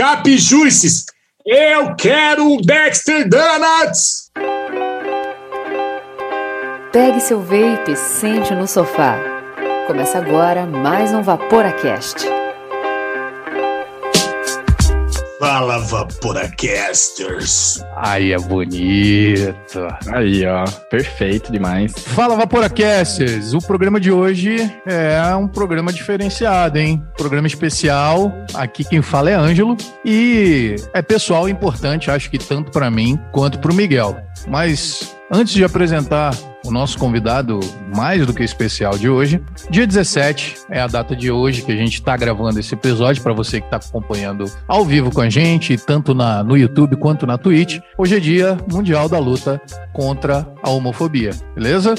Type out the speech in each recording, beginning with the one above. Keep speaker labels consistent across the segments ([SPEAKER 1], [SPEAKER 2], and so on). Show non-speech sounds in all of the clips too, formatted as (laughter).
[SPEAKER 1] Capijuices, eu quero um Dexter Donuts!
[SPEAKER 2] Pegue seu vape e sente no sofá. Começa agora mais um Vaporacast.
[SPEAKER 1] Fala, Vaporacasters!
[SPEAKER 3] Aí é bonito.
[SPEAKER 4] Aí, ó. Perfeito demais.
[SPEAKER 3] Fala, Vaporacasters! O programa de hoje é um programa diferenciado, hein? Programa especial. Aqui quem fala é Ângelo. E é pessoal importante, acho que tanto para mim quanto para o Miguel. Mas antes de apresentar o nosso convidado mais do que especial de hoje. Dia 17 é a data de hoje que a gente está gravando esse episódio para você que está acompanhando ao vivo com a gente, tanto na, no YouTube quanto na Twitch. Hoje é dia mundial da luta contra a homofobia, beleza?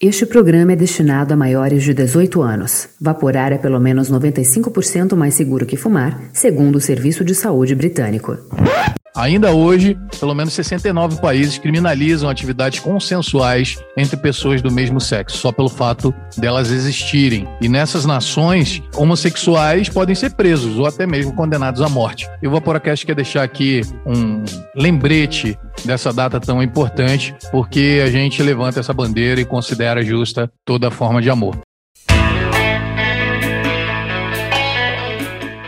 [SPEAKER 2] Este programa é destinado a maiores de 18 anos. Vaporar é pelo menos 95% mais seguro que fumar, segundo o Serviço de Saúde Britânico.
[SPEAKER 3] Ainda hoje, pelo menos 69 países criminalizam atividades consensuais entre pessoas do mesmo sexo, só pelo fato delas existirem. E nessas nações, homossexuais podem ser presos ou até mesmo condenados à morte. E o Vaporacast quer deixar aqui um lembrete dessa data tão importante, porque a gente levanta essa bandeira e considera justa toda forma de amor.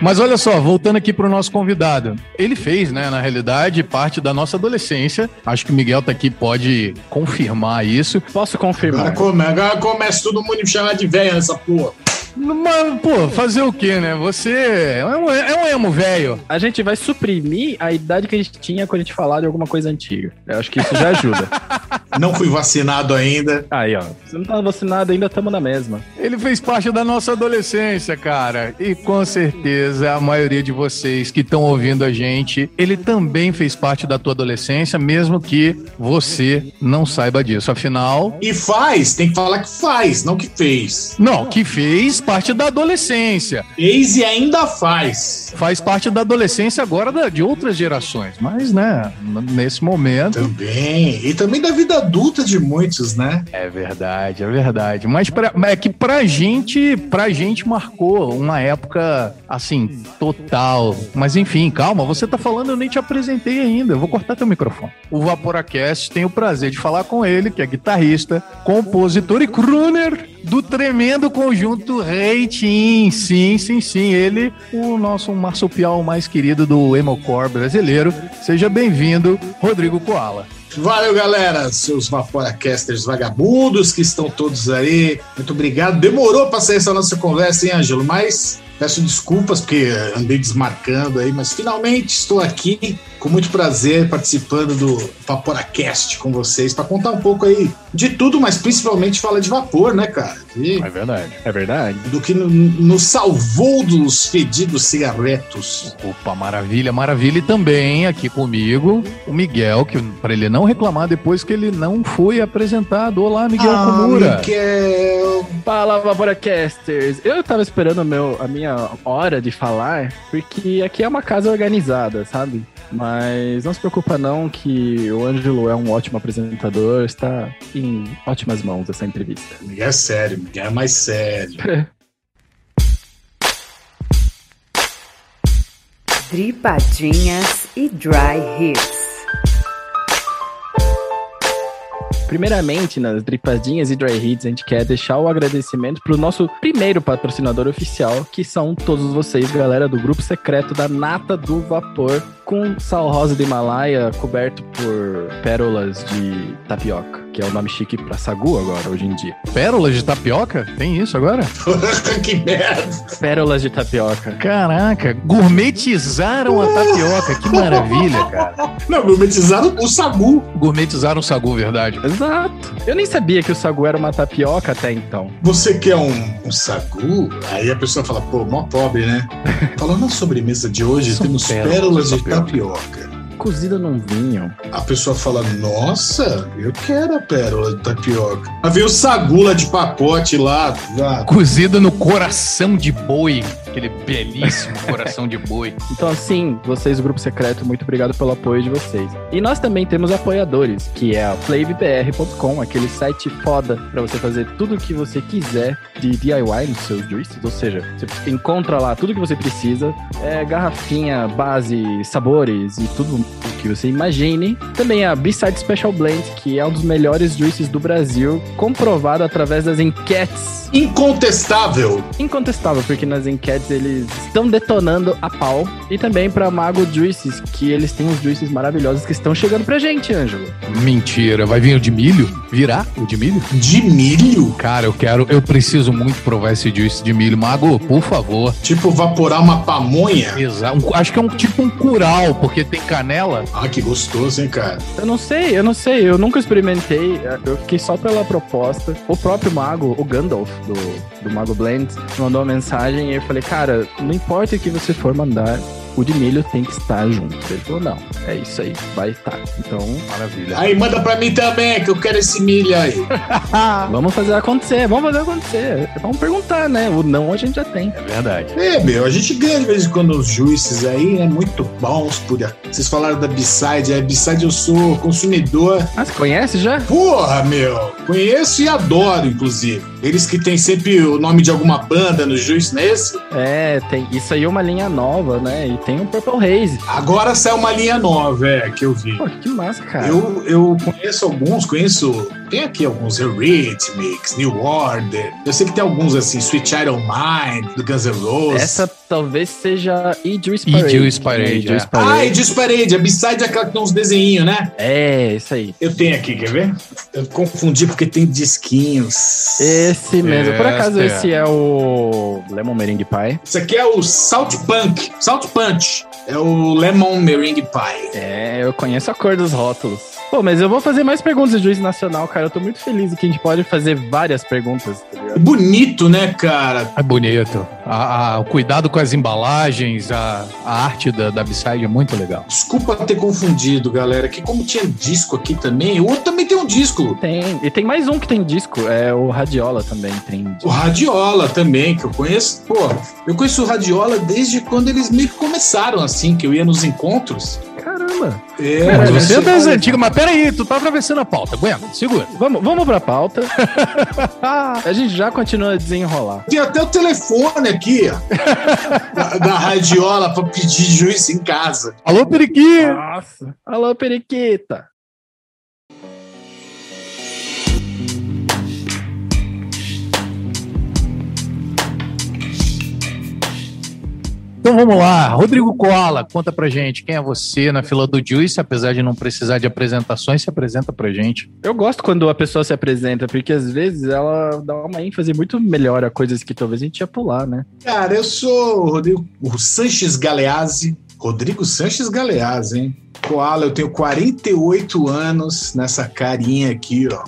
[SPEAKER 3] Mas olha só, voltando aqui para o nosso convidado. Ele fez, né, na realidade, parte da nossa adolescência. Acho que o Miguel tá aqui, pode confirmar isso.
[SPEAKER 4] Posso confirmar?
[SPEAKER 1] Agora, come, agora começa todo mundo me chamar de velha nessa porra.
[SPEAKER 3] Mas, pô, fazer o quê, né? Você é um, é um emo velho.
[SPEAKER 4] A gente vai suprimir a idade que a gente tinha quando a gente falar de alguma coisa antiga. Eu acho que isso já ajuda. (laughs)
[SPEAKER 1] Não fui vacinado ainda.
[SPEAKER 4] Aí, ó. Você não tá vacinado ainda, tamo na mesma.
[SPEAKER 3] Ele fez parte da nossa adolescência, cara. E com certeza a maioria de vocês que estão ouvindo a gente, ele também fez parte da tua adolescência, mesmo que você não saiba disso. Afinal.
[SPEAKER 1] E faz, tem que falar que faz, não que fez.
[SPEAKER 3] Não, que fez parte da adolescência.
[SPEAKER 1] Fez e ainda faz.
[SPEAKER 3] Faz parte da adolescência agora da- de outras gerações. Mas, né, nesse momento.
[SPEAKER 1] Também. E também da vida adulta de muitos, né?
[SPEAKER 3] É verdade, é verdade. Mas pra, é que pra gente, pra gente marcou uma época assim, total. Mas enfim, calma, você tá falando, eu nem te apresentei ainda. Eu vou cortar teu microfone. O Vaporacast tem o prazer de falar com ele, que é guitarrista, compositor e crooner do tremendo conjunto Reitin. Sim, sim, sim. Ele, o nosso marsupial mais querido do Emocore brasileiro. Seja bem-vindo, Rodrigo Koala.
[SPEAKER 1] Valeu, galera, seus Vaporacasters vagabundos que estão todos aí. Muito obrigado. Demorou pra sair essa nossa conversa, hein, Ângelo? Mas peço desculpas porque andei desmarcando aí, mas finalmente estou aqui com muito prazer participando do Vaporacast com vocês para contar um pouco aí de tudo, mas principalmente fala de vapor, né, cara? E
[SPEAKER 3] É verdade.
[SPEAKER 4] É verdade?
[SPEAKER 1] do que no- nos salvou dos fedidos cigarretos.
[SPEAKER 3] Opa, maravilha, maravilha. E também aqui comigo o Miguel, que para ele não reclamar depois que ele não foi apresentado. Olá, Miguel
[SPEAKER 1] Ah,
[SPEAKER 3] Kumura.
[SPEAKER 1] Miguel.
[SPEAKER 4] Fala, Vaporacasters! Eu tava esperando meu, a minha hora de falar, porque aqui é uma casa organizada, sabe? Mas não se preocupa não que o Ângelo é um ótimo apresentador, está em ótimas mãos essa entrevista.
[SPEAKER 1] Miguel é sério, Miguel é mais sério. (laughs)
[SPEAKER 2] Dripadinhas e Dry Hits.
[SPEAKER 4] Primeiramente, nas dripadinhas e dry hits, a gente quer deixar o agradecimento pro nosso primeiro patrocinador oficial, que são todos vocês, galera do grupo secreto da Nata do Vapor, com sal rosa do Himalaia coberto por pérolas de tapioca, que é o nome chique pra sagu agora, hoje em dia.
[SPEAKER 3] Pérolas de tapioca? Tem isso agora? (laughs)
[SPEAKER 1] que merda.
[SPEAKER 4] Pérolas de tapioca.
[SPEAKER 3] Caraca, gourmetizaram a tapioca. Que maravilha, cara.
[SPEAKER 1] Não, gourmetizaram o sagu.
[SPEAKER 3] Gourmetizaram o sagu, verdade.
[SPEAKER 4] Exato. Eu nem sabia que o sagu era uma tapioca até então.
[SPEAKER 1] Você quer um, um sagu? Aí a pessoa fala, pô, mó pobre, né? (laughs) Falando na sobremesa de hoje,
[SPEAKER 3] São
[SPEAKER 1] temos
[SPEAKER 3] pérolas
[SPEAKER 1] pérolas
[SPEAKER 3] de
[SPEAKER 1] de tapioca.
[SPEAKER 4] Cozida num vinho.
[SPEAKER 1] A pessoa fala, nossa, eu quero a pérola de tapioca. Aí vem o sagu lá de pacote lá. ah,
[SPEAKER 3] Cozida no coração de boi. Aquele belíssimo (laughs) coração de boi.
[SPEAKER 4] Então, assim, vocês, o Grupo Secreto, muito obrigado pelo apoio de vocês. E nós também temos apoiadores, que é a flavbr.com, aquele site foda para você fazer tudo o que você quiser de DIY nos seus juices, ou seja, você encontra lá tudo que você precisa, é, garrafinha, base, sabores e tudo o que você imagine. Também a B-Side Special Blend, que é um dos melhores juices do Brasil, comprovado através das enquetes
[SPEAKER 1] Incontestável.
[SPEAKER 4] incontestável, porque nas enquetes eles estão detonando a pau. E também pra Mago Juices, que eles têm uns juices maravilhosos que estão chegando pra gente, Ângelo.
[SPEAKER 3] Mentira, vai vir o de milho? Virá o de milho?
[SPEAKER 1] De milho?
[SPEAKER 3] Cara, eu quero, eu preciso muito provar esse juice de milho. Mago, por favor.
[SPEAKER 1] Tipo, vaporar uma pamonha?
[SPEAKER 3] Exato. Um- acho que é um tipo um curau, porque tem canela.
[SPEAKER 1] Ah, que gostoso, hein, cara?
[SPEAKER 4] Eu não sei, eu não sei, eu nunca experimentei, eu fiquei só pela proposta. O próprio Mago, o Gandalf do, do Mago Blend, mandou uma mensagem e eu falei, cara, não importa o que você for mandar, o de milho tem que estar junto. Ele falou, não, é isso aí, vai estar. Então,
[SPEAKER 3] Maravilha.
[SPEAKER 1] Aí, manda pra mim também, que eu quero esse milho aí. (laughs)
[SPEAKER 4] vamos fazer acontecer, vamos fazer acontecer. Vamos perguntar, né? O não a gente já tem.
[SPEAKER 3] É verdade.
[SPEAKER 1] É, meu, a gente ganha de vez em quando os juices aí, né? Muito bons. Por... Vocês falaram da B-Side. A B-Side eu sou consumidor.
[SPEAKER 4] Ah, você conhece já?
[SPEAKER 1] Porra, meu! Conheço e adoro, inclusive. Eles que tem sempre o nome de alguma banda no juice, não é?
[SPEAKER 4] É, tem. Isso aí é uma linha nova, né? E tem o Purple Haze.
[SPEAKER 1] Agora saiu uma linha nova, é, que eu vi.
[SPEAKER 4] Pô, que massa, cara.
[SPEAKER 1] Eu, eu conheço alguns, conheço. Tem aqui alguns Eurythmics, New Order. Eu sei que tem alguns assim, Sweet of Mine, do Guns N' Roses.
[SPEAKER 4] Essa talvez seja Idris Parade.
[SPEAKER 3] Juice Parade,
[SPEAKER 4] Idris
[SPEAKER 3] é.
[SPEAKER 4] Parade.
[SPEAKER 1] Ah, e Disparade, a B-Side é aquela que tem uns desenhinhos, né?
[SPEAKER 4] É, isso aí.
[SPEAKER 1] Eu tenho aqui, quer ver? Eu confundi porque tem disquinhos.
[SPEAKER 4] Esse mesmo. Por acaso
[SPEAKER 3] é.
[SPEAKER 4] esse é o Lemon Meringue Pie?
[SPEAKER 1] Isso aqui é o Salt Punk. Salt Punch. É o Lemon Meringue Pie.
[SPEAKER 4] É, eu conheço a cor dos rótulos. Pô, mas eu vou fazer mais perguntas de juiz nacional, cara. Eu tô muito feliz que a gente pode fazer várias perguntas, tá
[SPEAKER 1] bonito, né, cara?
[SPEAKER 3] É bonito. A- a- o cuidado com as embalagens, a, a arte da, da B-Side é muito legal.
[SPEAKER 1] Desculpa ter confundido, galera. Que como tinha disco aqui também, o outro também tem um disco.
[SPEAKER 4] Tem. E tem mais um que tem disco. É o Radiola também tem.
[SPEAKER 1] O Radiola também, que eu conheço. Pô, eu conheço o Radiola desde quando eles meio que começaram assim, que eu ia nos encontros.
[SPEAKER 4] Caramba.
[SPEAKER 1] É,
[SPEAKER 3] mas você é das antigas, mas peraí, tu tá atravessando a pauta. Aguenta, segura.
[SPEAKER 4] Vamos, vamos pra pauta. (laughs) a gente já continua a desenrolar.
[SPEAKER 1] Tem até o telefone aqui, ó, da, da Radiola pra pedir juiz em casa.
[SPEAKER 3] Alô, Periqui!
[SPEAKER 4] Nossa. Alô, Periquita.
[SPEAKER 3] Então vamos lá, Rodrigo Koala, conta pra gente quem é você na fila do Juice, apesar de não precisar de apresentações, se apresenta pra gente.
[SPEAKER 4] Eu gosto quando a pessoa se apresenta, porque às vezes ela dá uma ênfase muito melhor a coisas que talvez a gente ia pular, né?
[SPEAKER 1] Cara, eu sou o Rodrigo o Sanches Galeazzi. Rodrigo Sanches Galeazzi, hein? Koala, eu tenho 48 anos nessa carinha aqui, ó.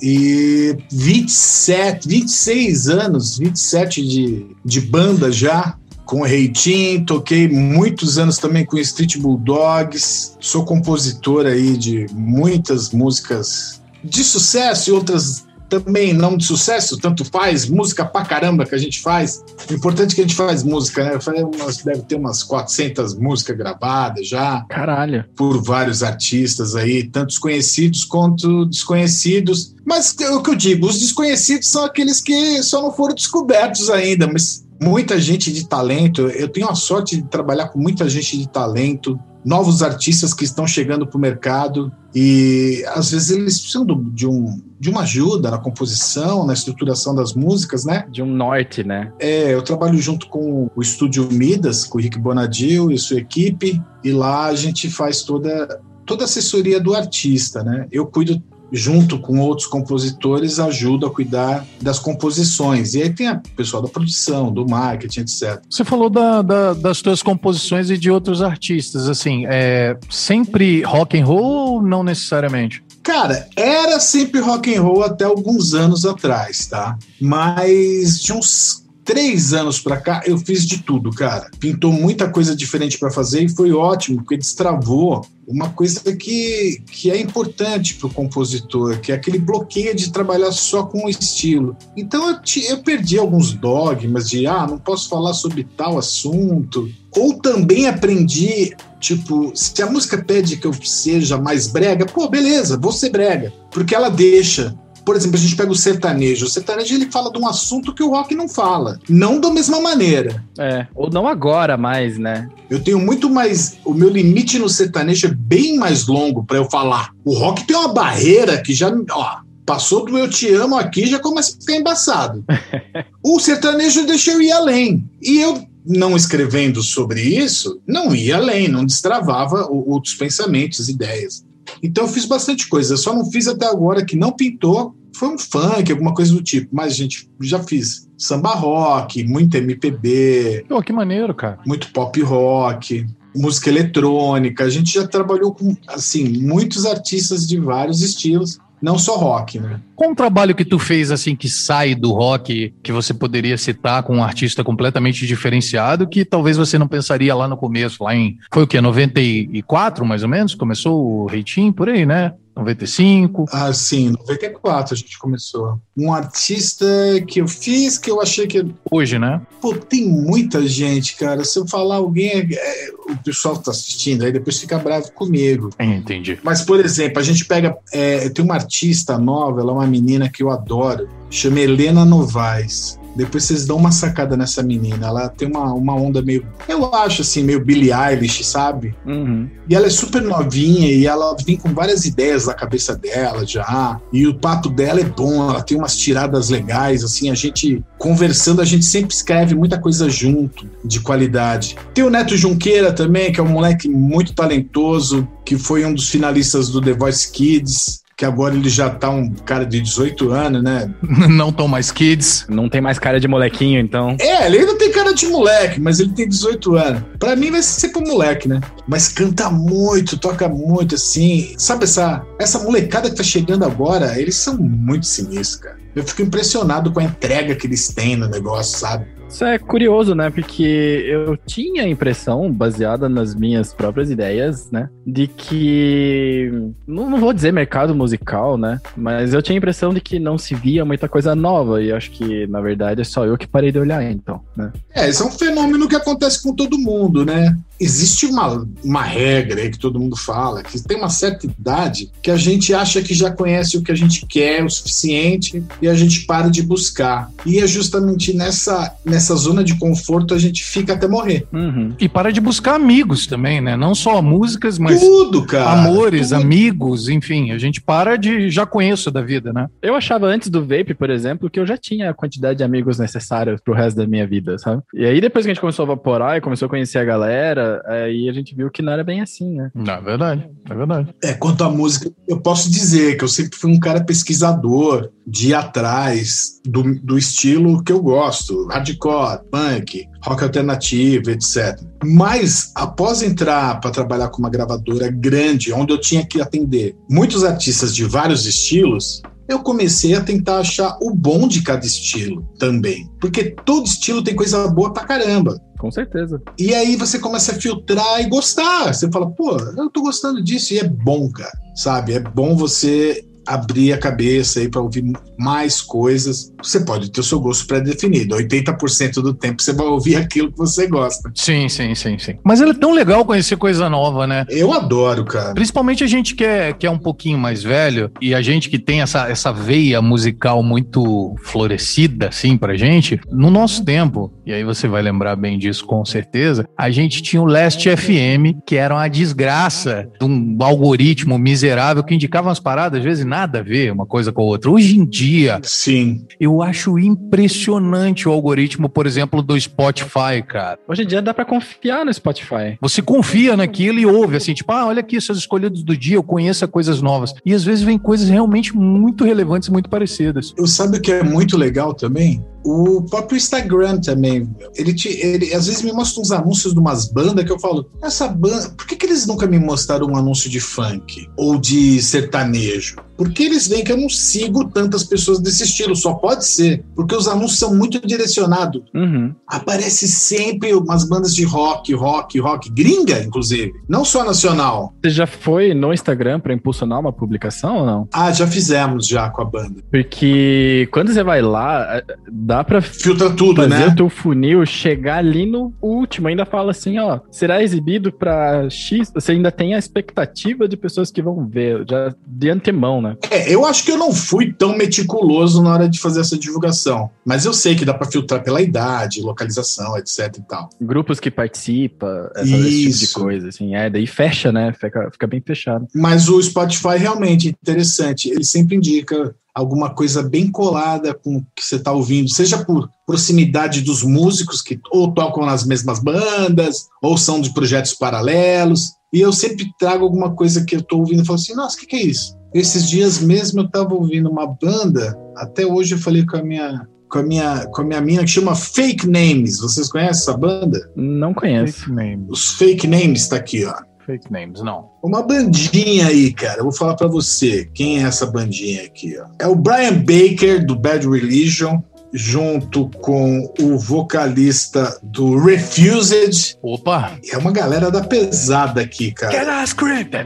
[SPEAKER 1] E 27, 26 anos, 27 de, de banda já, com o Reitinho, toquei muitos anos também com Street Bulldogs, sou compositor aí de muitas músicas de sucesso e outras também não de sucesso, tanto faz, música pra caramba que a gente faz. O importante é que a gente faz música, né? Eu falei, umas, deve ter umas 400 músicas gravadas já
[SPEAKER 4] Caralho.
[SPEAKER 1] por vários artistas aí, tantos conhecidos quanto desconhecidos. Mas é o que eu digo, os desconhecidos são aqueles que só não foram descobertos ainda, mas muita gente de talento. Eu tenho a sorte de trabalhar com muita gente de talento, novos artistas que estão chegando para o mercado e às vezes eles precisam de, um, de uma ajuda na composição, na estruturação das músicas, né?
[SPEAKER 4] De um norte, né?
[SPEAKER 1] É, eu trabalho junto com o Estúdio Midas, com o Rick Bonadil e sua equipe, e lá a gente faz toda, toda a assessoria do artista, né? Eu cuido junto com outros compositores, ajudo a cuidar das composições. E aí tem o pessoal da produção, do marketing, etc.
[SPEAKER 3] Você falou da- da- das tuas composições e de outros artistas, assim, é sempre rock and roll ou não necessariamente?
[SPEAKER 1] Cara, era sempre rock and roll até alguns anos atrás, tá? Mas de uns três anos pra cá, eu fiz de tudo, cara. Pintou muita coisa diferente para fazer e foi ótimo, porque destravou uma coisa que, que é importante para o compositor, que é aquele bloqueio de trabalhar só com o estilo. Então eu, te, eu perdi alguns dogmas de, ah, não posso falar sobre tal assunto. Ou também aprendi, tipo, se a música pede que eu seja mais brega, pô, beleza, vou ser brega. Porque ela deixa por exemplo, a gente pega o sertanejo. O sertanejo ele fala de um assunto que o rock não fala. Não da mesma maneira.
[SPEAKER 4] É, ou não agora mais, né?
[SPEAKER 1] Eu tenho muito mais. O meu limite no sertanejo é bem mais longo para eu falar. O rock tem uma barreira que já. Ó, passou do eu te amo aqui já começa a ficar embaçado. (laughs) o sertanejo deixa eu ir além. E eu, não escrevendo sobre isso, não ia além, não destravava outros pensamentos, ideias. Então eu fiz bastante coisa. Eu só não fiz até agora que não pintou. Foi um funk, alguma coisa do tipo. Mas, gente, já fiz samba rock, muito MPB.
[SPEAKER 3] Pô, que maneiro, cara.
[SPEAKER 1] Muito pop rock, música eletrônica. A gente já trabalhou com, assim, muitos artistas de vários estilos não só rock, né?
[SPEAKER 3] Qual um trabalho que tu fez assim que sai do rock, que você poderia citar com um artista completamente diferenciado, que talvez você não pensaria lá no começo, lá em foi o que 94 mais ou menos, começou o Reitinho por aí, né? 95?
[SPEAKER 1] Ah, sim, 94 a gente começou. Um artista que eu fiz, que eu achei que.
[SPEAKER 3] Hoje, né?
[SPEAKER 1] Pô, tem muita gente, cara. Se eu falar alguém, é, é, o pessoal tá assistindo, aí depois fica bravo comigo.
[SPEAKER 3] Entendi.
[SPEAKER 1] Mas, por exemplo, a gente pega. É, tem uma artista nova, ela é uma menina que eu adoro, chama Helena Novaes. Depois vocês dão uma sacada nessa menina. Ela tem uma, uma onda meio. Eu acho assim, meio Billie Eilish, sabe?
[SPEAKER 4] Uhum.
[SPEAKER 1] E ela é super novinha e ela vem com várias ideias na cabeça dela já. E o papo dela é bom, ela tem umas tiradas legais, assim. A gente, conversando, a gente sempre escreve muita coisa junto, de qualidade. Tem o Neto Junqueira também, que é um moleque muito talentoso, que foi um dos finalistas do The Voice Kids que agora ele já tá um cara de 18 anos, né? (laughs)
[SPEAKER 3] Não tão mais kids.
[SPEAKER 4] Não tem mais cara de molequinho, então.
[SPEAKER 1] É, ele ainda tem cara de moleque, mas ele tem 18 anos. Pra mim vai ser pro moleque, né? Mas canta muito, toca muito, assim. Sabe essa, essa molecada que tá chegando agora, eles são muito sinistros, cara. Eu fico impressionado com a entrega que eles têm no negócio, sabe?
[SPEAKER 4] Isso é curioso, né? Porque eu tinha a impressão, baseada nas minhas próprias ideias, né? De que. Não, não, vou dizer mercado musical, né? Mas eu tinha a impressão de que não se via muita coisa nova. E acho que, na verdade, é só eu que parei de olhar, então, né?
[SPEAKER 1] É, esse é um fenômeno que acontece com todo mundo, né? Existe uma, uma regra aí que todo mundo fala, que tem uma certa idade que a gente acha que já conhece o que a gente quer o suficiente e a gente para de buscar. E é justamente nessa, nessa nessa zona de conforto a gente fica até morrer.
[SPEAKER 3] Uhum. E para de buscar amigos também, né? Não só músicas, mas
[SPEAKER 1] tudo, cara.
[SPEAKER 3] Amores,
[SPEAKER 1] tudo.
[SPEAKER 3] amigos, enfim. A gente para de já conheço da vida, né?
[SPEAKER 4] Eu achava antes do vape, por exemplo, que eu já tinha a quantidade de amigos necessários pro resto da minha vida, sabe? E aí depois que a gente começou a vaporar e começou a conhecer a galera, aí a gente viu que não era bem assim, né?
[SPEAKER 3] Não, é verdade, é verdade.
[SPEAKER 1] É, quanto à música, eu posso dizer que eu sempre fui um cara pesquisador, de ir atrás do, do estilo que eu gosto, hardcore, punk, rock alternativo, etc. Mas após entrar para trabalhar com uma gravadora grande, onde eu tinha que atender muitos artistas de vários estilos, eu comecei a tentar achar o bom de cada estilo também. Porque todo estilo tem coisa boa pra caramba.
[SPEAKER 4] Com certeza.
[SPEAKER 1] E aí você começa a filtrar e gostar. Você fala, pô, eu tô gostando disso e é bom, cara. Sabe? É bom você abrir a cabeça aí para ouvir mais coisas. Você pode ter o seu gosto pré-definido. 80% do tempo você vai ouvir aquilo que você gosta.
[SPEAKER 3] Sim, sim, sim, sim. Mas é tão legal conhecer coisa nova, né?
[SPEAKER 1] Eu adoro, cara.
[SPEAKER 3] Principalmente a gente que é, que é um pouquinho mais velho e a gente que tem essa, essa veia musical muito florescida, assim, pra gente. No nosso tempo, e aí você vai lembrar bem disso com certeza, a gente tinha o Last FM, que era uma desgraça de um algoritmo miserável que indicava umas paradas, às vezes nada a ver uma coisa com a outra. Hoje em dia,
[SPEAKER 1] sim,
[SPEAKER 3] eu acho impressionante o algoritmo, por exemplo, do Spotify, cara.
[SPEAKER 4] Hoje em dia dá para confiar no Spotify.
[SPEAKER 3] Você confia naquilo e ouve assim, tipo, ah, olha aqui essas escolhidas do dia, eu conheço coisas novas. E às vezes vem coisas realmente muito relevantes, muito parecidas.
[SPEAKER 1] Eu sabe o que é muito legal também? O próprio Instagram também, ele, te, ele às vezes me mostra uns anúncios de umas bandas que eu falo, essa banda, por que, que eles nunca me mostraram um anúncio de funk ou de sertanejo? Porque eles veem que eu não sigo tantas pessoas desse estilo. Só pode ser, porque os anúncios são muito direcionados.
[SPEAKER 4] Uhum.
[SPEAKER 1] Aparece sempre umas bandas de rock, rock, rock, gringa, inclusive, não só nacional.
[SPEAKER 4] Você já foi no Instagram pra impulsionar uma publicação ou não?
[SPEAKER 1] Ah, já fizemos já com a banda.
[SPEAKER 4] Porque quando você vai lá, é, dá pra
[SPEAKER 1] Filtra tudo,
[SPEAKER 4] fazer
[SPEAKER 1] né?
[SPEAKER 4] o teu funil chegar ali no último. Ainda fala assim, ó, será exibido pra X. Você ainda tem a expectativa de pessoas que vão ver, já de antemão, né?
[SPEAKER 1] É, eu acho que eu não fui tão meticuloso na hora de fazer essa divulgação. Mas eu sei que dá pra filtrar pela idade, localização, etc e tal.
[SPEAKER 4] Grupos que participam, essa, esse tipo de coisa, assim. É, daí fecha, né? Fica, fica bem fechado.
[SPEAKER 1] Mas o Spotify realmente é interessante. Ele sempre indica alguma coisa bem colada com o que você está ouvindo, seja por proximidade dos músicos que ou tocam nas mesmas bandas, ou são de projetos paralelos. E eu sempre trago alguma coisa que eu estou ouvindo e falo assim: nossa, o que, que é isso? Esses dias mesmo eu estava ouvindo uma banda, até hoje eu falei com a minha. Com a, minha, com a minha mina que chama Fake Names. Vocês conhecem essa banda?
[SPEAKER 4] Não conheço.
[SPEAKER 3] Fake names.
[SPEAKER 1] Os Fake Names tá aqui, ó.
[SPEAKER 3] Fake names, não.
[SPEAKER 1] Uma bandinha aí, cara. Eu vou falar pra você quem é essa bandinha aqui, ó. É o Brian Baker do Bad Religion, junto com o vocalista do Refused.
[SPEAKER 3] Opa!
[SPEAKER 1] É uma galera da pesada aqui, cara.
[SPEAKER 3] Get a script!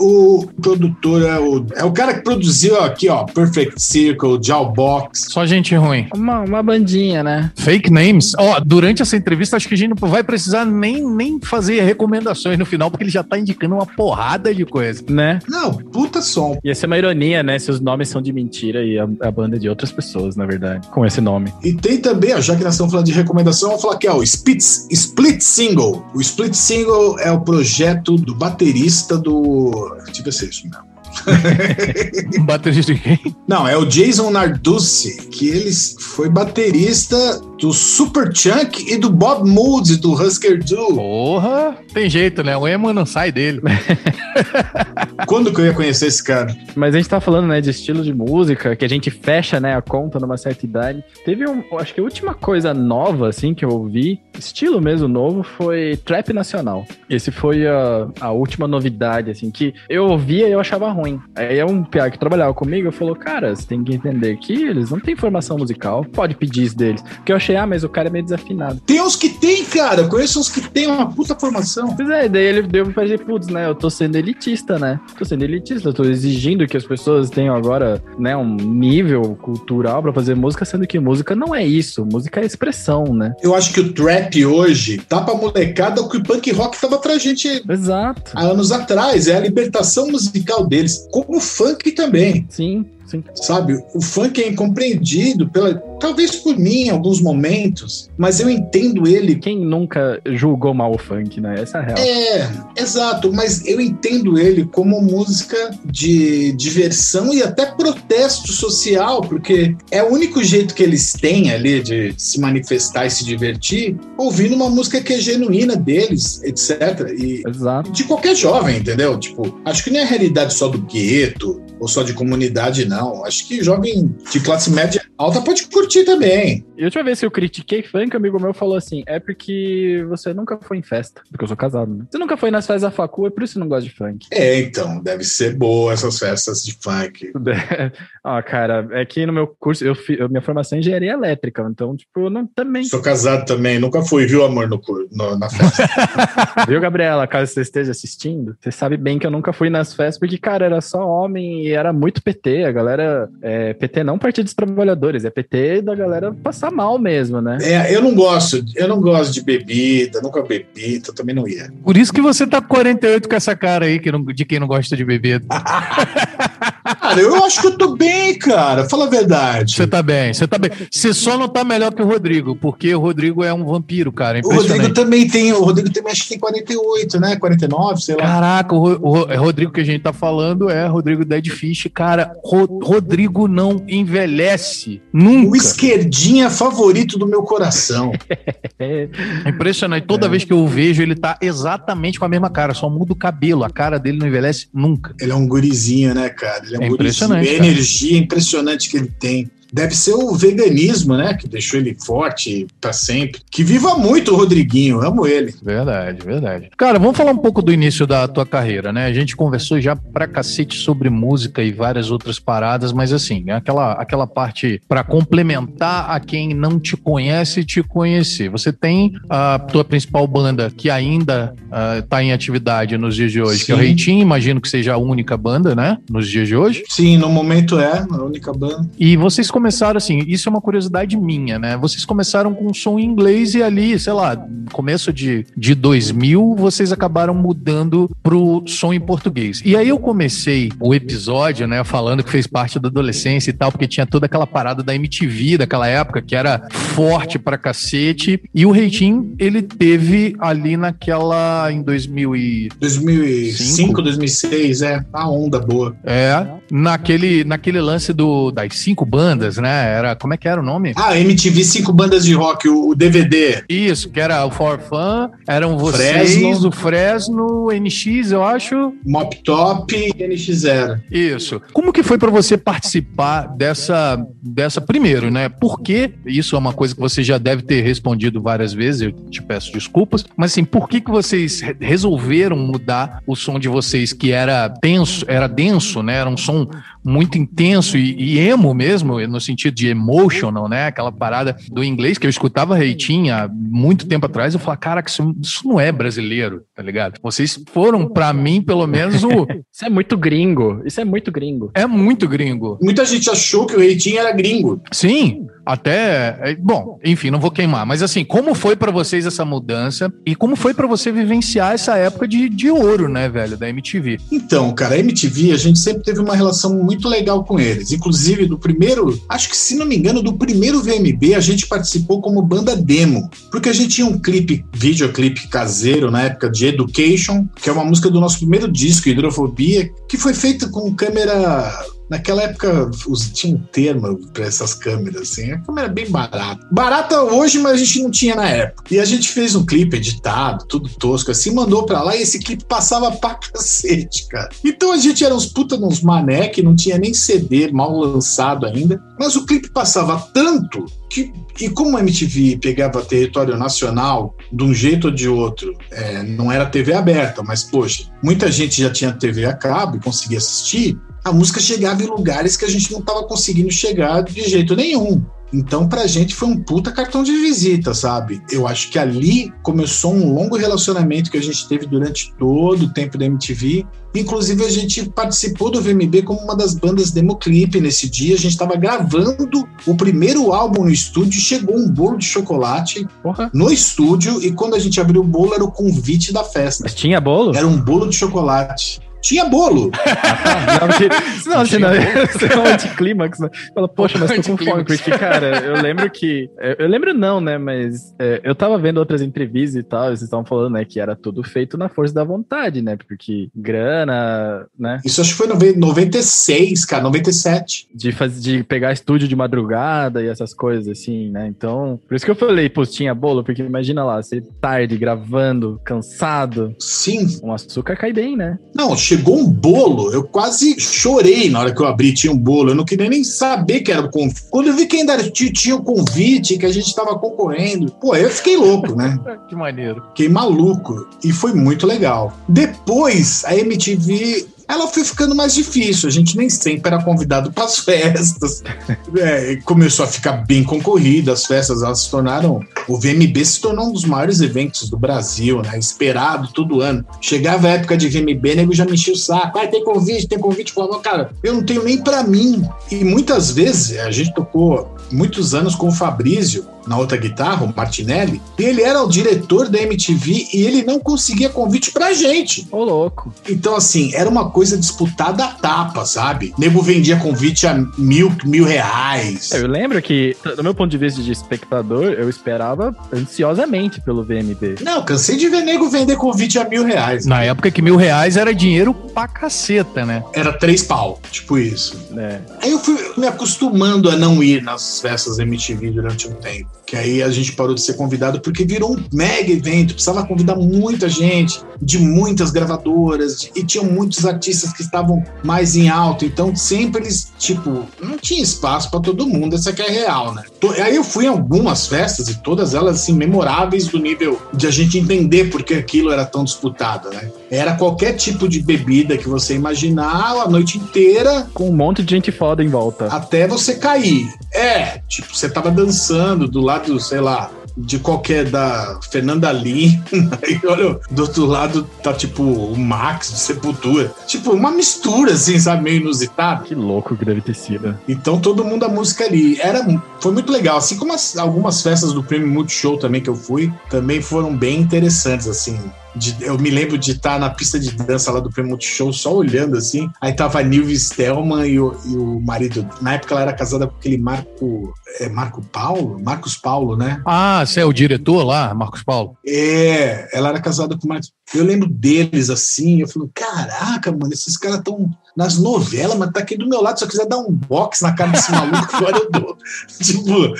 [SPEAKER 1] O produtor é o, é o cara que produziu aqui, ó, Perfect Circle, Jawbox.
[SPEAKER 3] Só gente ruim.
[SPEAKER 4] Uma, uma bandinha, né?
[SPEAKER 3] Fake names. Ó, durante essa entrevista, acho que a gente não vai precisar nem, nem fazer recomendações no final, porque ele já tá indicando uma porrada de coisa.
[SPEAKER 4] Né?
[SPEAKER 1] Não, puta som.
[SPEAKER 4] Ia ser uma ironia, né? Se os nomes são de mentira e a, a banda é de outras pessoas, na verdade, com esse nome.
[SPEAKER 1] E tem também, ó, já que nós estamos falando de recomendação, eu vou falar aqui, ó, o Split, Split Single. O Split Single é o projeto do baterista do. Deixa eu é isso mesmo. (laughs)
[SPEAKER 3] Baterista de quem?
[SPEAKER 1] Não, é o Jason Narducci, que ele foi baterista do Super Chunk e do Bob Mould, do Husker Du.
[SPEAKER 3] Porra! Tem jeito, né? O emo não sai dele. (laughs)
[SPEAKER 1] Quando que eu ia conhecer esse cara?
[SPEAKER 4] Mas a gente tá falando, né, de estilo de música, que a gente fecha, né, a conta numa certa idade. Teve um, acho que a última coisa nova, assim, que eu ouvi, estilo mesmo novo, foi trap nacional. Esse foi a, a última novidade, assim, que eu ouvia e eu achava ruim. Aí é um piá que trabalhava comigo, falou, cara, você tem que entender que eles não têm formação musical, pode pedir isso deles. Porque eu achei, ah, mas o cara é meio desafinado.
[SPEAKER 1] Tem uns que tem, cara. Eu conheço uns que tem uma puta formação.
[SPEAKER 4] Pois é, daí ele deu pra dizer, putz, né, eu tô sendo elitista, né? Tô sendo elitista, eu tô exigindo que as pessoas tenham agora, né, um nível cultural pra fazer música, sendo que música não é isso, música é expressão, né?
[SPEAKER 1] Eu acho que o trap hoje tá pra molecada o que o punk rock tava pra gente
[SPEAKER 4] Exato.
[SPEAKER 1] há anos atrás. É a libertação musical deles. Como funk também.
[SPEAKER 4] Sim, sim.
[SPEAKER 1] Sabe, o funk é incompreendido pela, talvez por mim em alguns momentos, mas eu entendo ele.
[SPEAKER 4] Quem nunca julgou mal o funk, né? Essa é a real.
[SPEAKER 1] É, exato, mas eu entendo ele como música de diversão e até protesto social, porque é o único jeito que eles têm ali de se manifestar e se divertir, ouvindo uma música que é genuína deles, etc. E
[SPEAKER 4] Exato.
[SPEAKER 1] de qualquer jovem, entendeu? Tipo, acho que não é a realidade só do gueto ou só de comunidade, não. Acho que jovem de classe média alta pode curtir também.
[SPEAKER 4] E a última vez que eu critiquei funk, um amigo meu falou assim: é porque você nunca foi em festa. Porque eu sou casado, né? Você nunca foi nas festas da facu, é por isso que não gosta de funk.
[SPEAKER 1] É, então, deve ser boa essas festas de funk. (laughs)
[SPEAKER 4] ah, cara, é que no meu curso, eu, eu- minha formação é engenharia elétrica, então, tipo, eu não também.
[SPEAKER 1] Sou casado também, nunca fui, viu, amor, no, no- na festa. (laughs)
[SPEAKER 4] Viu, Gabriela? Caso você esteja assistindo, você sabe bem que eu nunca fui nas festas, porque, cara, era só homem e era muito PT. A galera. É, PT não Partido dos Trabalhadores, é PT da galera passar mal mesmo, né?
[SPEAKER 1] É, eu não gosto, eu não gosto de bebida, nunca bebi, então também não ia.
[SPEAKER 3] Por isso que você tá com 48 com essa cara aí que não- de quem não gosta de bebida. (laughs)
[SPEAKER 1] Cara, eu acho que eu tô bem, cara, fala a verdade.
[SPEAKER 3] Você tá bem, você tá bem. Você só não tá melhor que o Rodrigo, porque o Rodrigo é um vampiro, cara. É
[SPEAKER 1] O Rodrigo também tem, o Rodrigo também acho que tem 48, né? 49, sei lá.
[SPEAKER 3] Caraca, o, o Ro- Rodrigo que a gente tá falando é Rodrigo Dead Fish. Cara, Ro- Rodrigo não envelhece.
[SPEAKER 1] O
[SPEAKER 3] Nunca.
[SPEAKER 1] esquerdinha favorito do meu coração.
[SPEAKER 4] É, (laughs)
[SPEAKER 3] É impressionante. Toda vez que eu o vejo, ele tá exatamente com a mesma cara, só muda o cabelo. A cara dele não envelhece nunca.
[SPEAKER 1] Ele é um gurizinho, né, cara? Ele é um
[SPEAKER 3] É. impressionante,
[SPEAKER 1] energia impressionante que ele tem. Deve ser o veganismo, né? Que deixou ele forte para sempre. Que viva muito o Rodriguinho, amo ele.
[SPEAKER 3] Verdade, verdade. Cara, vamos falar um pouco do início da tua carreira, né? A gente conversou já pra cacete sobre música e várias outras paradas, mas assim, aquela, aquela parte para complementar a quem não te conhece te conhecer. Você tem a tua principal banda que ainda está em atividade nos dias de hoje, Sim. que é o Reitinho, imagino que seja a única banda, né? Nos dias de hoje.
[SPEAKER 1] Sim, no momento é a única banda.
[SPEAKER 3] E vocês começaram assim, isso é uma curiosidade minha, né? Vocês começaram com som em inglês e ali, sei lá, começo de, de 2000, vocês acabaram mudando pro som em português. E aí eu comecei o episódio, né, falando que fez parte da adolescência e tal, porque tinha toda aquela parada da MTV daquela época, que era forte pra cacete. E o Reitinho, ele teve ali naquela, em 2000 e...
[SPEAKER 1] 2005, 2006, é, a onda boa.
[SPEAKER 3] É, naquele, naquele lance do, das cinco bandas, né, era, como é que era o nome?
[SPEAKER 1] Ah, MTV Cinco Bandas de Rock, o, o DVD.
[SPEAKER 3] Isso, que era o For Fun, eram vocês, Fresno. o Fresno, NX, eu acho.
[SPEAKER 1] Mop Top e NX0.
[SPEAKER 3] Isso. Como que foi para você participar dessa, dessa primeiro, né? Porque isso é uma coisa que você já deve ter respondido várias vezes, eu te peço desculpas, mas assim, por que que vocês resolveram mudar o som de vocês que era tenso, era denso, né? Era um som muito intenso e, e, emo mesmo, no sentido de emotional, né? Aquela parada do inglês que eu escutava Reitinho há muito tempo atrás, eu falava, cara, isso, isso não é brasileiro, tá ligado? Vocês foram, para mim, pelo menos, o. (laughs)
[SPEAKER 4] isso é muito gringo. Isso é muito gringo.
[SPEAKER 3] É muito gringo.
[SPEAKER 1] Muita gente achou que o Reitinho era gringo.
[SPEAKER 3] Sim. Até, é, bom, enfim, não vou queimar, mas assim, como foi para vocês essa mudança e como foi para você vivenciar essa época de, de ouro, né, velho, da MTV?
[SPEAKER 1] Então, cara, a MTV, a gente sempre teve uma relação muito legal com eles. Inclusive, do primeiro, acho que se não me engano, do primeiro VMB, a gente participou como banda demo, porque a gente tinha um clipe, videoclipe caseiro na época de Education, que é uma música do nosso primeiro disco, Hidrofobia, que foi feita com câmera Naquela época tinha um termo para essas câmeras, assim. A câmera bem barata. Barata hoje, mas a gente não tinha na época. E a gente fez um clipe editado, tudo tosco, assim, mandou pra lá e esse clipe passava pra (laughs) cacete, cara. Então a gente era uns puta nos mané que não tinha nem CD mal lançado ainda. Mas o clipe passava tanto que, e como a MTV pegava território nacional de um jeito ou de outro, é, não era TV aberta, mas poxa, muita gente já tinha TV a cabo e conseguia assistir a música chegava em lugares que a gente não estava conseguindo chegar de jeito nenhum. Então, pra gente foi um puta cartão de visita, sabe? Eu acho que ali começou um longo relacionamento que a gente teve durante todo o tempo da MTV. Inclusive, a gente participou do VMB como uma das bandas democlip nesse dia. A gente estava gravando o primeiro álbum no estúdio. Chegou um bolo de chocolate Porra. no estúdio. E quando a gente abriu o bolo, era o convite da festa.
[SPEAKER 4] Mas tinha bolo?
[SPEAKER 1] Era um bolo de chocolate tinha bolo. (laughs)
[SPEAKER 4] não, senão você é um anticlímax, né? Fala, poxa, mas tô com fome, porque, cara, eu lembro que. Eu lembro não, né? Mas é, eu tava vendo outras entrevistas e tal, e vocês estavam falando, né, que era tudo feito na força da vontade, né? Porque grana, né?
[SPEAKER 1] Isso acho que foi em 96, cara, 97.
[SPEAKER 4] De, faz, de pegar estúdio de madrugada e essas coisas, assim, né? Então, por isso que eu falei, pô, tinha bolo, porque imagina lá, você tarde gravando, cansado.
[SPEAKER 1] Sim.
[SPEAKER 4] Um açúcar cai bem, né?
[SPEAKER 1] Não, chegou um bolo, eu quase chorei na hora que eu abri, tinha um bolo, eu não queria nem saber que era o convite. Quando eu vi que ainda tinha o convite, que a gente estava concorrendo, pô, eu fiquei louco, né? (laughs)
[SPEAKER 3] que maneiro.
[SPEAKER 1] Fiquei maluco. E foi muito legal. Depois, a MTV ela foi ficando mais difícil. A gente nem sempre era convidado para as (laughs) festas. É, começou a ficar bem concorrida. As festas elas se tornaram. O VMB se tornou um dos maiores eventos do Brasil, né? Esperado todo ano. Chegava a época de VMB, nego já me o saco. Ah, tem convite, tem convite. Falava, cara, eu não tenho nem para mim. E muitas vezes a gente tocou muitos anos com o Fabrício na outra guitarra, o Martinelli, ele era o diretor da MTV e ele não conseguia convite pra gente.
[SPEAKER 4] Ô, louco.
[SPEAKER 1] Então, assim, era uma coisa disputada a tapa, sabe? Nego vendia convite a mil, mil reais.
[SPEAKER 4] Eu lembro que, do meu ponto de vista de espectador, eu esperava ansiosamente pelo VMB.
[SPEAKER 1] Não, cansei de ver nego vender convite a mil reais.
[SPEAKER 3] Na época que mil reais era dinheiro pra caceta, né?
[SPEAKER 1] Era três pau, tipo isso.
[SPEAKER 4] É.
[SPEAKER 1] Aí eu fui me acostumando a não ir nas festas MTV durante um tempo. Que aí a gente parou de ser convidado porque virou um mega evento, precisava convidar muita gente, de muitas gravadoras, e tinham muitos artistas que estavam mais em alto, então sempre eles, tipo, não tinha espaço para todo mundo, essa que é real, né? Aí eu fui em algumas festas e todas elas, assim, memoráveis do nível de a gente entender porque aquilo era tão disputado, né? Era qualquer tipo de bebida que você imaginar a noite inteira.
[SPEAKER 4] Com um monte de gente foda em volta.
[SPEAKER 1] Até você cair. É, tipo, você tava dançando do lado, sei lá, de qualquer da Fernanda Lima, (laughs) e olha, do outro lado tá tipo o Max de Sepultura. Tipo, uma mistura, assim, sabe, meio inusitada.
[SPEAKER 4] Que louco que deve ter sido.
[SPEAKER 1] Então todo mundo a música ali. Era, foi muito legal. Assim como as, algumas festas do Prêmio Multishow também que eu fui, também foram bem interessantes, assim. De, eu me lembro de estar na pista de dança lá do Prêmio Show só olhando assim. Aí tava a Nilve Stelman e o, e o marido. Na época ela era casada com aquele Marco. É Marco Paulo? Marcos Paulo, né?
[SPEAKER 3] Ah, você é o diretor lá, Marcos Paulo?
[SPEAKER 1] É, ela era casada com o Marcos. Eu lembro deles assim. Eu falo, caraca, mano, esses caras tão nas novelas, mas tá aqui do meu lado. Se eu quiser dar um box na cara desse maluco, (laughs) agora eu dou.
[SPEAKER 3] Tipo.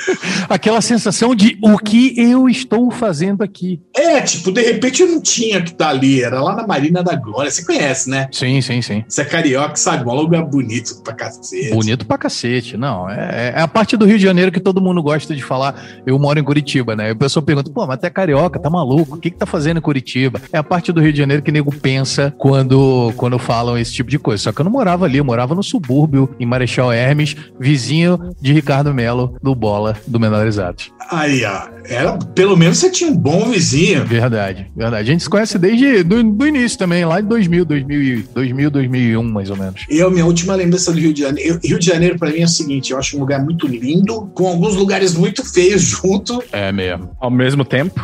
[SPEAKER 3] Aquela sensação de o que eu estou fazendo aqui.
[SPEAKER 1] É, tipo, de repente eu não tinha que estar tá ali. Era lá na Marina da Glória. Você conhece, né?
[SPEAKER 3] Sim, sim, sim.
[SPEAKER 1] Você é carioca, sabe? Um lugar bonito pra cacete.
[SPEAKER 3] Bonito pra cacete. Não, é, é, a parte do Rio de Janeiro que todo mundo gosta de falar. Eu moro em Curitiba, né? E o pessoal pergunta, pô, mas até carioca, tá maluco? O que que tá fazendo em Curitiba? É a parte do Rio de Janeiro que nego pensa quando, quando falam esse tipo de coisa. Só que eu não morava ali, eu morava no subúrbio, em Marechal Hermes, vizinho de Ricardo Melo, do Bola, do Menores Atos.
[SPEAKER 1] Aí, ó, era, pelo menos você tinha um bom vizinho.
[SPEAKER 3] Verdade, verdade. A gente se conhece desde do, do início também, lá de 2000, 2000, 2000, 2001, mais ou menos.
[SPEAKER 1] Eu, minha última lembrança do Rio de Janeiro. Rio de Janeiro, para mim, é o seguinte: eu acho um lugar muito lindo, com alguns lugares muito feios (laughs) junto.
[SPEAKER 3] É mesmo.
[SPEAKER 4] Ao mesmo tempo.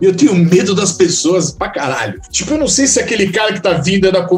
[SPEAKER 1] eu tenho medo das pessoas pra caralho. Tipo, eu não sei se aquele cara que tá vindo é da,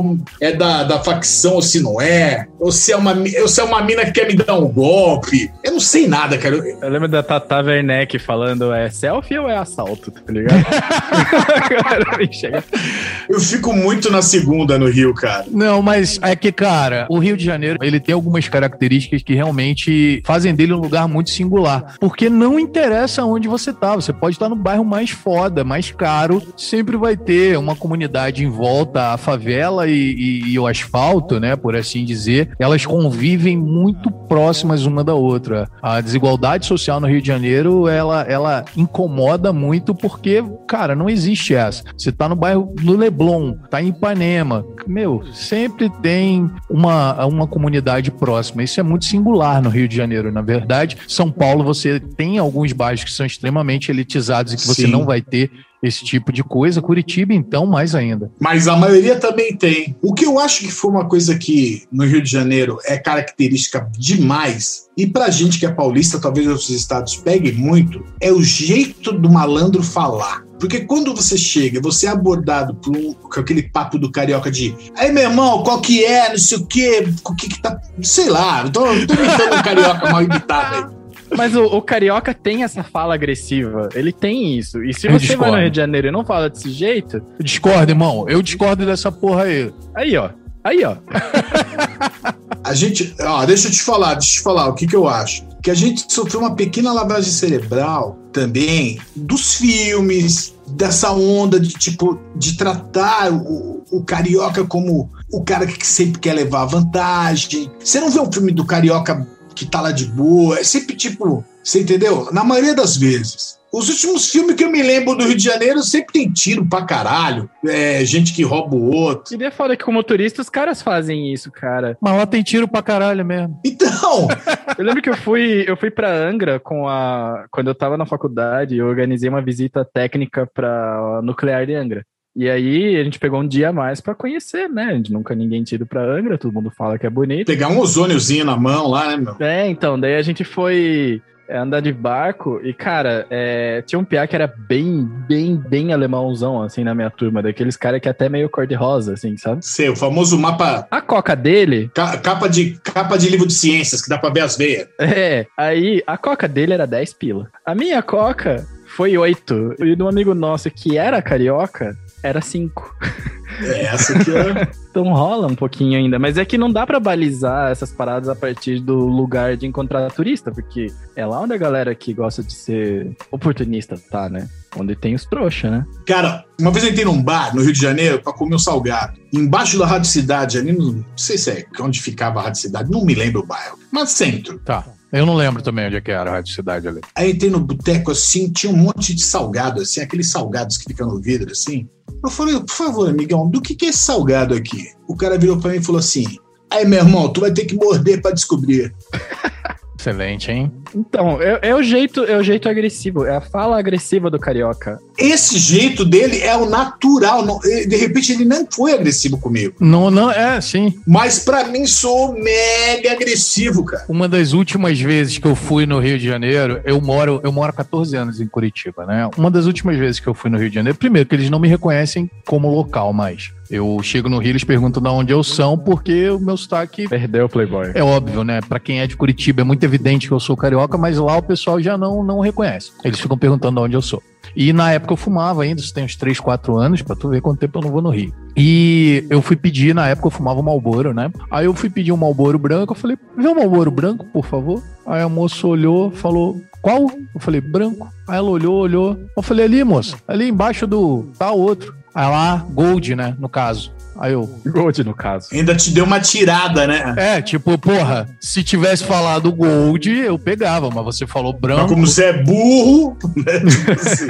[SPEAKER 1] é da, da facção ou se não é, ou se é, uma, ou se é uma mina que quer me dar um golpe. Eu não sei nada, cara.
[SPEAKER 4] Eu lembro da Tata Werneck falando: é selfie ou é assalto, tá ligado? (laughs)
[SPEAKER 1] eu fico muito na segunda no Rio, cara.
[SPEAKER 3] Não, mas é que, cara, o Rio de Janeiro, ele tem algumas características que realmente fazem dele um lugar muito singular. Porque não interessa onde você tá, você pode estar no bairro mais foda, mais caro, sempre vai ter uma comunidade em volta, a favela e, e, e o asfalto, né, por assim dizer, elas convivem muito próximas uma da outra. A desigualdade social no Rio de Janeiro, ela, ela incomoda muito porque, cara, não existe essa. Você tá no bairro do Leblon, tá em Ipanema, meu, sempre tem uma, uma comunidade próxima. Isso é muito singular no Rio de Janeiro, na verdade. São Paulo, você tem alguns bairros que são extremamente elitizados e que você Sim. não vai ter esse tipo de coisa. Curitiba, então, mais ainda.
[SPEAKER 1] Mas a maioria também tem. O que eu acho que foi uma coisa que no Rio de Janeiro é característica demais, e pra gente que é paulista, talvez outros estados peguem muito, é o jeito do malandro falar. Porque quando você chega, você é abordado por um, aquele papo do carioca de aí, meu irmão, qual que é, não sei o quê, o que que tá. Sei lá, tô, tô imitando um carioca mal imitado aí.
[SPEAKER 4] Mas o, o, carioca tem essa fala agressiva. Ele tem isso. E se eu você discordo. vai no Rio de Janeiro e não fala desse jeito.
[SPEAKER 3] Eu discordo, irmão. Eu discordo dessa porra aí.
[SPEAKER 4] Aí, ó. Aí, ó. (laughs)
[SPEAKER 1] a gente. Ó, deixa eu te falar, deixa eu te falar o que, que eu acho. Que a gente sofreu uma pequena lavagem cerebral também dos filmes, dessa onda de tipo de tratar o, o carioca como o cara que sempre quer levar vantagem. Você não vê um filme do carioca que tá lá de boa. É sempre tipo, você entendeu? Na maioria das vezes. Os últimos filmes que eu me lembro do Rio de Janeiro sempre tem tiro pra caralho. É, gente que rouba o outro.
[SPEAKER 4] E é foda que, como turista, os caras fazem isso, cara.
[SPEAKER 3] Mas lá tem tiro pra caralho mesmo.
[SPEAKER 1] Então! (laughs)
[SPEAKER 4] eu lembro que eu fui, eu fui pra Angra com a. Quando eu tava na faculdade, eu organizei uma visita técnica pra nuclear de Angra. E aí a gente pegou um dia a mais para conhecer, né? A gente nunca ninguém tira pra Angra, todo mundo fala que é bonito.
[SPEAKER 1] Pegar um ozôniozinho na mão lá, né, meu?
[SPEAKER 4] É, então, daí a gente foi é, andar de barco e, cara, é, tinha um piá que era bem, bem, bem alemãozão, assim, na minha turma, daqueles caras que é até meio cor-de-rosa, assim, sabe?
[SPEAKER 1] Sei, o famoso mapa...
[SPEAKER 4] A coca dele...
[SPEAKER 1] Ca capa, de, capa de livro de ciências, que dá pra ver as veias. (laughs)
[SPEAKER 4] É, aí a coca dele era 10 pila. A minha coca foi 8. E de um amigo nosso que era carioca, era cinco.
[SPEAKER 1] É essa que é. (laughs)
[SPEAKER 4] Então rola um pouquinho ainda, mas é que não dá para balizar essas paradas a partir do lugar de encontrar turista, porque é lá onde a galera que gosta de ser oportunista tá, né? Onde tem os trouxa, né?
[SPEAKER 1] Cara, uma vez eu entrei num bar no Rio de Janeiro pra comer um salgado. Embaixo da Rádio Cidade, ali no. Não sei se é onde ficava a Rádio Cidade, não me lembro o bairro. Mas centro.
[SPEAKER 3] Tá. Eu não lembro também onde é que era a Rádio Cidade ali.
[SPEAKER 1] Aí entrei no boteco assim, tinha um monte de salgado, assim, aqueles salgados que ficam no vidro, assim. Eu falei, por favor, amigão, do que, que é esse salgado aqui? O cara virou pra mim e falou assim: Aí, meu irmão, tu vai ter que morder pra descobrir. (laughs)
[SPEAKER 3] Excelente, hein?
[SPEAKER 4] Então, é, é, o jeito, é o jeito agressivo, é a fala agressiva do carioca.
[SPEAKER 1] Esse jeito dele é o natural. Não, de repente ele não foi agressivo comigo.
[SPEAKER 3] Não, não, é, sim.
[SPEAKER 1] Mas para mim sou mega agressivo, cara.
[SPEAKER 3] Uma das últimas vezes que eu fui no Rio de Janeiro, eu moro, eu moro há 14 anos em Curitiba, né? Uma das últimas vezes que eu fui no Rio de Janeiro, primeiro que eles não me reconhecem como local mais. Eu chego no Rio, eles perguntam de onde eu sou, porque o meu sotaque.
[SPEAKER 4] Perdeu o Playboy.
[SPEAKER 3] É óbvio, né? Pra quem é de Curitiba, é muito evidente que eu sou carioca, mas lá o pessoal já não, não reconhece. Eles ficam perguntando de onde eu sou. E na época eu fumava ainda, isso tem uns 3, 4 anos, pra tu ver quanto tempo eu não vou no Rio. E eu fui pedir, na época eu fumava um Malboro, né? Aí eu fui pedir um Malboro branco, eu falei, vê um Malboro branco, por favor. Aí a moça olhou, falou, qual? Eu falei, branco. Aí ela olhou, olhou. Eu falei, ali, moça, ali embaixo do tá outro. Aí lá, Gold, né, no caso. Aí eu.
[SPEAKER 4] Gold, no caso.
[SPEAKER 1] Ainda te deu uma tirada, né?
[SPEAKER 3] É, tipo, porra, se tivesse falado Gold, eu pegava, mas você falou branco. Mas
[SPEAKER 1] como você é burro, né? Tipo assim.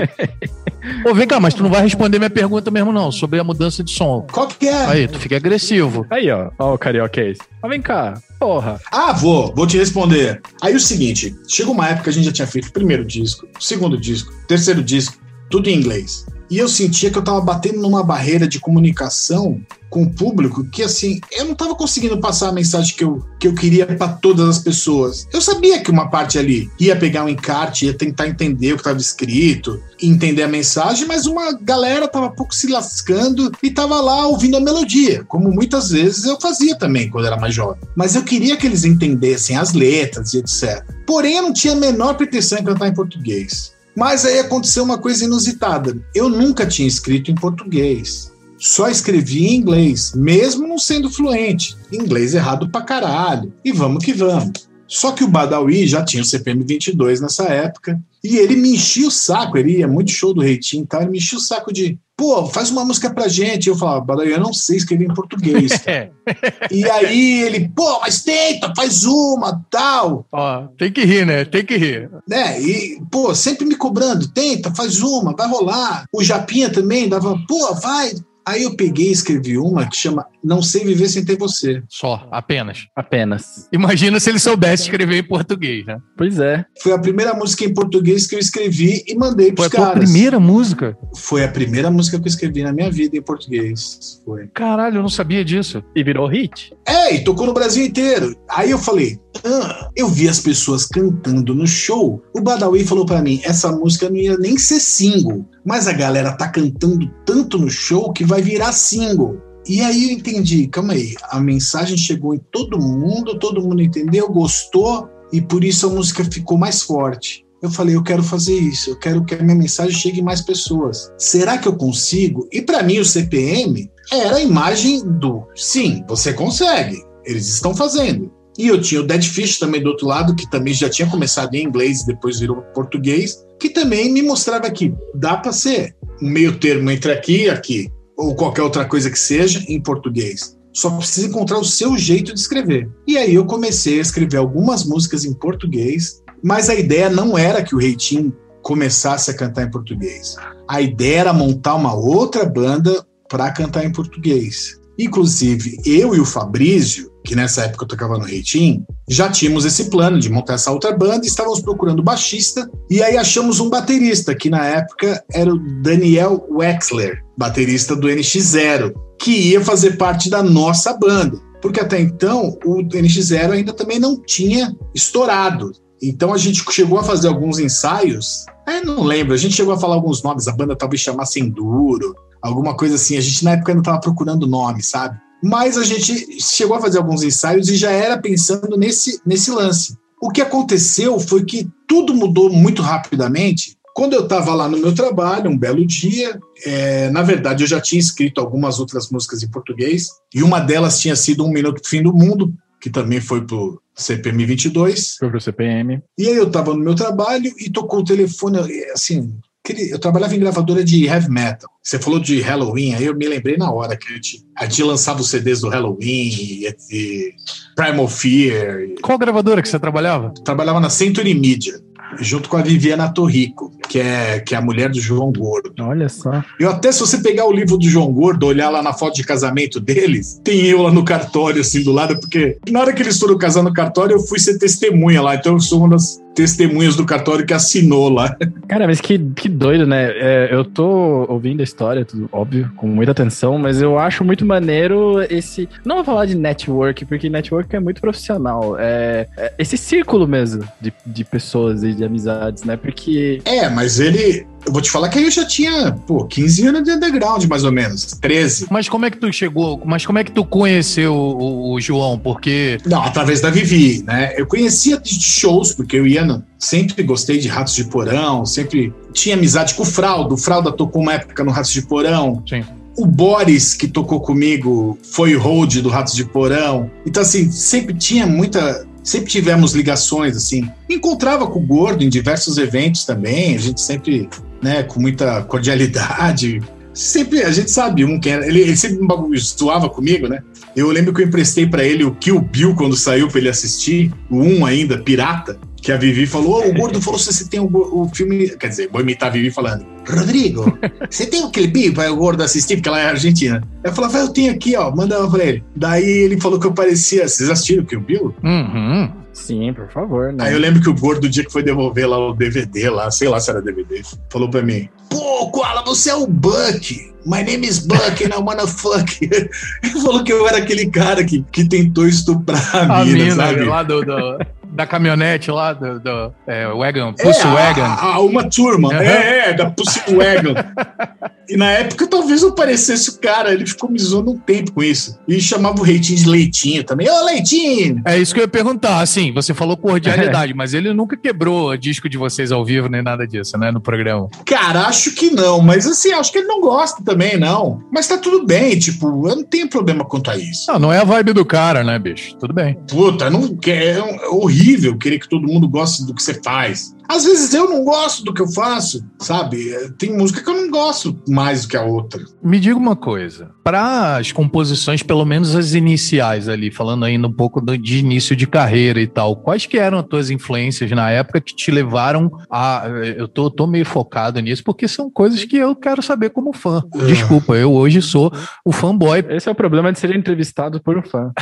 [SPEAKER 3] Ô, vem cá, mas tu não vai responder minha pergunta mesmo, não, sobre a mudança de som.
[SPEAKER 1] Qual que é?
[SPEAKER 3] Aí, tu fica agressivo.
[SPEAKER 4] Aí, ó, ó o carioca é. Mas vem cá, porra.
[SPEAKER 1] Ah, vou, vou te responder. Aí o seguinte, chegou uma época que a gente já tinha feito o primeiro disco, o segundo disco, o terceiro disco, tudo em inglês. E eu sentia que eu tava batendo numa barreira de comunicação com o público que, assim, eu não tava conseguindo passar a mensagem que eu, que eu queria para todas as pessoas. Eu sabia que uma parte ali ia pegar um encarte, ia tentar entender o que estava escrito, entender a mensagem, mas uma galera tava um pouco se lascando e tava lá ouvindo a melodia, como muitas vezes eu fazia também quando era mais jovem. Mas eu queria que eles entendessem as letras e etc. Porém, eu não tinha a menor pretensão em cantar em português. Mas aí aconteceu uma coisa inusitada. Eu nunca tinha escrito em português. Só escrevi em inglês, mesmo não sendo fluente. Inglês errado pra caralho. E vamos que vamos. Só que o Badawi já tinha o CPM 22 nessa época. E ele me enchia o saco. Ele ia muito show do Reitinho e tal. Ele me enchia o saco de pô, faz uma música pra gente. Eu falava, Badawi, eu não sei escrever em português. (laughs) e aí ele, pô, mas tenta, faz uma, tal.
[SPEAKER 3] Ó, tem que rir, né? Tem que rir.
[SPEAKER 1] É, e, pô, sempre me cobrando, tenta, faz uma, vai rolar. O Japinha também dava, pô, vai, Aí eu peguei e escrevi uma que chama Não Sei Viver Sem Ter Você.
[SPEAKER 3] Só, apenas.
[SPEAKER 4] Apenas.
[SPEAKER 3] Imagina se ele soubesse escrever em português, né?
[SPEAKER 4] Pois é.
[SPEAKER 1] Foi a primeira música em português que eu escrevi e mandei pros
[SPEAKER 3] Foi
[SPEAKER 1] caras.
[SPEAKER 3] Foi a primeira música?
[SPEAKER 1] Foi a primeira música que eu escrevi na minha vida em português. Foi.
[SPEAKER 3] Caralho, eu não sabia disso.
[SPEAKER 4] E virou hit?
[SPEAKER 1] É, e tocou no Brasil inteiro. Aí eu falei, ah, eu vi as pessoas cantando no show. O Badawi falou para mim, essa música não ia nem ser single. Mas a galera tá cantando tanto no show que vai virar single. E aí eu entendi, calma aí, a mensagem chegou em todo mundo, todo mundo entendeu, gostou, e por isso a música ficou mais forte. Eu falei, eu quero fazer isso, eu quero que a minha mensagem chegue em mais pessoas. Será que eu consigo? E para mim o CPM era a imagem do sim, você consegue, eles estão fazendo. E eu tinha o Dead Fish também do outro lado, que também já tinha começado em inglês e depois virou português, que também me mostrava que dá para ser um meio termo entre aqui e aqui, ou qualquer outra coisa que seja, em português. Só precisa encontrar o seu jeito de escrever. E aí eu comecei a escrever algumas músicas em português, mas a ideia não era que o Reitinho começasse a cantar em português. A ideia era montar uma outra banda para cantar em português. Inclusive, eu e o Fabrício, que nessa época eu tocava no Reitinho, já tínhamos esse plano de montar essa outra banda, estávamos procurando baixista, e aí achamos um baterista, que na época era o Daniel Wexler, baterista do NX0, que ia fazer parte da nossa banda. Porque até então o NX0 ainda também não tinha estourado. Então a gente chegou a fazer alguns ensaios. É, não lembro, a gente chegou a falar alguns nomes, a banda talvez chamasse Enduro, alguma coisa assim. A gente na época ainda estava procurando nome, sabe? Mas a gente chegou a fazer alguns ensaios e já era pensando nesse, nesse lance. O que aconteceu foi que tudo mudou muito rapidamente Quando eu estava lá no meu trabalho, um belo dia, é, na verdade eu já tinha escrito algumas outras músicas em português, e uma delas tinha sido Um Minuto Fim do Mundo, que também foi pro CPM 22.
[SPEAKER 4] Foi pro CPM.
[SPEAKER 1] E aí eu estava no meu trabalho e tocou o telefone, assim, eu trabalhava em gravadora de heavy metal. Você falou de Halloween, aí eu me lembrei na hora que a gente, a gente lançava os CDs do Halloween e, e Primal Fear.
[SPEAKER 3] Qual gravadora que você trabalhava?
[SPEAKER 1] Trabalhava na Century Media junto com a Viviana Torrico, que é, que é a mulher do João Gordo.
[SPEAKER 4] Olha só.
[SPEAKER 1] Eu até, se você pegar o livro do João Gordo, olhar lá na foto de casamento deles, tem eu lá no cartório, assim, do lado, porque na hora que eles foram casar no cartório, eu fui ser testemunha lá, então eu sou uma das testemunhas do cartório que assinou lá.
[SPEAKER 4] Cara, mas que, que doido, né? É, eu tô ouvindo a história, tudo óbvio, com muita atenção, mas eu acho muito maneiro esse. Não vou falar de network, porque network é muito profissional. É, é esse círculo mesmo de, de pessoas e de amizades, né? Porque.
[SPEAKER 1] É, mas ele eu vou te falar que aí eu já tinha, pô, 15 anos de underground, mais ou menos, 13.
[SPEAKER 3] Mas como é que tu chegou, mas como é que tu conheceu o, o João? Porque...
[SPEAKER 1] Não, através da Vivi, né? Eu conhecia de shows, porque eu ia, no, sempre gostei de Ratos de Porão, sempre tinha amizade com o Fraldo. O Fralda tocou uma época no Ratos de Porão.
[SPEAKER 3] Sim.
[SPEAKER 1] O Boris, que tocou comigo, foi hold do Ratos de Porão. Então, assim, sempre tinha muita sempre tivemos ligações, assim. Encontrava com o Gordo em diversos eventos também, a gente sempre né, com muita cordialidade. Sempre, a gente sabe um que era. Ele, ele sempre zoava comigo, né? Eu lembro que eu emprestei para ele o Kill Bill quando saiu para ele assistir, o 1 ainda, pirata, que a Vivi falou: oh, o gordo falou se você tem o, o, filme. Quer dizer, vou imitar a Vivi falando: Rodrigo, (laughs) você tem o clipe para o gordo assistir? Porque ela é argentina. Eu falava: eu tenho aqui, ó, manda pra ele. Daí ele falou que eu parecia. Vocês assistiram o Kill Bill?
[SPEAKER 3] Uhum.
[SPEAKER 4] Sim, por favor. Né?
[SPEAKER 1] Aí eu lembro que o gordo, do dia que foi devolver lá o DVD, lá, sei lá se era DVD, falou pra mim: Pô, Koala, você é o Buck. My name is Buck and I wanna fuck. (laughs) Ele falou que eu era aquele cara que, que tentou estuprar a,
[SPEAKER 3] a
[SPEAKER 1] mina,
[SPEAKER 3] mina
[SPEAKER 1] sabe?
[SPEAKER 3] lá do, do, da caminhonete lá, do, do é, Wagon, Pussy
[SPEAKER 1] é,
[SPEAKER 3] Wagon.
[SPEAKER 1] A, a uma turma, uhum. é, é, da Pussy Wagon. (laughs) e na época talvez não parecesse o cara, ele ficou me zoando um tempo com isso. E chamava o Reitinho de Leitinho também. Ô, Leitinho!
[SPEAKER 3] É isso que eu ia perguntar, assim, você falou cordialidade, (laughs) mas ele nunca quebrou o disco de vocês ao vivo, nem nada disso, né, no programa.
[SPEAKER 1] Cara, acho que não, mas assim, acho que ele não gosta também, não. Mas tá tudo bem, tipo, eu não tenho problema quanto a isso.
[SPEAKER 3] Não, não é a vibe do cara, né, bicho? Tudo bem.
[SPEAKER 1] Puta, não, é horrível querer que todo mundo goste do que você faz. Às vezes eu não gosto do que eu faço, sabe? Tem música que eu não gosto mais do que a outra.
[SPEAKER 3] Me diga uma coisa. Para as composições, pelo menos as iniciais ali, falando ainda um pouco de início de carreira e tal, quais que eram as tuas influências na época que te levaram a... Eu tô, tô meio focado nisso, porque são coisas que eu quero saber como fã. É. Desculpa, eu hoje sou o fanboy.
[SPEAKER 4] Esse é o problema de ser entrevistado por um fã.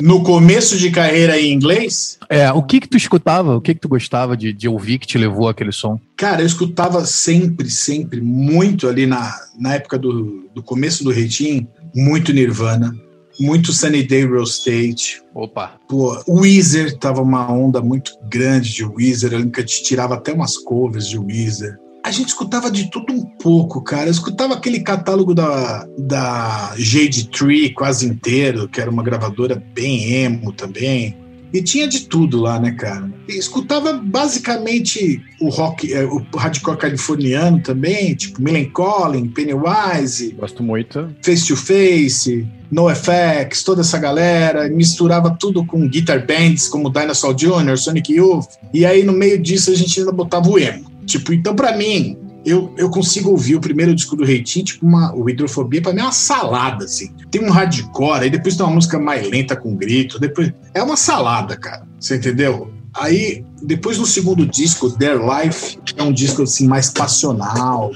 [SPEAKER 1] no começo de carreira em inglês?
[SPEAKER 3] É, o que que tu escutava? O que que tu gostava de, de ouvir que te levou àquele som?
[SPEAKER 1] Cara, eu escutava sempre, sempre, muito ali na, na época do, do começo do Reitinho, muito Nirvana, muito Sunny Day Real State.
[SPEAKER 3] Opa!
[SPEAKER 1] Pô, Weezer tava uma onda muito grande de Weezer, eu lembro que a gente tirava até umas covers de Weezer. A gente escutava de tudo um pouco, cara. Eu escutava aquele catálogo da, da Jade Tree quase inteiro, que era uma gravadora bem emo também. E tinha de tudo lá, né, cara? E escutava basicamente o rock, é, o hardcore californiano também, tipo Millen Collin, Pennywise.
[SPEAKER 4] Gosto muito.
[SPEAKER 1] Face to Face, NoFX, toda essa galera. Misturava tudo com guitar bands como Dinosaur Jr., Sonic Youth. E aí no meio disso a gente ainda botava o emo. Tipo, então para mim, eu, eu consigo ouvir o primeiro disco do Reitinho, tipo uma, o Hidrofobia, pra mim é uma salada, assim. Tem um hardcore, aí depois tem uma música mais lenta com grito, depois... É uma salada, cara, você entendeu? Aí, depois no segundo disco, Their Life, é um disco assim mais passional.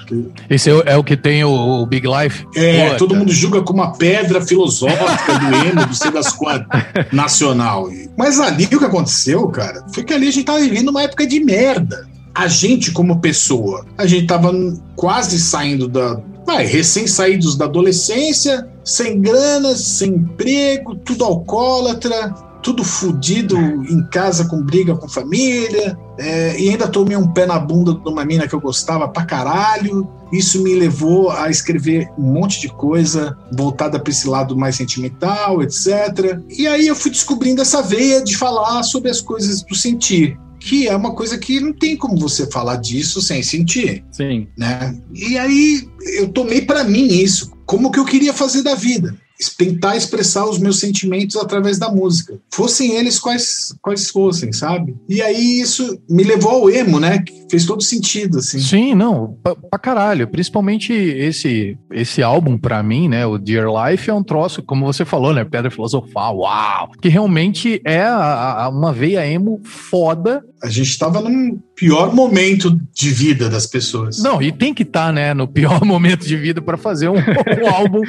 [SPEAKER 3] Esse é, é, o que tem o, o Big Life?
[SPEAKER 1] É, Pô, todo mundo julga como uma pedra filosófica do emo, do sei das quantas, (laughs) nacional. Mas ali o que aconteceu, cara, foi que ali a gente tava vivendo uma época de merda a gente como pessoa, a gente tava quase saindo da, vai, recém-saídos da adolescência, sem grana, sem emprego, tudo alcoólatra, tudo fudido em casa com briga com família, é, e ainda tomei um pé na bunda de uma mina que eu gostava pra caralho. Isso me levou a escrever um monte de coisa voltada para esse lado mais sentimental, etc. E aí eu fui descobrindo essa veia de falar sobre as coisas do sentir. Que é uma coisa que não tem como você falar disso sem sentir,
[SPEAKER 4] Sim.
[SPEAKER 1] né? E aí eu tomei para mim isso, como que eu queria fazer da vida tentar expressar os meus sentimentos através da música. Fossem eles quais, quais fossem, sabe? E aí isso me levou ao emo, né? Que fez todo sentido, assim.
[SPEAKER 3] Sim, não, pra, pra caralho. Principalmente esse, esse álbum, pra mim, né? O Dear Life é um troço, como você falou, né? Pedra filosofal, uau! Que realmente é a, a, uma veia emo foda.
[SPEAKER 1] A gente estava num pior momento de vida das pessoas.
[SPEAKER 3] Não, e tem que estar, tá, né, no pior (laughs) momento de vida para fazer um, um álbum,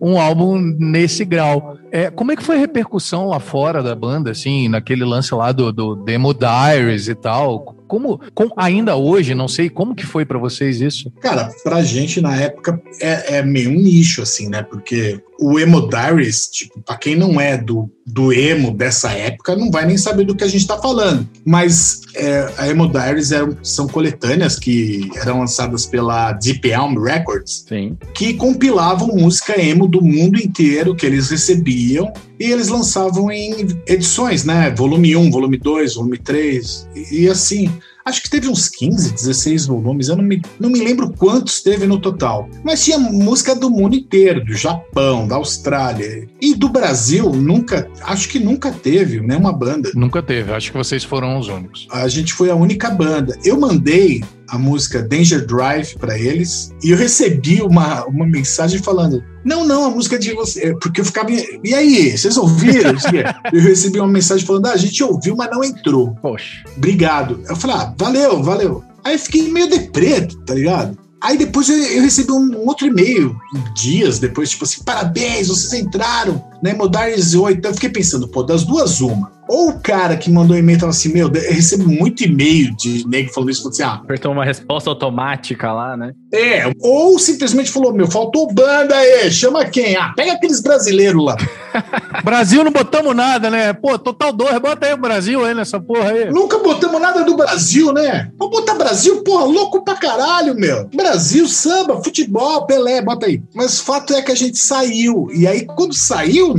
[SPEAKER 3] um álbum nesse grau. É, como é que foi a repercussão lá fora da banda, assim, naquele lance lá do, do Demo Diaries e tal? Como, como ainda hoje, não sei, como que foi para vocês isso?
[SPEAKER 1] Cara, pra gente na época é, é, meio um nicho, assim, né? Porque o Emo Diaries, tipo, pra quem não é do, do emo dessa época, não vai nem saber do que a gente tá falando. Mas é, a Emo Diaries eram, são coletâneas que eram lançadas pela Deep Elm Records,
[SPEAKER 4] Sim.
[SPEAKER 1] que compilavam música emo do mundo inteiro que eles recebiam e eles lançavam em edições, né? Volume 1, volume 2, volume 3, e, e assim. Acho que teve uns 15, 16 volumes, eu não me, não me lembro quantos teve no total. Mas tinha música do mundo inteiro, do Japão, da Austrália. E do Brasil, nunca, acho que nunca teve nenhuma banda.
[SPEAKER 3] Nunca teve, acho que vocês foram os únicos.
[SPEAKER 1] A gente foi a única banda. Eu mandei a música Danger Drive para eles e eu recebi uma, uma mensagem falando: Não, não, a música é de você. Porque eu ficava. E aí, vocês ouviram? (laughs) eu recebi uma mensagem falando: ah, a gente ouviu, mas não entrou.
[SPEAKER 4] Poxa.
[SPEAKER 1] Obrigado. Eu falei: ah, valeu, valeu. Aí eu fiquei meio deprê, tá ligado? Aí depois eu, eu recebi um, um outro e-mail, dias depois, tipo assim, parabéns, vocês entraram na Emodares 8. Então eu fiquei pensando, pô, das duas, uma. Ou o cara que mandou e-mail tava assim, meu, eu recebo muito e-mail de nego falando isso, falando assim, ah.
[SPEAKER 4] Apertou uma resposta automática lá, né?
[SPEAKER 1] É, ou simplesmente falou, meu, faltou banda aí, chama quem? Ah, pega aqueles brasileiros lá. (laughs)
[SPEAKER 3] Brasil não botamos nada, né? Pô, Total Dor, bota aí o Brasil aí nessa porra aí.
[SPEAKER 1] Nunca botamos nada do Brasil, né? Vamos botar Brasil, porra, louco pra caralho, meu. Brasil, samba, futebol, Pelé, bota aí. Mas o fato é que a gente saiu. E aí, quando saiu,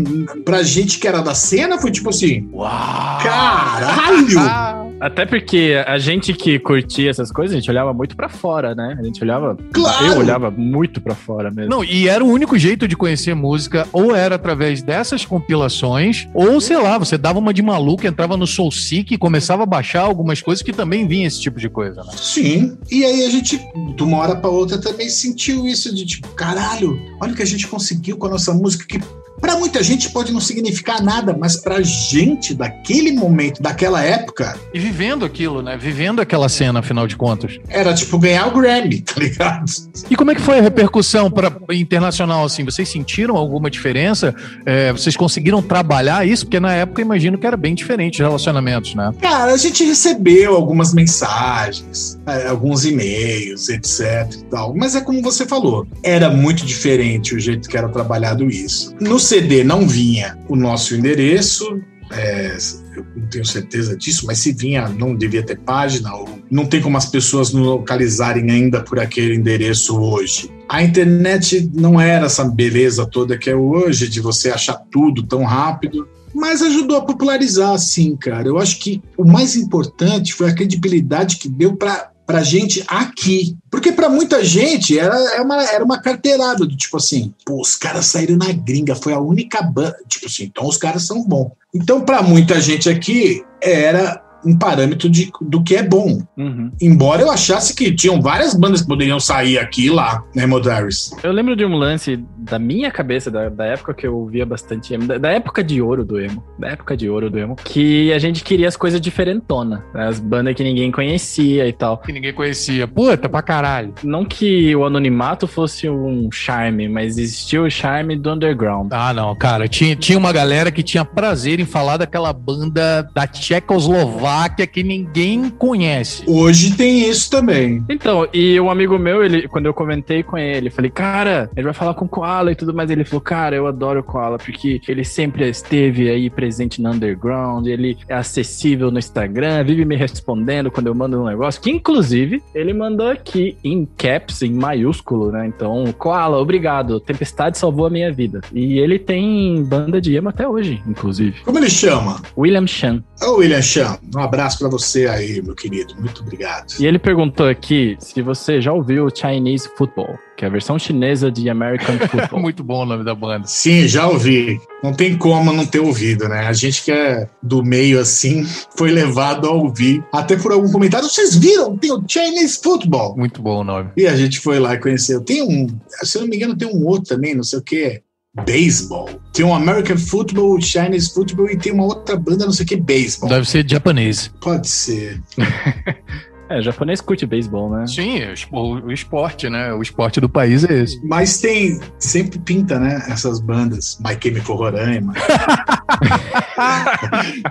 [SPEAKER 1] pra gente que era da cena, foi tipo assim,
[SPEAKER 3] uau!
[SPEAKER 1] Caralho!
[SPEAKER 4] Até porque a gente que curtia essas coisas, a gente olhava muito para fora, né? A gente olhava.
[SPEAKER 1] Claro.
[SPEAKER 4] Eu olhava muito para fora mesmo.
[SPEAKER 3] Não, e era o único jeito de conhecer música, ou era através dessas compilações, ou sei lá, você dava uma de maluco, entrava no Soul Seek e começava a baixar algumas coisas que também vinha esse tipo de coisa, né?
[SPEAKER 1] Sim. E aí a gente, de uma hora para outra, também sentiu isso de tipo, caralho, olha o que a gente conseguiu com a nossa música que para muita gente pode não significar nada, mas pra gente daquele momento, daquela época.
[SPEAKER 3] E vivendo aquilo, né? Vivendo aquela cena, afinal de contas.
[SPEAKER 1] Era tipo ganhar o Grammy, (laughs) tá ligado?
[SPEAKER 3] E como é que foi a repercussão para internacional assim? Vocês sentiram alguma diferença? É, vocês conseguiram trabalhar isso? Porque na época imagino que era bem diferente os relacionamentos, né?
[SPEAKER 1] Cara, a gente recebeu algumas mensagens, é, alguns e-mails, etc e tal. Mas é como você falou, era muito diferente o jeito que era trabalhado isso. CD não vinha o nosso endereço, é, eu não tenho certeza disso, mas se vinha, não devia ter página, ou não tem como as pessoas nos localizarem ainda por aquele endereço hoje. A internet não era essa beleza toda que é hoje, de você achar tudo tão rápido, mas ajudou a popularizar, sim, cara. Eu acho que o mais importante foi a credibilidade que deu para pra gente aqui. Porque para muita gente era, era, uma, era uma carteirada do tipo assim, pô, os caras saíram na gringa, foi a única banda. Tipo assim, então os caras são bons. Então, para muita gente aqui, era um parâmetro de, do que é bom.
[SPEAKER 4] Uhum.
[SPEAKER 1] Embora eu achasse que tinham várias bandas que poderiam sair aqui e lá, né, Modaris?
[SPEAKER 4] Eu lembro de um lance da minha cabeça, da, da época que eu ouvia bastante emo, da, da, época de ouro do emo, da época de ouro do emo, que a gente queria as coisas diferentona, né, as bandas que ninguém conhecia e tal.
[SPEAKER 3] Que ninguém conhecia. Puta, pra caralho.
[SPEAKER 4] Não que o anonimato fosse um charme, mas existia o charme do underground.
[SPEAKER 3] Ah, não, cara, tinha, tinha uma galera que tinha prazer em falar daquela banda da Tchecoslováquia que ninguém conhece.
[SPEAKER 1] Hoje tem isso também.
[SPEAKER 4] Então, e um amigo meu, ele, quando eu comentei com ele, falei, cara, ele vai falar com o Koala e tudo mais. Ele falou, cara, eu adoro o Koala, porque ele sempre esteve aí presente no underground, ele é acessível no Instagram, vive me respondendo quando eu mando um negócio, que inclusive ele mandou aqui em caps, em maiúsculo, né? Então, Koala, obrigado. Tempestade salvou a minha vida. E ele tem banda de emo até hoje, inclusive.
[SPEAKER 1] Como ele chama?
[SPEAKER 4] William Chan.
[SPEAKER 1] Ô, William Chan, Um abraço para você aí, meu querido. Muito obrigado.
[SPEAKER 4] E ele perguntou aqui se você já ouviu Chinese Football, que é a versão chinesa de American (laughs) Football.
[SPEAKER 3] Muito bom o nome da banda.
[SPEAKER 1] Sim, já ouvi. Não tem como não ter ouvido, né? A gente que é do meio assim (laughs) foi levado a ouvir. Até por algum comentário, vocês viram? Tem o Chinese Football.
[SPEAKER 3] Muito bom o nome.
[SPEAKER 1] E a gente foi lá e conheceu. Tem um, se eu não me engano, tem um outro também, não sei o que. Baseball. Tem um American Football, Chinese Football e tem uma outra banda, não sei o que, Baseball.
[SPEAKER 3] Deve ser japonês.
[SPEAKER 1] Pode ser. (laughs)
[SPEAKER 4] É, japonês curte beisebol, né?
[SPEAKER 3] Sim, o, o esporte, né? O esporte do país é esse.
[SPEAKER 1] Mas tem, sempre pinta, né? Essas bandas. My Chemical Roraima. (laughs)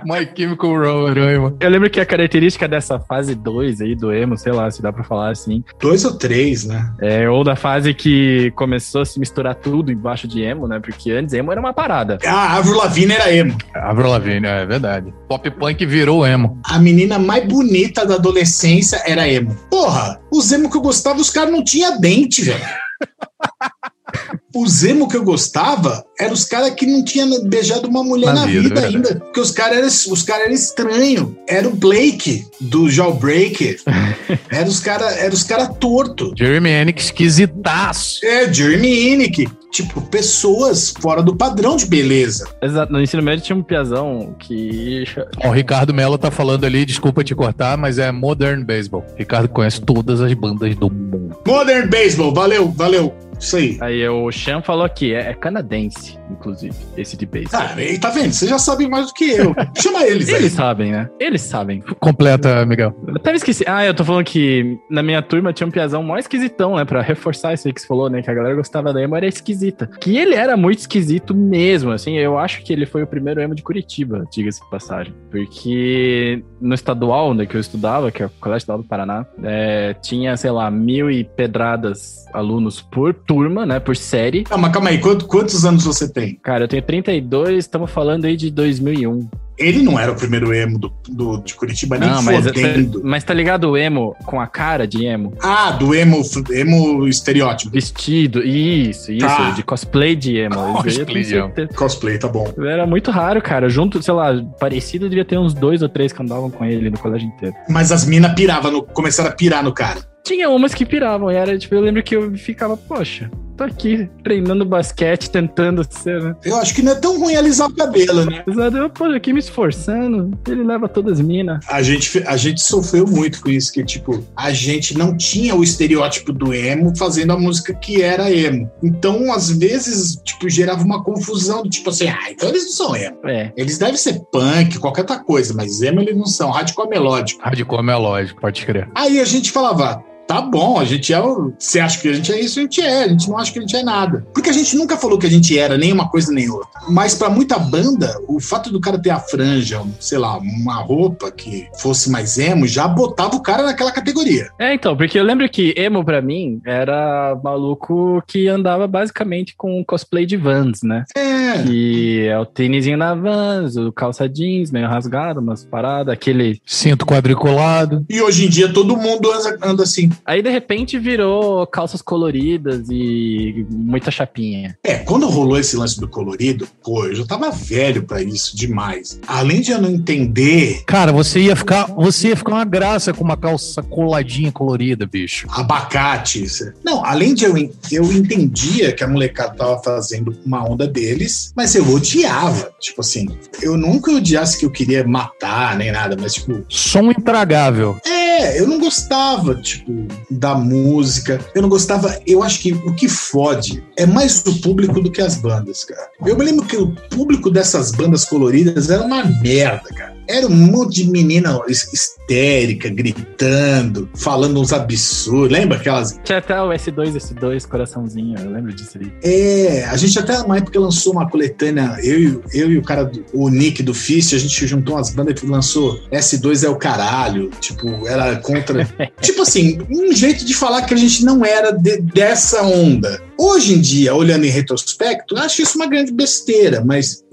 [SPEAKER 3] My Chemical Roraima.
[SPEAKER 4] Eu lembro que a característica dessa fase 2 aí do emo, sei lá se dá pra falar assim,
[SPEAKER 1] Dois ou três, né?
[SPEAKER 4] é, ou da fase que começou a se misturar tudo embaixo de emo, né? Porque antes emo era uma parada.
[SPEAKER 1] Ah, a Avril Lavigne era emo.
[SPEAKER 3] Avril Lavigne, é verdade. Pop punk virou emo.
[SPEAKER 1] A menina mais bonita da adolescência era emo. Porra, os emo que eu gostava, os caras não tinham dente, velho. (laughs) Os emo que eu gostava eram os caras que não tinham beijado uma mulher
[SPEAKER 3] Na
[SPEAKER 1] na,
[SPEAKER 3] vida,
[SPEAKER 1] vida,
[SPEAKER 3] verdade.
[SPEAKER 1] ainda. Porque os caras eram os cara eram estranhos. Era o Blake, do Jawbreaker. (laughs) era os caras era os cara torto.
[SPEAKER 3] Jeremy Hennick esquisitaço.
[SPEAKER 1] É, Jeremy Inick. Tipo, pessoas fora do padrão de beleza.
[SPEAKER 4] Exato, no ensino médio tinha um piazão que.
[SPEAKER 3] Ó, o Ricardo Mello tá falando ali, desculpa te cortar, mas é Modern Baseball. Ricardo conhece todas as bandas do mundo.
[SPEAKER 1] Modern Baseball, valeu, valeu. Isso aí.
[SPEAKER 4] Aí o Chan falou aqui, é, é canadense, inclusive, esse de.
[SPEAKER 1] Ah, aí tá vendo? Você já sabe mais do que eu. (laughs) Chama eles aí.
[SPEAKER 4] Eles sabem, né? Eles sabem.
[SPEAKER 3] Completa, Miguel.
[SPEAKER 4] Eu até me esqueci. Ah, eu tô falando que na minha turma tinha um piazão mó esquisitão, né? Pra reforçar isso aí que você falou, né? Que a galera gostava da emo, era esquisita. Que ele era muito esquisito mesmo, assim. Eu acho que ele foi o primeiro emo de Curitiba, diga-se de passagem. Porque no estadual, onde que eu estudava, que é o Colégio Estadual do Paraná, é, tinha, sei lá, mil e pedradas alunos por turma, né? Por série.
[SPEAKER 1] Calma, calma aí. Quanto- quantos anos você tem?
[SPEAKER 4] Cara, eu tenho 32, estamos falando aí de 2001.
[SPEAKER 1] Ele não era o primeiro emo do, do- de Curitiba, nem
[SPEAKER 4] Não, mas,
[SPEAKER 1] fodendo.
[SPEAKER 4] mas tá ligado o emo com a cara de emo?
[SPEAKER 1] Ah, do emo, emo estereótipo.
[SPEAKER 4] Vestido, isso, isso,
[SPEAKER 1] Tá.
[SPEAKER 4] de cosplay de emo. (laughs)
[SPEAKER 3] Cosplay de emo.
[SPEAKER 1] Cosplay, tá bom.
[SPEAKER 4] Era muito raro, cara. Junto, sei lá, parecido devia ter uns dois ou três que andavam com ele no colégio inteiro.
[SPEAKER 1] Mas as minas piravam, no, começaram a pirar no cara.
[SPEAKER 4] Tinha umas que piravam, e era tipo, eu lembro que eu ficava, poxa, tô aqui treinando basquete, tentando ser, né?
[SPEAKER 1] Eu acho que não é tão ruim alisar o cabelo, né?
[SPEAKER 4] Exato, eu, pô, aqui me esforçando, ele leva todas as minas.
[SPEAKER 1] A gente, a gente sofreu muito com isso, que tipo, a gente não tinha o estereótipo do emo fazendo a música que era emo. Então, às vezes, tipo, gerava uma confusão do tipo assim, ah, então eles não são emo.
[SPEAKER 4] É,
[SPEAKER 1] Eles devem ser punk, qualquer outra coisa, mas emo eles não são, hardcore melódico.
[SPEAKER 3] Hardcore melódico, pode crer.
[SPEAKER 1] Aí a gente falava, tá bom, a gente é o. Você acha que a gente é isso? A gente é, a gente não acha que a gente é nada. Porque a gente nunca falou que a gente era nem uma coisa nem outra. Mas pra muita banda, o fato do cara ter a franja, sei lá, uma roupa que fosse mais emo, já botava o cara naquela categoria.
[SPEAKER 4] É, então, porque eu lembro que emo pra mim era maluco que andava basicamente com cosplay de Vans, né?
[SPEAKER 1] É.
[SPEAKER 4] Que é o tênisinho na Vans, o calça jeans meio rasgado, umas paradas, aquele.
[SPEAKER 3] Cinto quadriculado.
[SPEAKER 1] E hoje em dia todo mundo anda, anda assim.
[SPEAKER 4] Aí de repente virou calças coloridas e muita chapinha.
[SPEAKER 1] É, quando rolou esse lance do colorido, pô, eu já tava velho pra isso demais. Além de eu não entender
[SPEAKER 3] Cara, você ia ficar, você ia ficar uma graça com uma calça coladinha colorida, bicho.
[SPEAKER 1] abacate. isso. Não, além de eu, eu entendia que a molecada tava fazendo uma onda deles, mas eu odiava. Tipo assim, eu nunca odiasse que eu queria matar nem nada, mas tipo,
[SPEAKER 3] Som intragável.
[SPEAKER 1] é, eu não gostava, tipo, da música. Eu não gostava. Eu acho que o que fode é mais o público do que as bandas, cara. Eu me lembro que o público dessas bandas coloridas era uma merda, cara. Era um monte de menina his- histérica, gritando, falando uns absurdos. Lembra aquelas.
[SPEAKER 4] Tinha até o S2, S2, coraçãozinho, eu lembro disso aí.
[SPEAKER 1] É, a gente até uma época lançou uma coletânea, eu, e- eu e o cara, do, o Nick do Fist, a gente juntou umas bandas que lançou S2 é o caralho. Tipo, era contra. (laughs) tipo assim, um jeito de falar que a gente não era de- dessa onda. Hoje em dia, olhando em retrospecto, acho isso uma grande besteira, mas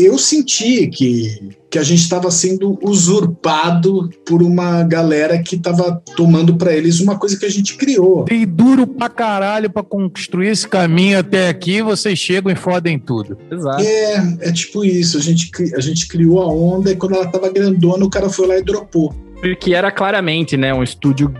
[SPEAKER 1] eu senti que que a gente estava sendo usurpado por uma galera que estava tomando para eles uma coisa que a gente criou.
[SPEAKER 3] Tem duro pra caralho pra construir esse caminho até aqui, vocês chegam e fodem tudo.
[SPEAKER 1] Exato. É, é tipo isso. A gente, a gente criou a onda e quando ela tava grandona, o cara foi lá e dropou.
[SPEAKER 4] Porque era claramente, né, um estúdio,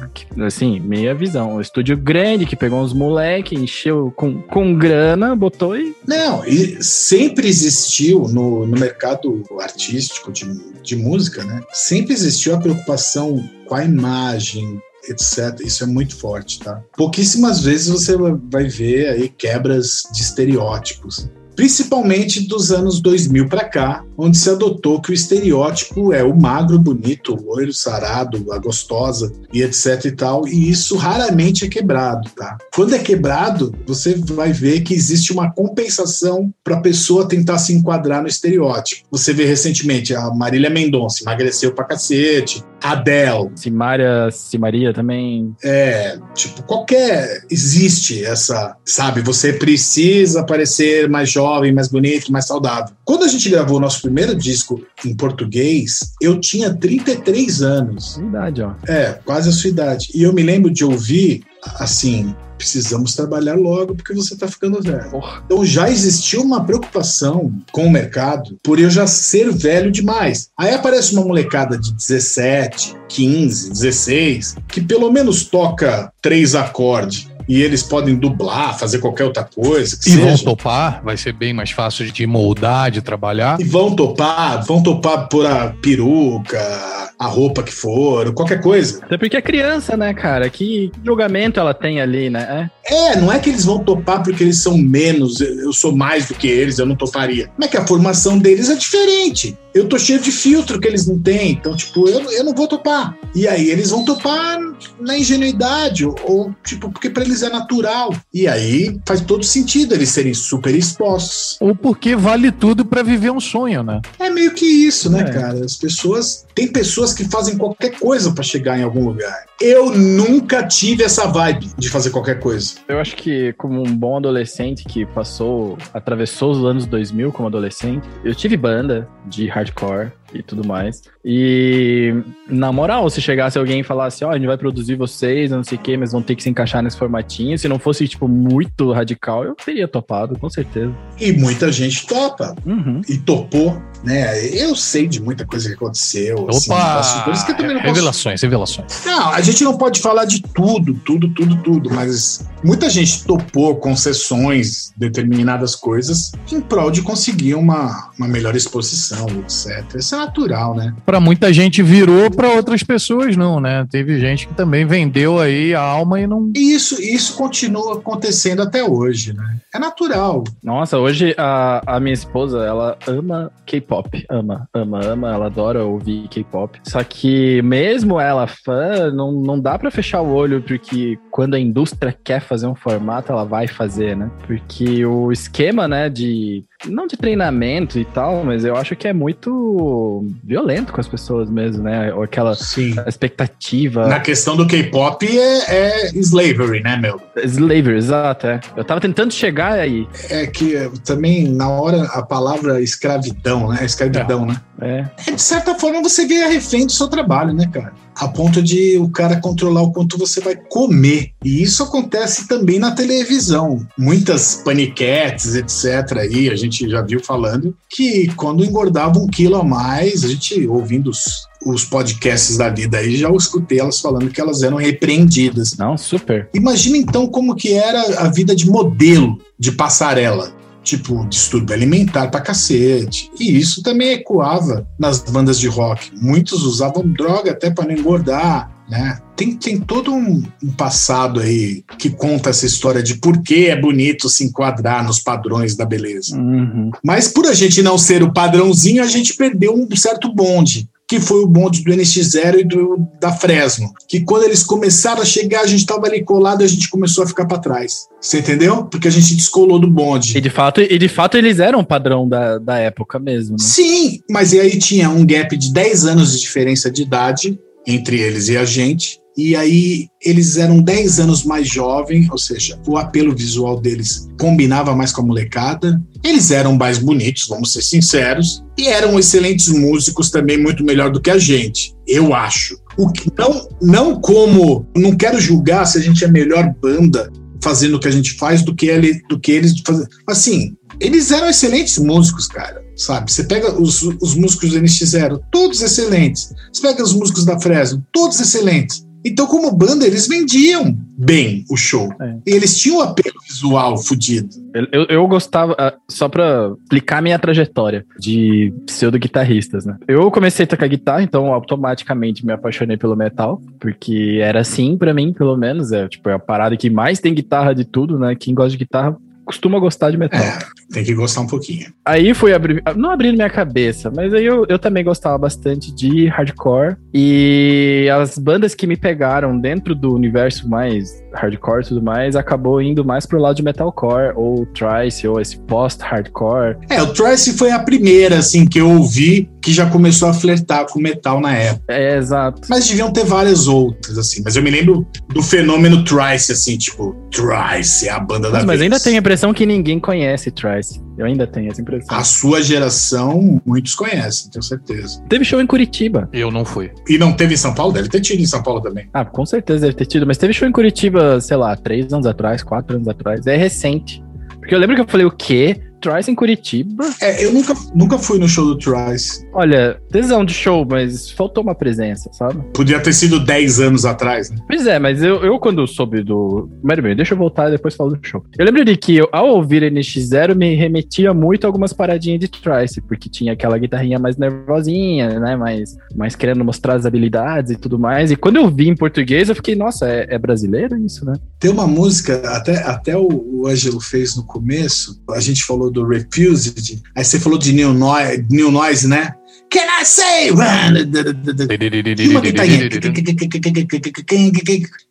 [SPEAKER 4] assim, meia visão. Um estúdio grande que pegou uns moleque, encheu com, com grana, botou e.
[SPEAKER 1] Não, e sempre existiu no, no mercado artístico de, de música, né? Sempre existiu a preocupação com a imagem, etc. Isso é muito forte, tá? Pouquíssimas vezes você vai ver aí quebras de estereótipos principalmente dos anos 2000 para cá, onde se adotou que o estereótipo é o magro, bonito, o loiro, sarado, a gostosa e etc e tal, e isso raramente é quebrado, tá? Quando é quebrado, você vai ver que existe uma compensação para a pessoa tentar se enquadrar no estereótipo. Você vê recentemente a Marília Mendonça emagreceu pra cacete, Adele.
[SPEAKER 4] Simária, Simaria também.
[SPEAKER 1] É, tipo, qualquer. Existe essa. Sabe, você precisa parecer mais jovem, mais bonito, mais saudável. Quando a gente gravou o nosso primeiro disco em português, eu tinha 33 anos.
[SPEAKER 4] Idade, ó.
[SPEAKER 1] É, quase a sua idade. E eu me lembro de ouvir, assim, precisamos trabalhar logo porque você está ficando velho. Porra. Então já existiu uma preocupação com o mercado por eu já ser velho demais. Aí aparece uma molecada de 17, 15, 16, que pelo menos toca três acordes e eles podem dublar, fazer qualquer outra coisa.
[SPEAKER 3] e seja. vão topar, vai ser bem mais fácil de moldar, de trabalhar.
[SPEAKER 1] E vão topar, vão topar por a peruca, a roupa que for, qualquer coisa.
[SPEAKER 4] Até porque é criança, né, cara? Que julgamento ela tem ali, né?
[SPEAKER 1] É. é, não é que eles vão topar porque eles são menos, eu sou mais do que eles, eu não toparia. Como é que a formação deles é diferente? Eu tô cheio de filtro que eles não têm, então, tipo, eu, eu não vou topar. E aí eles vão topar na ingenuidade, ou, ou tipo, porque para eles é natural. E aí faz todo sentido eles serem super expostos.
[SPEAKER 3] Ou porque vale tudo para viver um sonho, né?
[SPEAKER 1] É meio que isso, né, é. cara? As pessoas. Tem pessoas que fazem qualquer coisa para chegar em algum lugar. Eu nunca tive essa vibe de fazer qualquer coisa.
[SPEAKER 4] Eu acho que, como um bom adolescente que passou, atravessou os anos 2000 como adolescente, eu tive banda de hardcore e tudo mais. E, na moral, se chegasse alguém e falasse, ó, oh, a gente vai produzir vocês, não sei o quê, mas vão ter que se encaixar nesse formatinho, se não fosse, tipo, muito radical, eu teria topado, com certeza.
[SPEAKER 1] E muita gente topa. Uhum. E topou, né? Eu sei de muita coisa que aconteceu.
[SPEAKER 3] Assim, Opa! Assim, coisas que eu também não posso... Revelações, revelações.
[SPEAKER 1] Não, a gente não pode falar de tudo, tudo, tudo, tudo, mas muita gente topou concessões, determinadas coisas, em prol de conseguir uma, uma melhor exposição, etc. Isso natural, né?
[SPEAKER 3] Para muita gente virou, para outras pessoas não, né? Teve gente que também vendeu aí a alma e não.
[SPEAKER 1] Isso, isso continua acontecendo até hoje, né? É natural.
[SPEAKER 4] Nossa, hoje a, a minha esposa, ela ama K-pop. Ama, ama, ama. Ela adora ouvir K-pop. Só que mesmo ela fã, não, não dá para fechar o olho, porque quando a indústria quer fazer um formato, ela vai fazer, né? Porque o esquema, né, de não de treinamento e tal, mas eu acho que é muito violento com as pessoas mesmo, né? Ou aquela Sim. expectativa.
[SPEAKER 1] Na questão do K-pop é, é, slavery, né, meu?
[SPEAKER 4] Slavery, exato. É. Eu tava tentando chegar aí.
[SPEAKER 1] É que também, na hora, a palavra escravidão, né? Escravidão, é. né?
[SPEAKER 4] É.
[SPEAKER 1] é. De certa forma, você vê a refém do seu trabalho, né, cara? A ponto de o cara controlar o quanto você vai comer. E isso acontece também na televisão. Muitas paniquetes, etc. aí, a gente já viu falando que quando engordava um quilo a mais, a gente ouvindo os, os podcasts da vida aí, já escutei elas falando que elas eram repreendidas.
[SPEAKER 4] Não, super.
[SPEAKER 1] Imagina então como que era a vida de modelo de passarela tipo, distúrbio alimentar pra cacete. E isso também ecoava nas bandas de rock. Muitos usavam droga até para não engordar, né? Tem, tem todo um, um, passado aí que conta essa história de por que é bonito se enquadrar nos padrões da beleza.
[SPEAKER 4] Uhum.
[SPEAKER 1] Mas por a gente não ser o padrãozinho, a gente perdeu um certo bonde que foi o bonde do NX0 e do, da Fresno. Que quando eles começaram a chegar, a gente estava ali colado e a gente começou a ficar para trás. Você entendeu? Porque a gente descolou do bonde.
[SPEAKER 4] E de fato, e de fato eles eram o padrão da, da época mesmo. Né?
[SPEAKER 1] Sim, mas e aí tinha um gap de 10 anos de diferença de idade entre eles e a gente. E aí eles eram 10 anos mais jovens, ou seja, o apelo visual deles combinava mais com a molecada. Eles eram mais bonitos, vamos ser sinceros, e eram excelentes músicos também, muito melhor do que a gente, eu acho. O que não, não como, não quero julgar se a gente é melhor banda fazendo o que a gente faz do que, ele, do que eles fazendo. Assim, eles eram excelentes músicos, cara, sabe? Você pega os, os músicos do NX0, todos excelentes. Você pega os músicos da Fresno, todos excelentes. Então, como banda, eles vendiam bem o show. É. Eles tinham um apelo visual fudido.
[SPEAKER 4] Eu, eu gostava, ah, só pra explicar minha trajetória de pseudo-guitarristas, né? Eu comecei a tocar guitarra, então automaticamente me apaixonei pelo metal, porque era assim para mim, pelo menos. É, tipo, é a parada que mais tem guitarra de tudo, né? Quem gosta de guitarra costuma gostar de metal. É,
[SPEAKER 1] tem que gostar um pouquinho.
[SPEAKER 4] Aí foi abrir, não abrindo minha cabeça, mas aí eu, eu também gostava bastante de hardcore. E as bandas que me pegaram dentro do universo mais hardcore e tudo mais, acabou indo mais pro lado de metalcore, ou Trice, ou esse post-hardcore.
[SPEAKER 1] É, o Trice foi a primeira, assim, que eu ouvi que já começou a flertar com metal na época.
[SPEAKER 4] É, exato.
[SPEAKER 1] Mas deviam ter várias outras, assim. Mas eu me lembro do fenômeno Trice, assim, tipo, Trice é a banda da
[SPEAKER 4] Mas, mas ainda tenho a impressão que ninguém conhece Trice. Eu ainda tenho essa impressão.
[SPEAKER 1] A sua geração, muitos conhecem, tenho certeza.
[SPEAKER 4] Teve show em Curitiba.
[SPEAKER 3] Eu não fui.
[SPEAKER 1] E não teve em São Paulo? Deve ter tido em São Paulo também.
[SPEAKER 4] Ah, com certeza deve ter tido. Mas teve show em Curitiba, sei lá, três anos atrás, quatro anos atrás. É recente. Porque eu lembro que eu falei o quê? Trice em Curitiba.
[SPEAKER 1] É, eu nunca, nunca fui no show do Trice.
[SPEAKER 4] Olha, tesão de show, mas faltou uma presença, sabe?
[SPEAKER 1] Podia ter sido 10 anos atrás, né?
[SPEAKER 4] Pois é, mas eu, eu quando soube do. Mas bem, deixa eu voltar e depois falo do show. Eu lembro de que eu, ao ouvir NX0 me remetia muito a algumas paradinhas de Trice, porque tinha aquela guitarrinha mais nervosinha, né? Mais, mais querendo mostrar as habilidades e tudo mais. E quando eu vi em português, eu fiquei, nossa, é, é brasileiro isso, né?
[SPEAKER 1] Tem uma música, até, até o, o Ângelo fez no começo, a gente falou do Refused, aí você falou de New Noise, New Noise né? Can I say? E uma guitarrinha.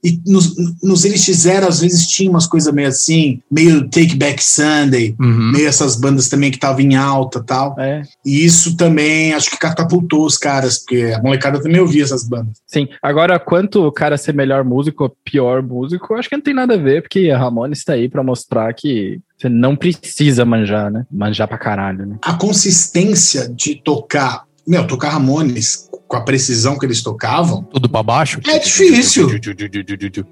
[SPEAKER 1] E nos, nos NX0, às vezes tinha umas coisas meio assim, meio Take Back Sunday, uhum. meio essas bandas também que estavam em alta tal. É. E isso também acho que catapultou os caras, porque a molecada também ouvia essas bandas.
[SPEAKER 4] Sim. Agora, quanto o cara ser melhor músico ou pior músico, acho que não tem nada a ver, porque a Ramones está aí para mostrar que você não precisa manjar, né? Manjar pra caralho, né?
[SPEAKER 1] A consistência de tocar meu, tocar Ramones com a precisão que eles tocavam.
[SPEAKER 3] Tudo para baixo?
[SPEAKER 1] É difícil.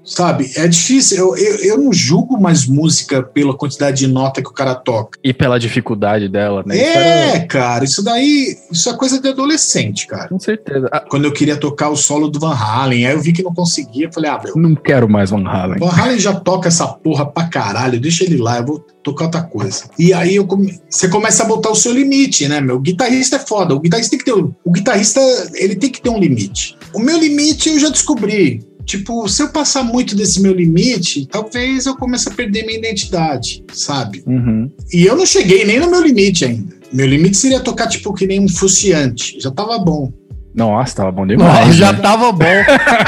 [SPEAKER 1] sabe? É difícil. Eu, eu, eu, não julgo mais música pela quantidade de nota que o cara toca.
[SPEAKER 4] E pela dificuldade dela, né?
[SPEAKER 1] É, era... cara, isso daí. Isso é coisa de adolescente, cara.
[SPEAKER 4] Com certeza. Ah,
[SPEAKER 1] Quando eu queria tocar o solo do Van Halen, aí eu vi que não conseguia. Falei, ah, meu.
[SPEAKER 4] Não quero mais Van Halen.
[SPEAKER 1] Van Halen já toca essa porra pra caralho, deixa ele lá, eu vou tocar outra coisa. E aí eu come... você começa a botar o seu limite, né, meu? O guitarrista é foda. O guitarrista tem que ter. O guitarrista, ele tem que ter um limite. O meu limite eu já descobri. Tipo, se eu passar muito desse meu limite, talvez eu comece a perder minha identidade, sabe?
[SPEAKER 4] Uhum.
[SPEAKER 1] E eu não cheguei nem no meu limite ainda. Meu limite seria tocar, tipo, que nem um fuciante. Já tava bom.
[SPEAKER 4] Nossa, tava bom demais.
[SPEAKER 3] Nossa, já né? tava bom.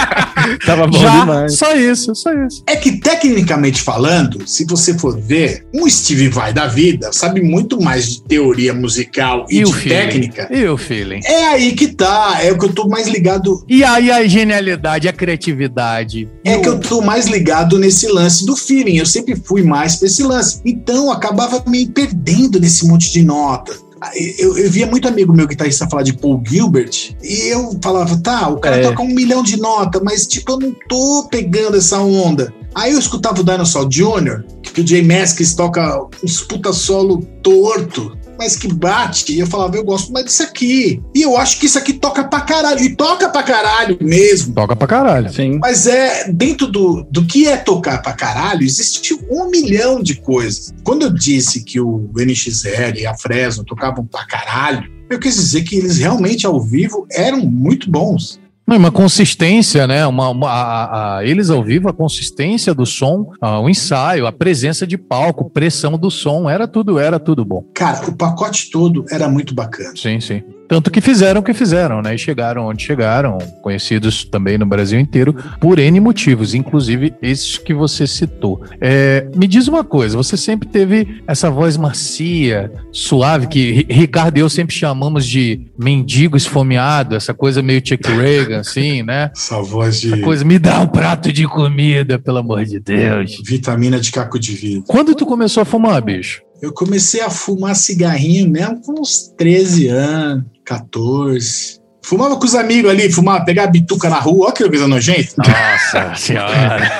[SPEAKER 3] (laughs)
[SPEAKER 4] tava bom já, demais.
[SPEAKER 3] Só isso, só isso.
[SPEAKER 1] É que, tecnicamente falando, se você for ver, um Steve Vai da vida sabe muito mais de teoria musical e, e de técnica.
[SPEAKER 3] E o feeling.
[SPEAKER 1] É aí que tá. É o que eu tô mais ligado.
[SPEAKER 3] E aí a genialidade, a criatividade.
[SPEAKER 1] É que eu tô mais ligado nesse lance do feeling. Eu sempre fui mais pra esse lance. Então, acabava me perdendo nesse monte de nota eu, eu, via muito amigo meu guitarrista falar de Paul Gilbert e eu falava, tá, o cara é. toca um milhão de notas, mas tipo, eu não tô pegando essa onda. Aí eu escutava o Dinosaur Jr., que o Jay Maskis toca uns puta solo torto mas que bate. E eu falava, eu gosto mais disso aqui. E eu acho que isso aqui toca pra caralho. E toca pra caralho mesmo.
[SPEAKER 3] Toca pra caralho.
[SPEAKER 1] Sim. Mas é, dentro do, do que é tocar pra caralho, existe um milhão de coisas. Quando eu disse que o NX0 e a Fresno tocavam pra caralho, eu quis dizer que eles realmente ao vivo eram muito bons.
[SPEAKER 3] Uma consistência, né? Uma, uma a, a, eles ao vivo, a consistência do som, a, o ensaio, a presença de palco, pressão do som, era tudo, era tudo bom.
[SPEAKER 1] Cara, o pacote todo era muito bacana.
[SPEAKER 3] Sim, sim. Tanto que fizeram o que fizeram, né? E chegaram onde chegaram, conhecidos também no Brasil inteiro, por N motivos, inclusive esses que você citou. É, me diz uma coisa, você sempre teve essa voz macia, suave, que Ricardo e eu sempre chamamos de mendigo esfomeado, essa coisa meio Chuck Reagan, assim, né?
[SPEAKER 1] Essa voz de.
[SPEAKER 3] Essa coisa, me dá um prato de comida, pelo amor de Deus.
[SPEAKER 1] Vitamina de caco de vidro.
[SPEAKER 3] Quando tu começou a fumar, bicho?
[SPEAKER 1] Eu comecei a fumar cigarrinho mesmo com uns 13 anos, 14. Fumava com os amigos ali, fumava, pegar a bituca na rua, olha que coisa nojenta.
[SPEAKER 3] Nossa (laughs) senhora.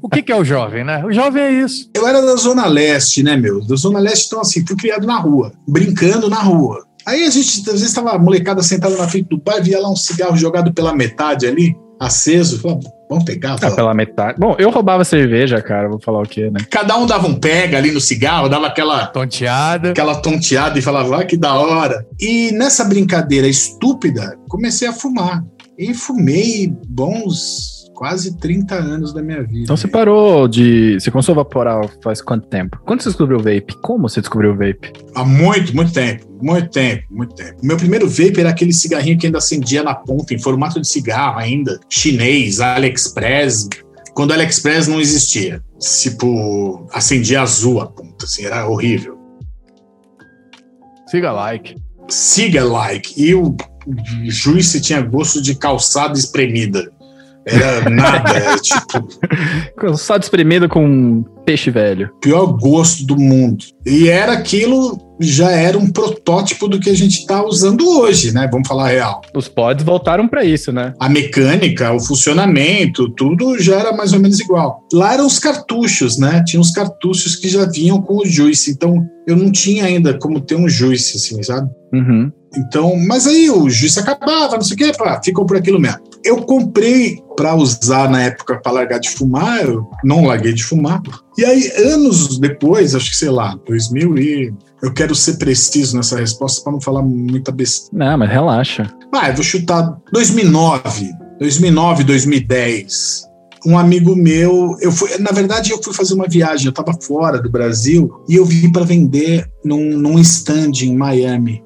[SPEAKER 3] o que, que, é o jovem, né? O jovem é isso.
[SPEAKER 1] Eu era da Zona Leste, né, meu? Da Zona Leste, então assim, fui criado na rua, brincando na rua. Aí a gente, às vezes, tava a molecada sentada na frente do bar, via lá um cigarro jogado pela metade ali, aceso, falava, vamos pegar?
[SPEAKER 4] Ah, pela metade. Bom, eu roubava cerveja, cara, vou falar o quê, né?
[SPEAKER 1] Cada um dava um pega ali no cigarro, dava aquela
[SPEAKER 3] tonteada,
[SPEAKER 1] aquela tonteada e falava, ah, que da hora. E nessa brincadeira estúpida, comecei a fumar. E fumei bons quase 30 anos da minha vida.
[SPEAKER 4] Então você parou de. Você começou a vaporar faz quanto tempo? Quando você descobriu o vape? Como você descobriu o vape?
[SPEAKER 1] Há muito, muito tempo. Muito tempo, muito tempo. O meu primeiro vape era aquele cigarrinho que ainda acendia na ponta, em formato de cigarro ainda. Chinês, AliExpress. Quando AliExpress não existia. Tipo, acendia azul a ponta, assim, era horrível.
[SPEAKER 3] Siga like.
[SPEAKER 1] Siga like. E o Juice tinha gosto de calçada espremida. Era nada, é tipo. (laughs)
[SPEAKER 4] Só espremido com peixe velho.
[SPEAKER 1] Pior gosto do mundo. E era aquilo, já era um protótipo do que a gente está usando hoje, né? Vamos falar real.
[SPEAKER 4] Os pods voltaram para isso, né?
[SPEAKER 1] A mecânica, o funcionamento, tudo já era mais ou menos igual. Lá eram os cartuchos, né? Tinha os cartuchos que já vinham com o Juice. Então eu não tinha ainda como ter um Juice, assim, sabe?
[SPEAKER 4] Uhum.
[SPEAKER 1] Então, mas aí o juiz acabava, não sei o quê, pá, ficou por aquilo mesmo. Eu comprei para usar na época para largar de fumar, eu não larguei de fumar. E aí, anos depois, acho que sei lá, 2000 e. Eu quero ser preciso nessa resposta para não falar muita besteira.
[SPEAKER 4] Não, mas relaxa.
[SPEAKER 1] Ah, eu vou chutar 2009, 2009, 2010 um amigo meu, eu fui, na verdade eu fui fazer uma viagem, eu estava fora do Brasil e eu vim para vender num, num stand em Miami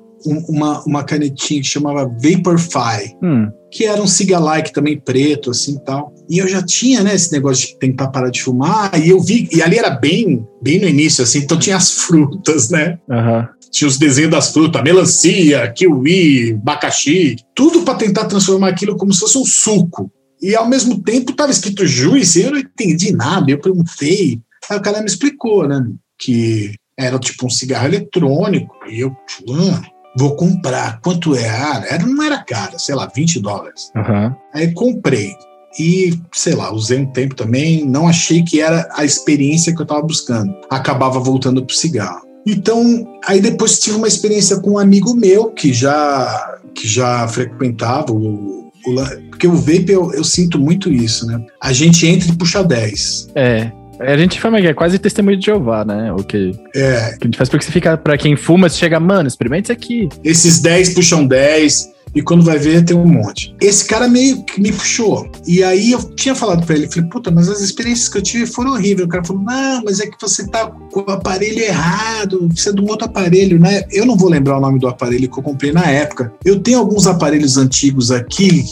[SPEAKER 1] uma, uma canetinha que chamava Vaporfy, hum. Que era um cigalike também preto, assim tal. E eu já tinha, né, esse negócio de tentar parar de fumar, e eu vi, e ali era bem, bem no início, assim, então tinha as frutas, né?
[SPEAKER 4] Uhum.
[SPEAKER 1] Tinha os desenhos das frutas, melancia, kiwi, abacaxi, tudo para tentar transformar aquilo como se fosse um suco. E ao mesmo tempo estava escrito juice, eu não entendi nada, eu perguntei. Aí o cara me explicou, né, que era tipo um cigarro eletrônico, e eu, ah, vou comprar. Quanto é? Ah, era, não era cara, sei lá, 20 dólares.
[SPEAKER 4] Uhum.
[SPEAKER 1] Aí comprei. E, sei lá, usei um tempo também, não achei que era a experiência que eu estava buscando. Acabava voltando pro cigarro. Então, aí depois tive uma experiência com um amigo meu que já, que já frequentava o, o porque o vape eu, eu, sinto muito isso, né? A gente entra e puxa 10.
[SPEAKER 4] É. A gente fala que é quase testemunho de Jeová, né? O que,
[SPEAKER 1] é.
[SPEAKER 4] que a gente faz porque você fica, pra quem fuma, você chega, mano, experimente isso aqui.
[SPEAKER 1] Esses 10 puxam 10, e quando vai ver tem um monte. Esse cara meio que me puxou. E aí eu tinha falado para ele, falei, puta, mas as experiências que eu tive foram horríveis. O cara falou, não, mas é que você tá com o aparelho errado, você é de um outro aparelho, né? Eu não vou lembrar o nome do aparelho que eu comprei na época. Eu tenho alguns aparelhos antigos aqui.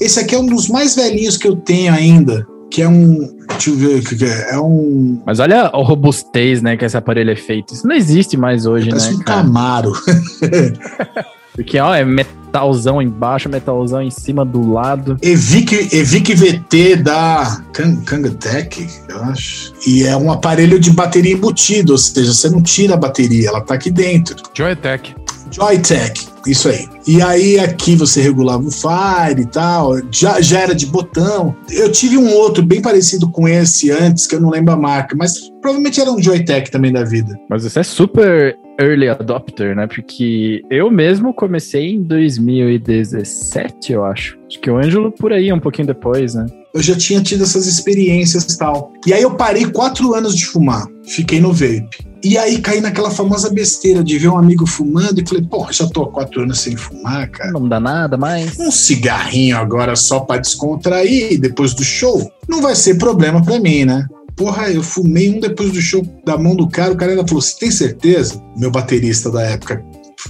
[SPEAKER 1] Esse aqui é um dos mais velhinhos que eu tenho ainda que é um. Deixa eu ver o que é. É um.
[SPEAKER 4] Mas olha a robustez, né, que esse aparelho é feito. Isso não existe mais hoje,
[SPEAKER 1] Parece
[SPEAKER 4] né?
[SPEAKER 1] um cara? Camaro. (laughs)
[SPEAKER 4] Porque, ó, é metalzão embaixo, metalzão em cima do lado.
[SPEAKER 1] Evic, Evic VT da Kangatech, eu acho. E é um aparelho de bateria embutido, ou seja, você não tira a bateria, ela tá aqui dentro.
[SPEAKER 3] Joytech.
[SPEAKER 1] Joytech, isso aí. E aí aqui você regulava o Fire e tal, já, já era de botão. Eu tive um outro bem parecido com esse antes, que eu não lembro a marca, mas provavelmente era um Joytech também da vida.
[SPEAKER 4] Mas você é super early adopter, né? Porque eu mesmo comecei em 2017, eu acho. Acho que o Ângelo por aí, um pouquinho depois, né?
[SPEAKER 1] Eu já tinha tido essas experiências e tal. E aí eu parei quatro anos de fumar. Fiquei no vape. E aí caí naquela famosa besteira de ver um amigo fumando e falei, pô, já tô há quatro anos sem fumar, cara.
[SPEAKER 4] Não dá nada mais.
[SPEAKER 1] Um cigarrinho agora só para descontrair depois do show não vai ser problema para mim, né? Porra, eu fumei um depois do show da mão do cara, o cara ainda falou: Você tem certeza? Meu baterista da época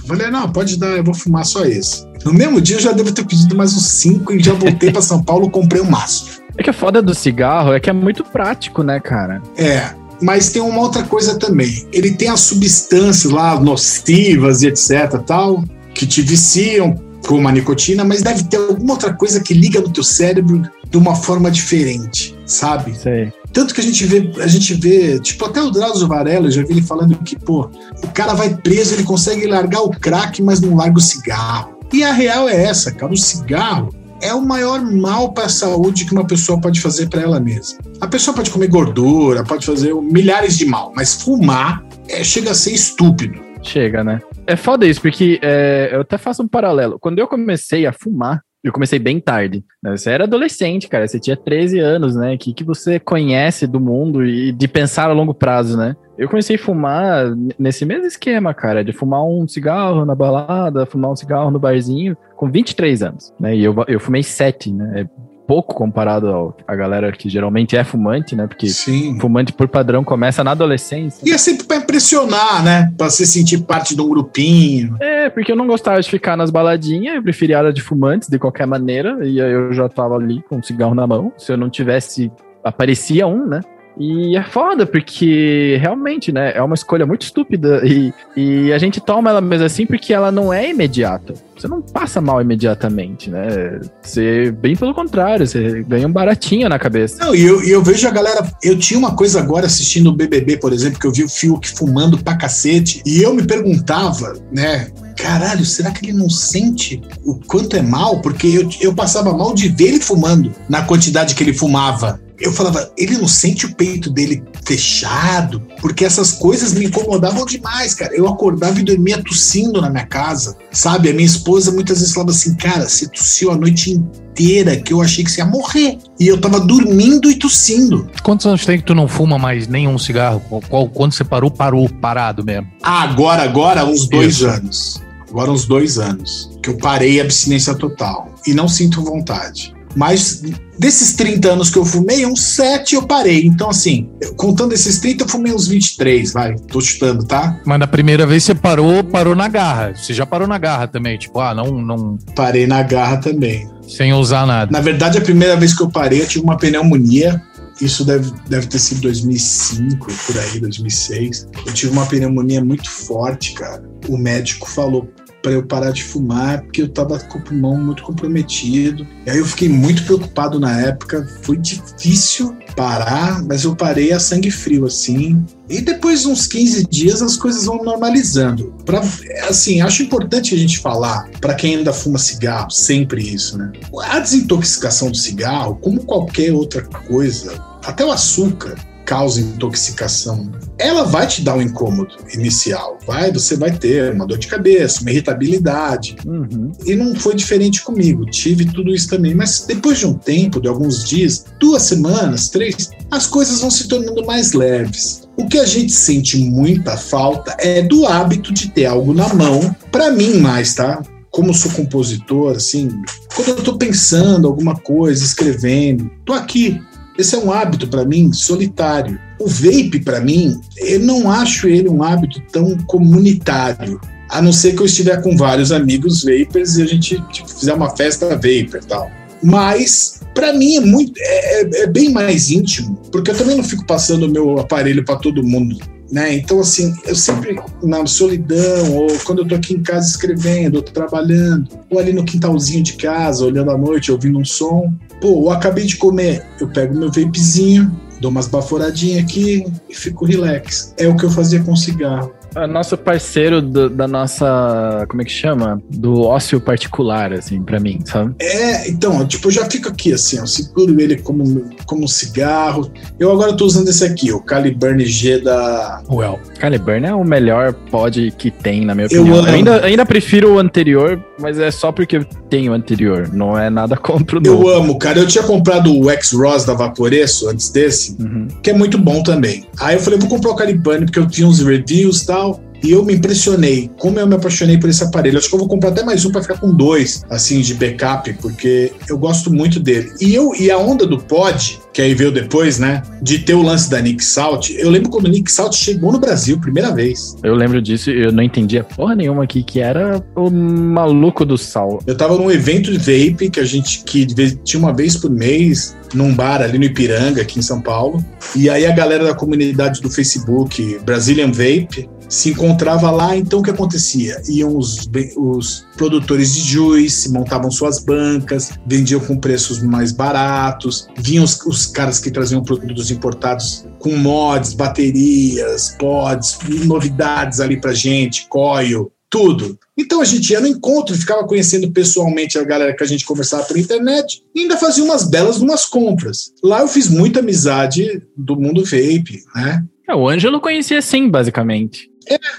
[SPEAKER 1] Falei, não, pode dar, eu vou fumar só esse. No mesmo dia eu já devo ter pedido mais uns cinco e já voltei para São Paulo comprei um maço.
[SPEAKER 4] É que a foda do cigarro é que é muito prático, né, cara?
[SPEAKER 1] É, mas tem uma outra coisa também. Ele tem as substâncias lá nocivas e etc tal, que te viciam, como a nicotina, mas deve ter alguma outra coisa que liga no teu cérebro de uma forma diferente, sabe?
[SPEAKER 4] Sei.
[SPEAKER 1] Tanto que a gente vê, a gente vê, tipo, até o Drauzio Varela, eu já vi ele falando que, pô, o cara vai preso, ele consegue largar o crack, mas não larga o cigarro. E a real é essa, cara, o cigarro é o maior mal para a saúde que uma pessoa pode fazer para ela mesma. A pessoa pode comer gordura, pode fazer milhares de mal, mas fumar é, chega a ser estúpido.
[SPEAKER 4] Chega, né? É foda isso, porque é, eu até faço um paralelo. Quando eu comecei a fumar, eu comecei bem tarde. Né? Você era adolescente, cara. Você tinha 13 anos, né? O que, que você conhece do mundo e de pensar a longo prazo, né? Eu comecei a fumar nesse mesmo esquema, cara, de fumar um cigarro na balada, fumar um cigarro no barzinho, com 23 anos, né? E eu, eu fumei 7, né? É pouco comparado ao, a galera que geralmente é fumante, né? Porque
[SPEAKER 1] Sim.
[SPEAKER 4] fumante por padrão começa na adolescência.
[SPEAKER 1] E é sempre pra impressionar, né? Pra se sentir parte de um grupinho.
[SPEAKER 4] É, porque eu não gostava de ficar nas baladinhas, eu preferia área de fumantes de qualquer maneira, e aí eu já tava ali com um cigarro na mão. Se eu não tivesse, aparecia um, né? E é foda, porque realmente, né, é uma escolha muito estúpida e, e a gente toma ela mesmo assim porque ela não é imediata. Você não passa mal imediatamente, né? Você, bem pelo contrário, você ganha um baratinho na cabeça.
[SPEAKER 1] Não, e eu, eu vejo a galera. Eu tinha uma coisa agora assistindo o BBB, por exemplo, que eu vi o Fiuk fumando pra cacete, e eu me perguntava, né? Caralho, será que ele não sente o quanto é mal? Porque eu, eu passava mal de ver ele fumando na quantidade que ele fumava eu falava, ele não sente o peito dele fechado? Porque essas coisas me incomodavam demais, cara. Eu acordava e dormia tossindo na minha casa, sabe? A minha esposa muitas vezes falava assim, cara, você tossiu a noite inteira que eu achei que você ia morrer. E eu tava dormindo e tossindo.
[SPEAKER 3] Quantos anos tem que tu não fuma mais nenhum cigarro? Qual, quando você parou, parou, parado mesmo?
[SPEAKER 1] Ah, agora, agora, uns dois Isso. anos. Agora uns dois anos. Que eu parei a abstinência total. E não sinto vontade. Mas desses 30 anos que eu fumei, uns 7 eu parei. Então, assim, contando esses 30, eu fumei uns 23, vai. Tô chutando, tá?
[SPEAKER 3] Mas na primeira vez você parou, parou na garra. Você já parou na garra também, tipo, ah, não. não...
[SPEAKER 1] Parei na garra também.
[SPEAKER 3] Sem usar nada.
[SPEAKER 1] Na verdade, a primeira vez que eu parei, eu tive uma pneumonia. Isso deve, deve ter sido 2005, por aí, 2006. Eu tive uma pneumonia muito forte, cara. O médico falou para eu parar de fumar, porque eu estava com o pulmão muito comprometido. E aí eu fiquei muito preocupado na época. Foi difícil parar, mas eu parei a sangue frio assim. E depois de uns 15 dias as coisas vão normalizando. Pra, assim, acho importante a gente falar para quem ainda fuma cigarro, sempre isso, né? A desintoxicação do cigarro, como qualquer outra coisa, até o açúcar, causa intoxicação, ela vai te dar um incômodo inicial. Vai, você vai ter uma dor de cabeça, uma irritabilidade. Uhum. E não foi diferente comigo. Tive tudo isso também. Mas depois de um tempo, de alguns dias, duas semanas, três, as coisas vão se tornando mais leves. O que a gente sente muita falta é do hábito de ter algo na mão, para mim mais, tá? como sou compositor, assim, quando eu tô pensando alguma coisa, escrevendo, tô aqui, esse é um hábito para mim solitário. O vape para mim, eu não acho ele um hábito tão comunitário. A não ser que eu estiver com vários amigos vapers e a gente tipo, fizer uma festa vapor e tal. Mas para mim é muito é, é, é, bem mais íntimo, porque eu também não fico passando o meu aparelho para todo mundo, né? Então assim, eu sempre na solidão ou quando eu tô aqui em casa escrevendo, ou trabalhando, ou ali no quintalzinho de casa, olhando à noite, ouvindo um som, Pô, eu acabei de comer, eu pego meu vapezinho, dou umas baforadinhas aqui e fico relax. É o que eu fazia com cigarro
[SPEAKER 4] nosso parceiro do, da nossa. Como é que chama? Do ócio particular, assim, pra mim, sabe?
[SPEAKER 1] É, então, tipo, eu já fico aqui, assim, eu seguro ele como, como um cigarro. Eu agora tô usando esse aqui, o Caliburn G da.
[SPEAKER 4] Well. Caliburn é o melhor pod que tem, na minha opinião. Eu, eu ainda, ainda prefiro o anterior, mas é só porque eu tenho o anterior. Não é nada (laughs) contra o
[SPEAKER 1] novo. Eu amo, cara. Eu tinha comprado o X-Ross da Vaporeço antes desse, uhum. que é muito bom também. Aí eu falei, vou comprar o Caliburn porque eu tinha uns reviews e tal. E eu me impressionei. Como eu me apaixonei por esse aparelho. Acho que eu vou comprar até mais um para ficar com dois, assim, de backup, porque eu gosto muito dele. E eu e a onda do pod, que aí veio depois, né, de ter o lance da Nick Salt. Eu lembro quando o Nick Salt chegou no Brasil, primeira vez.
[SPEAKER 4] Eu lembro disso, eu não entendia porra nenhuma aqui, que era o maluco do sal.
[SPEAKER 1] Eu tava num evento de vape que a gente que tinha uma vez por mês num bar ali no Ipiranga, aqui em São Paulo. E aí a galera da comunidade do Facebook, Brazilian Vape, se encontrava lá, então o que acontecia? Iam os, os produtores de juice, montavam suas bancas, vendiam com preços mais baratos, vinham os, os caras que traziam produtos importados com mods, baterias, pods, novidades ali pra gente, coil, tudo. Então a gente ia no encontro, ficava conhecendo pessoalmente a galera que a gente conversava pela internet e ainda fazia umas belas umas compras. Lá eu fiz muita amizade do mundo vape, né?
[SPEAKER 4] É, o Ângelo conhecia sim, basicamente.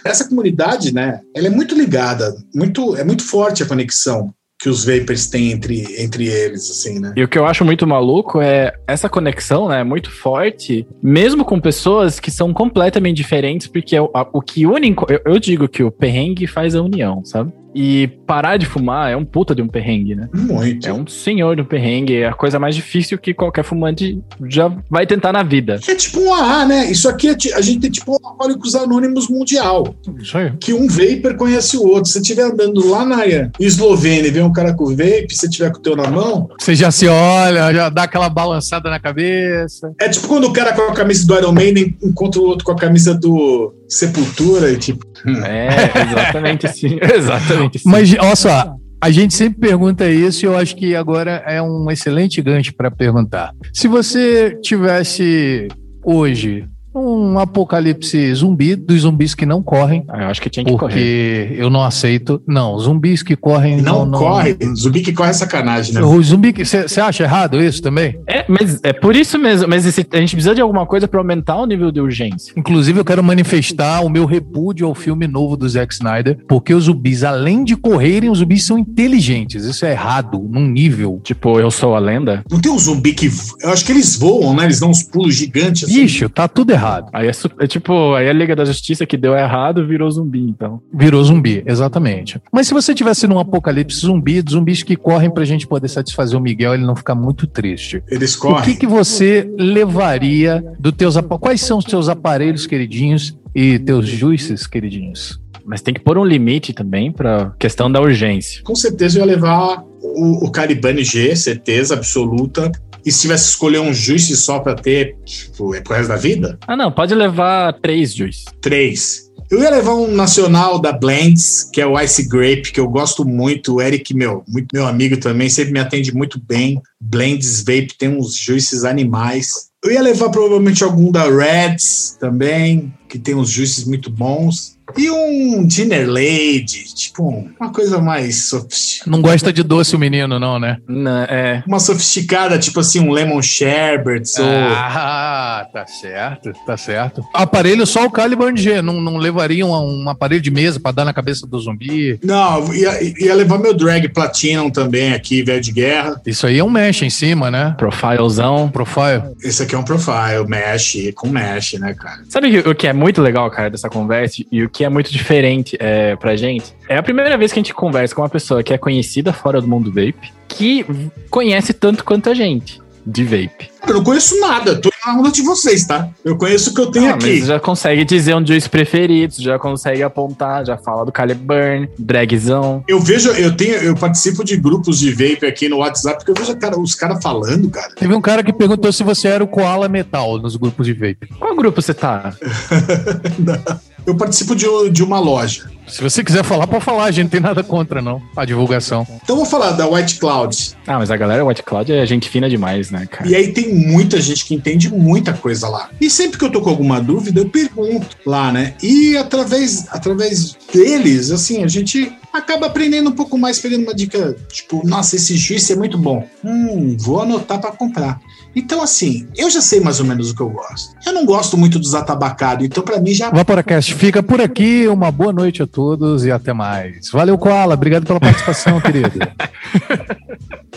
[SPEAKER 1] Essa comunidade, né? Ela é muito ligada, muito, é muito forte a conexão que os vapers têm entre, entre eles, assim, né?
[SPEAKER 4] E o que eu acho muito maluco é essa conexão, né? Muito forte, mesmo com pessoas que são completamente diferentes, porque é o, o que une. Eu, eu digo que o perrengue faz a união, sabe? E parar de fumar é um puta de um perrengue, né?
[SPEAKER 1] Muito.
[SPEAKER 4] É um senhor do perrengue, é a coisa mais difícil que qualquer fumante já vai tentar na vida.
[SPEAKER 1] É tipo um AA, né? Isso aqui é a gente tem tipo um Alcoólicos Anônimos Mundial.
[SPEAKER 3] Isso aí.
[SPEAKER 1] Que um vapor conhece o outro. Se você estiver andando lá na Eslovênia e vê um cara com vape, se você tiver com o teu na mão.
[SPEAKER 3] Você já se olha, já dá aquela balançada na cabeça.
[SPEAKER 1] É tipo quando o cara com a camisa do Iron Maiden encontra o outro com a camisa do Sepultura e tipo. (laughs)
[SPEAKER 4] É, exatamente assim. (laughs) exatamente assim.
[SPEAKER 3] Mas, olha só, a gente sempre pergunta isso e eu acho que agora é um excelente gancho para perguntar. Se você tivesse hoje um apocalipse zumbi, dos zumbis que não correm.
[SPEAKER 4] Ah, eu acho que tinha que
[SPEAKER 3] porque
[SPEAKER 4] correr.
[SPEAKER 3] eu não aceito. Não, zumbis que correm.
[SPEAKER 1] Não,
[SPEAKER 3] Não, não
[SPEAKER 1] corre. Zumbi que corre é sacanagem, né?
[SPEAKER 3] O zumbi que. Você acha errado isso também?
[SPEAKER 4] É, mas é por isso mesmo. Mas esse- a gente precisa de alguma coisa pra aumentar o nível de urgência.
[SPEAKER 3] Inclusive, eu quero manifestar o meu repúdio ao filme novo do Zack Snyder, porque os zumbis, além de correrem, os zumbis são inteligentes. Isso é errado, num nível.
[SPEAKER 4] Tipo, eu sou a lenda.
[SPEAKER 1] Não tem um zumbi que. Eu acho que eles voam, né? Eles dão uns pulos gigantes. Assim.
[SPEAKER 3] Bicho, tá tudo errado.
[SPEAKER 4] Aí é, é tipo, aí a Liga da Justiça que deu errado virou zumbi, então.
[SPEAKER 3] Virou zumbi, exatamente. Mas se você tivesse num apocalipse zumbi, zumbis que correm pra gente poder satisfazer o Miguel, ele não ficar muito triste.
[SPEAKER 1] Eles
[SPEAKER 3] O
[SPEAKER 1] correm.
[SPEAKER 3] que, que você levaria dos teus Quais são os teus aparelhos queridinhos e teus juices queridinhos?
[SPEAKER 4] Mas tem que pôr um limite também pra questão da urgência.
[SPEAKER 1] Com certeza eu ia levar o, o Caribane G, certeza absoluta. E se tivesse que escolher um juice só pra ter, tipo, é pro resto da vida?
[SPEAKER 4] Ah, não, pode levar três juice.
[SPEAKER 1] Três. Eu ia levar um nacional da Blends, que é o Ice Grape, que eu gosto muito. O Eric, meu, muito meu amigo também, sempre me atende muito bem. Blends Vape tem uns juices animais. Eu ia levar provavelmente algum da Reds também, que tem uns juices muito bons. E um Dinner Lady, tipo um- uma coisa mais sofisticada.
[SPEAKER 3] Não gosta de doce o menino, não, né?
[SPEAKER 4] Não, é.
[SPEAKER 1] Uma sofisticada, tipo assim, um Lemon Sherbet ou...
[SPEAKER 3] Ah, tá certo, tá certo. Aparelho só o Caliburn G, não, não levaria um, um aparelho de mesa pra dar na cabeça do zumbi.
[SPEAKER 1] Não, ia, ia levar meu drag Platinum também aqui, velho de guerra.
[SPEAKER 3] Isso aí é um mesh em cima, né?
[SPEAKER 4] Profilezão.
[SPEAKER 3] Profile.
[SPEAKER 1] Esse aqui é um profile, mesh, com mesh, né, cara?
[SPEAKER 4] Sabe o que é muito legal, cara, dessa conversa e o que é muito diferente é, pra gente? É a primeira vez que a gente conversa com uma pessoa que é conhecida fora do mundo vape, que conhece tanto quanto a gente de vape.
[SPEAKER 1] Eu não conheço nada, tô na onda de vocês, tá? Eu conheço o que eu tenho
[SPEAKER 4] Ah,
[SPEAKER 1] aqui.
[SPEAKER 4] mas já consegue dizer um juice preferido, já consegue apontar, já fala do Caliburn, dragzão.
[SPEAKER 1] Eu vejo, eu tenho, eu participo de grupos de vape aqui no WhatsApp, porque eu vejo cara, os caras falando, cara.
[SPEAKER 3] Teve um cara que perguntou se você era o Koala Metal nos grupos de vape.
[SPEAKER 4] Qual grupo você tá? (laughs)
[SPEAKER 1] Eu participo de, de uma loja.
[SPEAKER 3] Se você quiser falar, pode falar, a gente não tem nada contra, não. A divulgação.
[SPEAKER 1] Então eu vou falar da White Cloud.
[SPEAKER 4] Ah, mas a galera White Cloud é gente fina demais, né, cara?
[SPEAKER 1] E aí tem muita gente que entende muita coisa lá. E sempre que eu tô com alguma dúvida, eu pergunto lá, né? E através, através deles, assim, a gente acaba aprendendo um pouco mais, pegando uma dica, tipo, nossa, esse juice é muito bom. Hum, vou anotar para comprar. Então, assim, eu já sei mais ou menos o que eu gosto. Eu não gosto muito dos atabacados, então para mim já
[SPEAKER 3] O Vaporacast fica por aqui. Uma boa noite a todos e até mais. Valeu, Koala. Obrigado pela participação, querido. (laughs)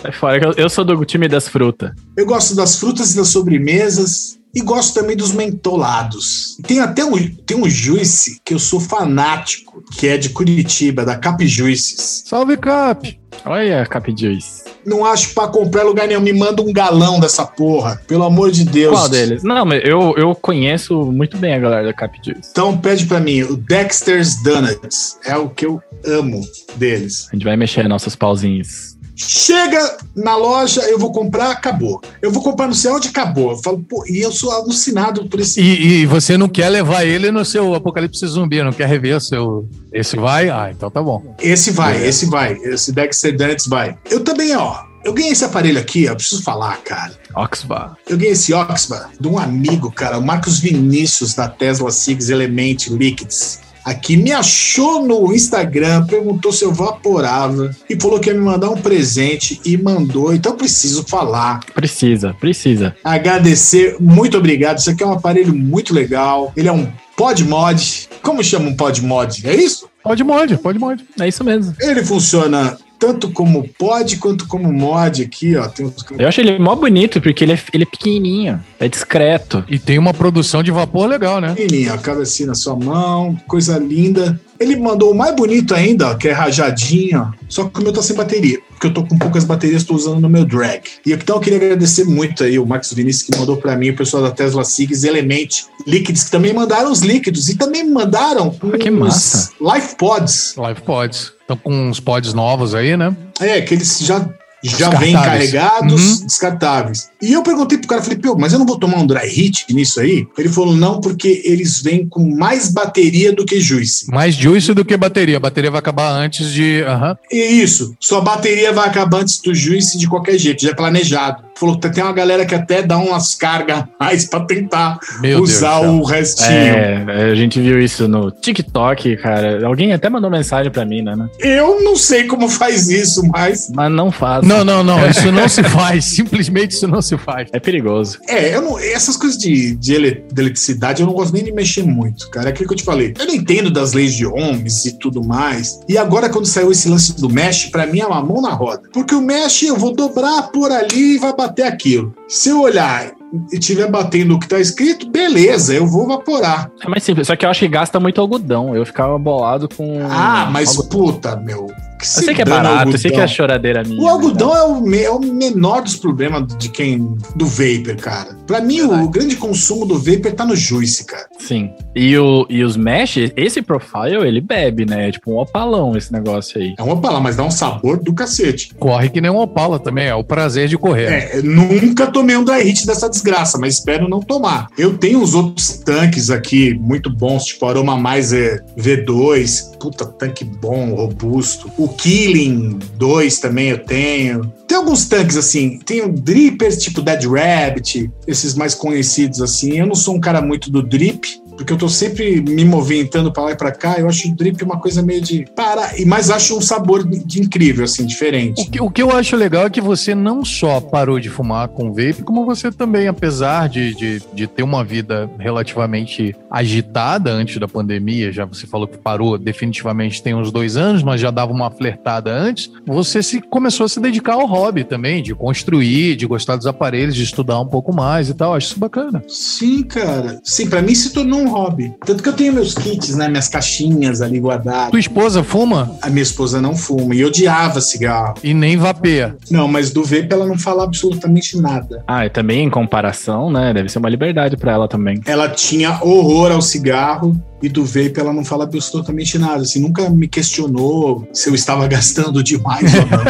[SPEAKER 4] É fora que eu, eu sou do time das frutas.
[SPEAKER 1] Eu gosto das frutas e das sobremesas. E gosto também dos mentolados. Tem até um, tem um juice que eu sou fanático, que é de Curitiba, da Cap Juices.
[SPEAKER 3] Salve, Cap!
[SPEAKER 4] Olha, Cap Juice.
[SPEAKER 1] Não acho pra comprar lugar nenhum. Me manda um galão dessa porra. Pelo amor de Deus.
[SPEAKER 4] Qual deles? Não, mas eu, eu conheço muito bem a galera da Cap Juice.
[SPEAKER 1] Então pede pra mim, o Dexter's Donuts. É o que eu amo deles.
[SPEAKER 4] A gente vai mexer nossos pauzinhos.
[SPEAKER 1] Chega na loja, eu vou comprar, acabou. Eu vou comprar no céu onde acabou. Eu falo, pô, e eu sou alucinado por esse.
[SPEAKER 3] E, e você não quer levar ele no seu Apocalipse Zumbi, não quer rever o seu. Esse vai? Ah, então tá bom.
[SPEAKER 1] Esse vai, esse vai. Esse Dexter Donuts vai. Eu também, ó. Eu ganhei esse aparelho aqui, ó, preciso falar, cara.
[SPEAKER 4] Oxba.
[SPEAKER 1] Eu ganhei esse Oxba de um amigo, cara, o Marcos Vinícius, da Tesla Six Element Liquids. Aqui me achou no Instagram, perguntou se eu vaporava e falou que ia me mandar um presente e mandou. Então eu preciso falar.
[SPEAKER 4] Precisa, precisa.
[SPEAKER 1] Agradecer, muito obrigado. Isso aqui é um aparelho muito legal. Ele é um pod mod. Como chama um pod mod? É isso?
[SPEAKER 3] Pode mod, pode mod.
[SPEAKER 4] É isso mesmo.
[SPEAKER 1] Ele funciona tanto como pod quanto como mod aqui, ó. Tem uns...
[SPEAKER 4] Eu acho ele mó bonito, porque ele é, ele é pequenininho, é discreto.
[SPEAKER 3] E tem uma produção de vapor legal, né?
[SPEAKER 1] Pequenininho, ó, cabe assim na sua mão, coisa linda. Ele mandou o mais bonito ainda, ó, que é rajadinho, ó. Só que o meu tá sem bateria, porque eu tô com poucas baterias, tô usando no meu drag. E então eu queria agradecer muito aí o Max Vinícius que mandou para mim, o pessoal da Tesla Sigs, Element Líquidos, que também mandaram os líquidos e também me mandaram
[SPEAKER 4] Ah, que massa.
[SPEAKER 1] Life Pods.
[SPEAKER 3] Live Pods. Estão com uns pods novos aí, né?
[SPEAKER 1] É, que eles já já vêm carregados,
[SPEAKER 3] Uhum.
[SPEAKER 1] descartáveis. E eu perguntei pro cara, falei, pô, mas eu não vou tomar um dry hit nisso aí? Ele falou, não, porque eles vêm com mais bateria do que juice.
[SPEAKER 3] Mais juice do que bateria. A bateria vai acabar antes de. Aham.
[SPEAKER 1] E isso, sua bateria vai acabar antes do juice de qualquer jeito, já é planejado. Falou que tem uma galera que até dá umas cargas a mais pra tentar
[SPEAKER 3] Meu
[SPEAKER 1] usar
[SPEAKER 3] Deus do
[SPEAKER 1] o restinho.
[SPEAKER 4] É, a gente viu isso no TikTok, cara. Alguém até mandou mensagem pra mim, né? né?
[SPEAKER 1] Eu não sei como faz isso, mas
[SPEAKER 4] Mas não faz.
[SPEAKER 3] Não, não, não. Isso não se faz. (laughs) Simplesmente isso não se faz.
[SPEAKER 4] É perigoso.
[SPEAKER 1] É, eu não, essas coisas de, de, ele- de eletricidade eu não gosto nem de mexer muito, cara. É aquilo que eu te falei. Eu não entendo das leis de ohms e tudo mais. E agora, quando saiu esse lance do mesh, pra mim é uma mão na roda. Porque o mesh eu vou dobrar por ali e vai bater aquilo. Se eu olhar e estiver batendo o que tá escrito, beleza, eu vou vaporar.
[SPEAKER 4] É mais simples. Só que eu acho que gasta muito algodão. Eu ficava bolado com.
[SPEAKER 1] Ah, mas
[SPEAKER 4] algodão.
[SPEAKER 1] puta, meu. Que
[SPEAKER 4] Eu
[SPEAKER 1] se
[SPEAKER 4] sei que é barato, eu sei que é a choradeira minha.
[SPEAKER 1] O
[SPEAKER 4] né,
[SPEAKER 1] algodão é o, me- é o menor dos problemas de quem. do vapor, cara. Pra mim, o grande consumo do vapor tá no juice, cara.
[SPEAKER 4] Sim. E, o, e os mesh, esse profile, ele bebe, né? É tipo um opalão esse negócio aí.
[SPEAKER 1] É uma palavra, mas dá um sabor do cacete.
[SPEAKER 3] Corre que nem um Opala também. É o prazer de correr.
[SPEAKER 1] É, nunca tomei um dry hit dessa desgraça, mas espero não tomar. Eu tenho uns outros tanques aqui muito bons, tipo Aroma Mais é, V2, puta, tanque bom, robusto. O Killing 2 também eu tenho. Tem alguns tanques assim, tenho drippers tipo Dead Rabbit, esses mais conhecidos assim. Eu não sou um cara muito do drip, porque eu tô sempre me movimentando pra lá e pra cá. Eu acho o drip uma coisa meio de parar, e mas acho um sabor de incrível assim, diferente.
[SPEAKER 3] O que, o que eu acho legal é que você não só parou de fumar com vape, como você também, apesar de, de, de ter uma vida relativamente agitada antes da pandemia, já você falou que parou definitivamente tem uns dois anos, mas já dava uma flertada antes, você se começou a se dedicar ao hobby também, de construir, de gostar dos aparelhos, de estudar um pouco mais e tal. Acho isso bacana.
[SPEAKER 1] Sim, cara. Sim, pra mim se tornou um hobby. Tanto que eu tenho meus kits, né? Minhas caixinhas ali guardadas.
[SPEAKER 3] Tua esposa fuma
[SPEAKER 1] A minha esposa não fuma e odiava cigarro.
[SPEAKER 3] e nem vapeia.
[SPEAKER 1] Não, mas do vape ela não fala absolutamente nada.
[SPEAKER 4] Ah, e também em comparação, né? Deve ser uma liberdade pra ela também.
[SPEAKER 1] Ela tinha horror ao cigarro e do vape ela não fala absolutamente nada. Assim, nunca me questionou se eu estava gastando demais ou não.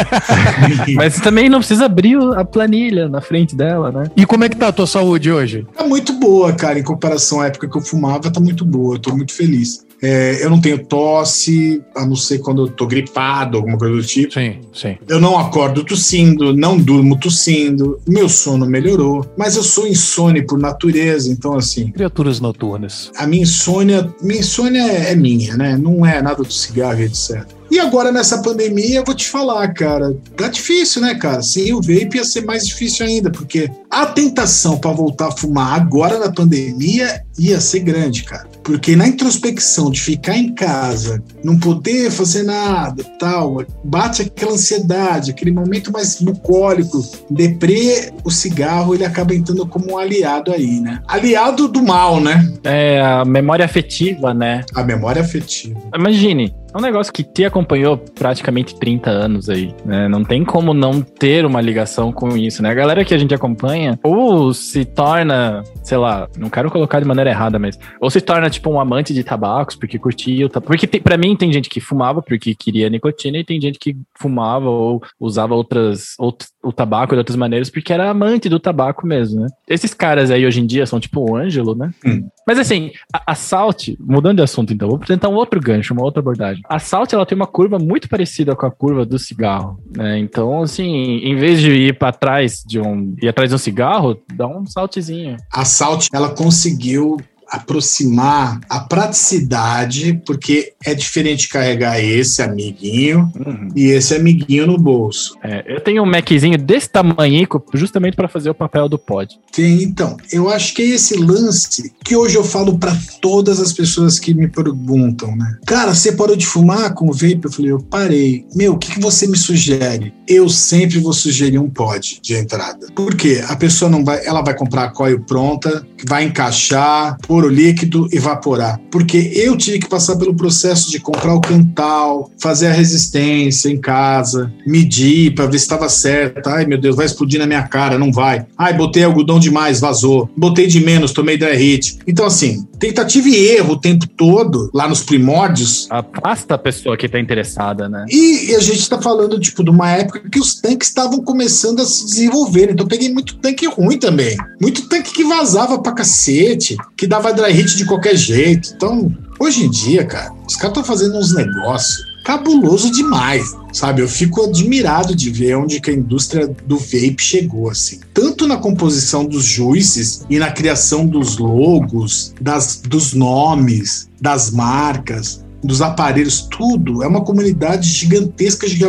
[SPEAKER 1] (laughs)
[SPEAKER 4] Mas também não precisa abrir a planilha na frente dela, né?
[SPEAKER 3] E como é que tá a tua saúde hoje?
[SPEAKER 1] Tá muito boa, cara. Em comparação à época que eu fumava, tá muito boa. Eu tô muito feliz. É, eu não tenho tosse, a não ser quando eu tô gripado, alguma coisa do tipo.
[SPEAKER 3] Sim, sim.
[SPEAKER 1] Eu não acordo tossindo, não durmo tossindo, meu sono melhorou, mas eu sou insone por natureza, então assim,
[SPEAKER 3] Criaturas noturnas.
[SPEAKER 1] a minha insônia, minha insônia é, é minha, né? Não é nada do cigarro, etc. E agora nessa pandemia, eu vou te falar, cara, tá difícil, né, cara? Sem o vape ia ser mais difícil ainda, porque a tentação pra voltar a fumar agora na pandemia ia ser grande, cara. Porque na introspecção de ficar em casa, não poder fazer nada, tal, bate aquela ansiedade, aquele momento mais bucólico, deprê, o cigarro ele acaba entrando como um aliado aí, né? Aliado do mal, né?
[SPEAKER 4] É a memória afetiva, né?
[SPEAKER 1] A memória afetiva.
[SPEAKER 4] Imagine, é um negócio que te acompanhou praticamente 30 anos aí, né? Não tem como não ter uma ligação com isso, né? A galera que a gente acompanha ou se torna, sei lá, não quero colocar de maneira errada, mas ou se torna tipo um amante de tabacos porque curtia o tabaco. Porque tem, pra mim tem gente que fumava porque queria nicotina e tem gente que fumava ou usava outras, o tabaco de outras maneiras porque era amante do tabaco mesmo, né? Esses caras aí hoje em dia são tipo o Ângelo, né? Hum. Mas assim, a, Salt, mudando de assunto então, vou apresentar um outro gancho, uma outra abordagem. A Salt, ela tem uma curva muito parecida com a curva do cigarro, né? Então, assim, em vez de ir para trás de um, ir atrás de um cigarro, dá um saltezinho.
[SPEAKER 1] A Salt, ela conseguiu aproximar a praticidade, porque é diferente carregar esse amiguinho uhum. e esse amiguinho no bolso.
[SPEAKER 4] É, eu tenho um Maczinho desse tamanho justamente para fazer o papel do pod.
[SPEAKER 1] Tem, então, eu acho que é esse lance que hoje eu falo para todas as pessoas que me perguntam, né? Cara, você parou de fumar com o vape? Eu falei, eu parei. Meu, o que, que você me sugere? Eu sempre vou sugerir um pod de entrada. Por quê? A pessoa não vai, ela vai comprar a coil pronta, vai encaixar, por ouro líquido, evaporar. Porque eu tive que passar pelo processo de comprar o quintal, fazer a resistência em casa, medir para ver se estava certo. Ai, meu Deus, vai explodir na minha cara, não vai. Ai, botei algodão demais, vazou. Botei de menos, tomei hit. Então, assim, tentativa e erro o tempo todo, lá nos primórdios.
[SPEAKER 4] Afasta a pessoa que está interessada, né?
[SPEAKER 1] E, e a gente está falando, tipo, de uma época que os tanques estavam começando a se desenvolver. Então, peguei muito tanque ruim também. Muito tanque que vazava pra cacete, que dava dry hit de qualquer jeito. Então, hoje em dia, cara, os caras estão fazendo uns negócios cabuloso demais, sabe? Eu fico admirado de ver onde que a indústria do vape chegou, assim. Tanto na composição dos juices e na criação dos logos, das, dos nomes, das marcas, dos aparelhos, tudo. É uma comunidade gigantesca que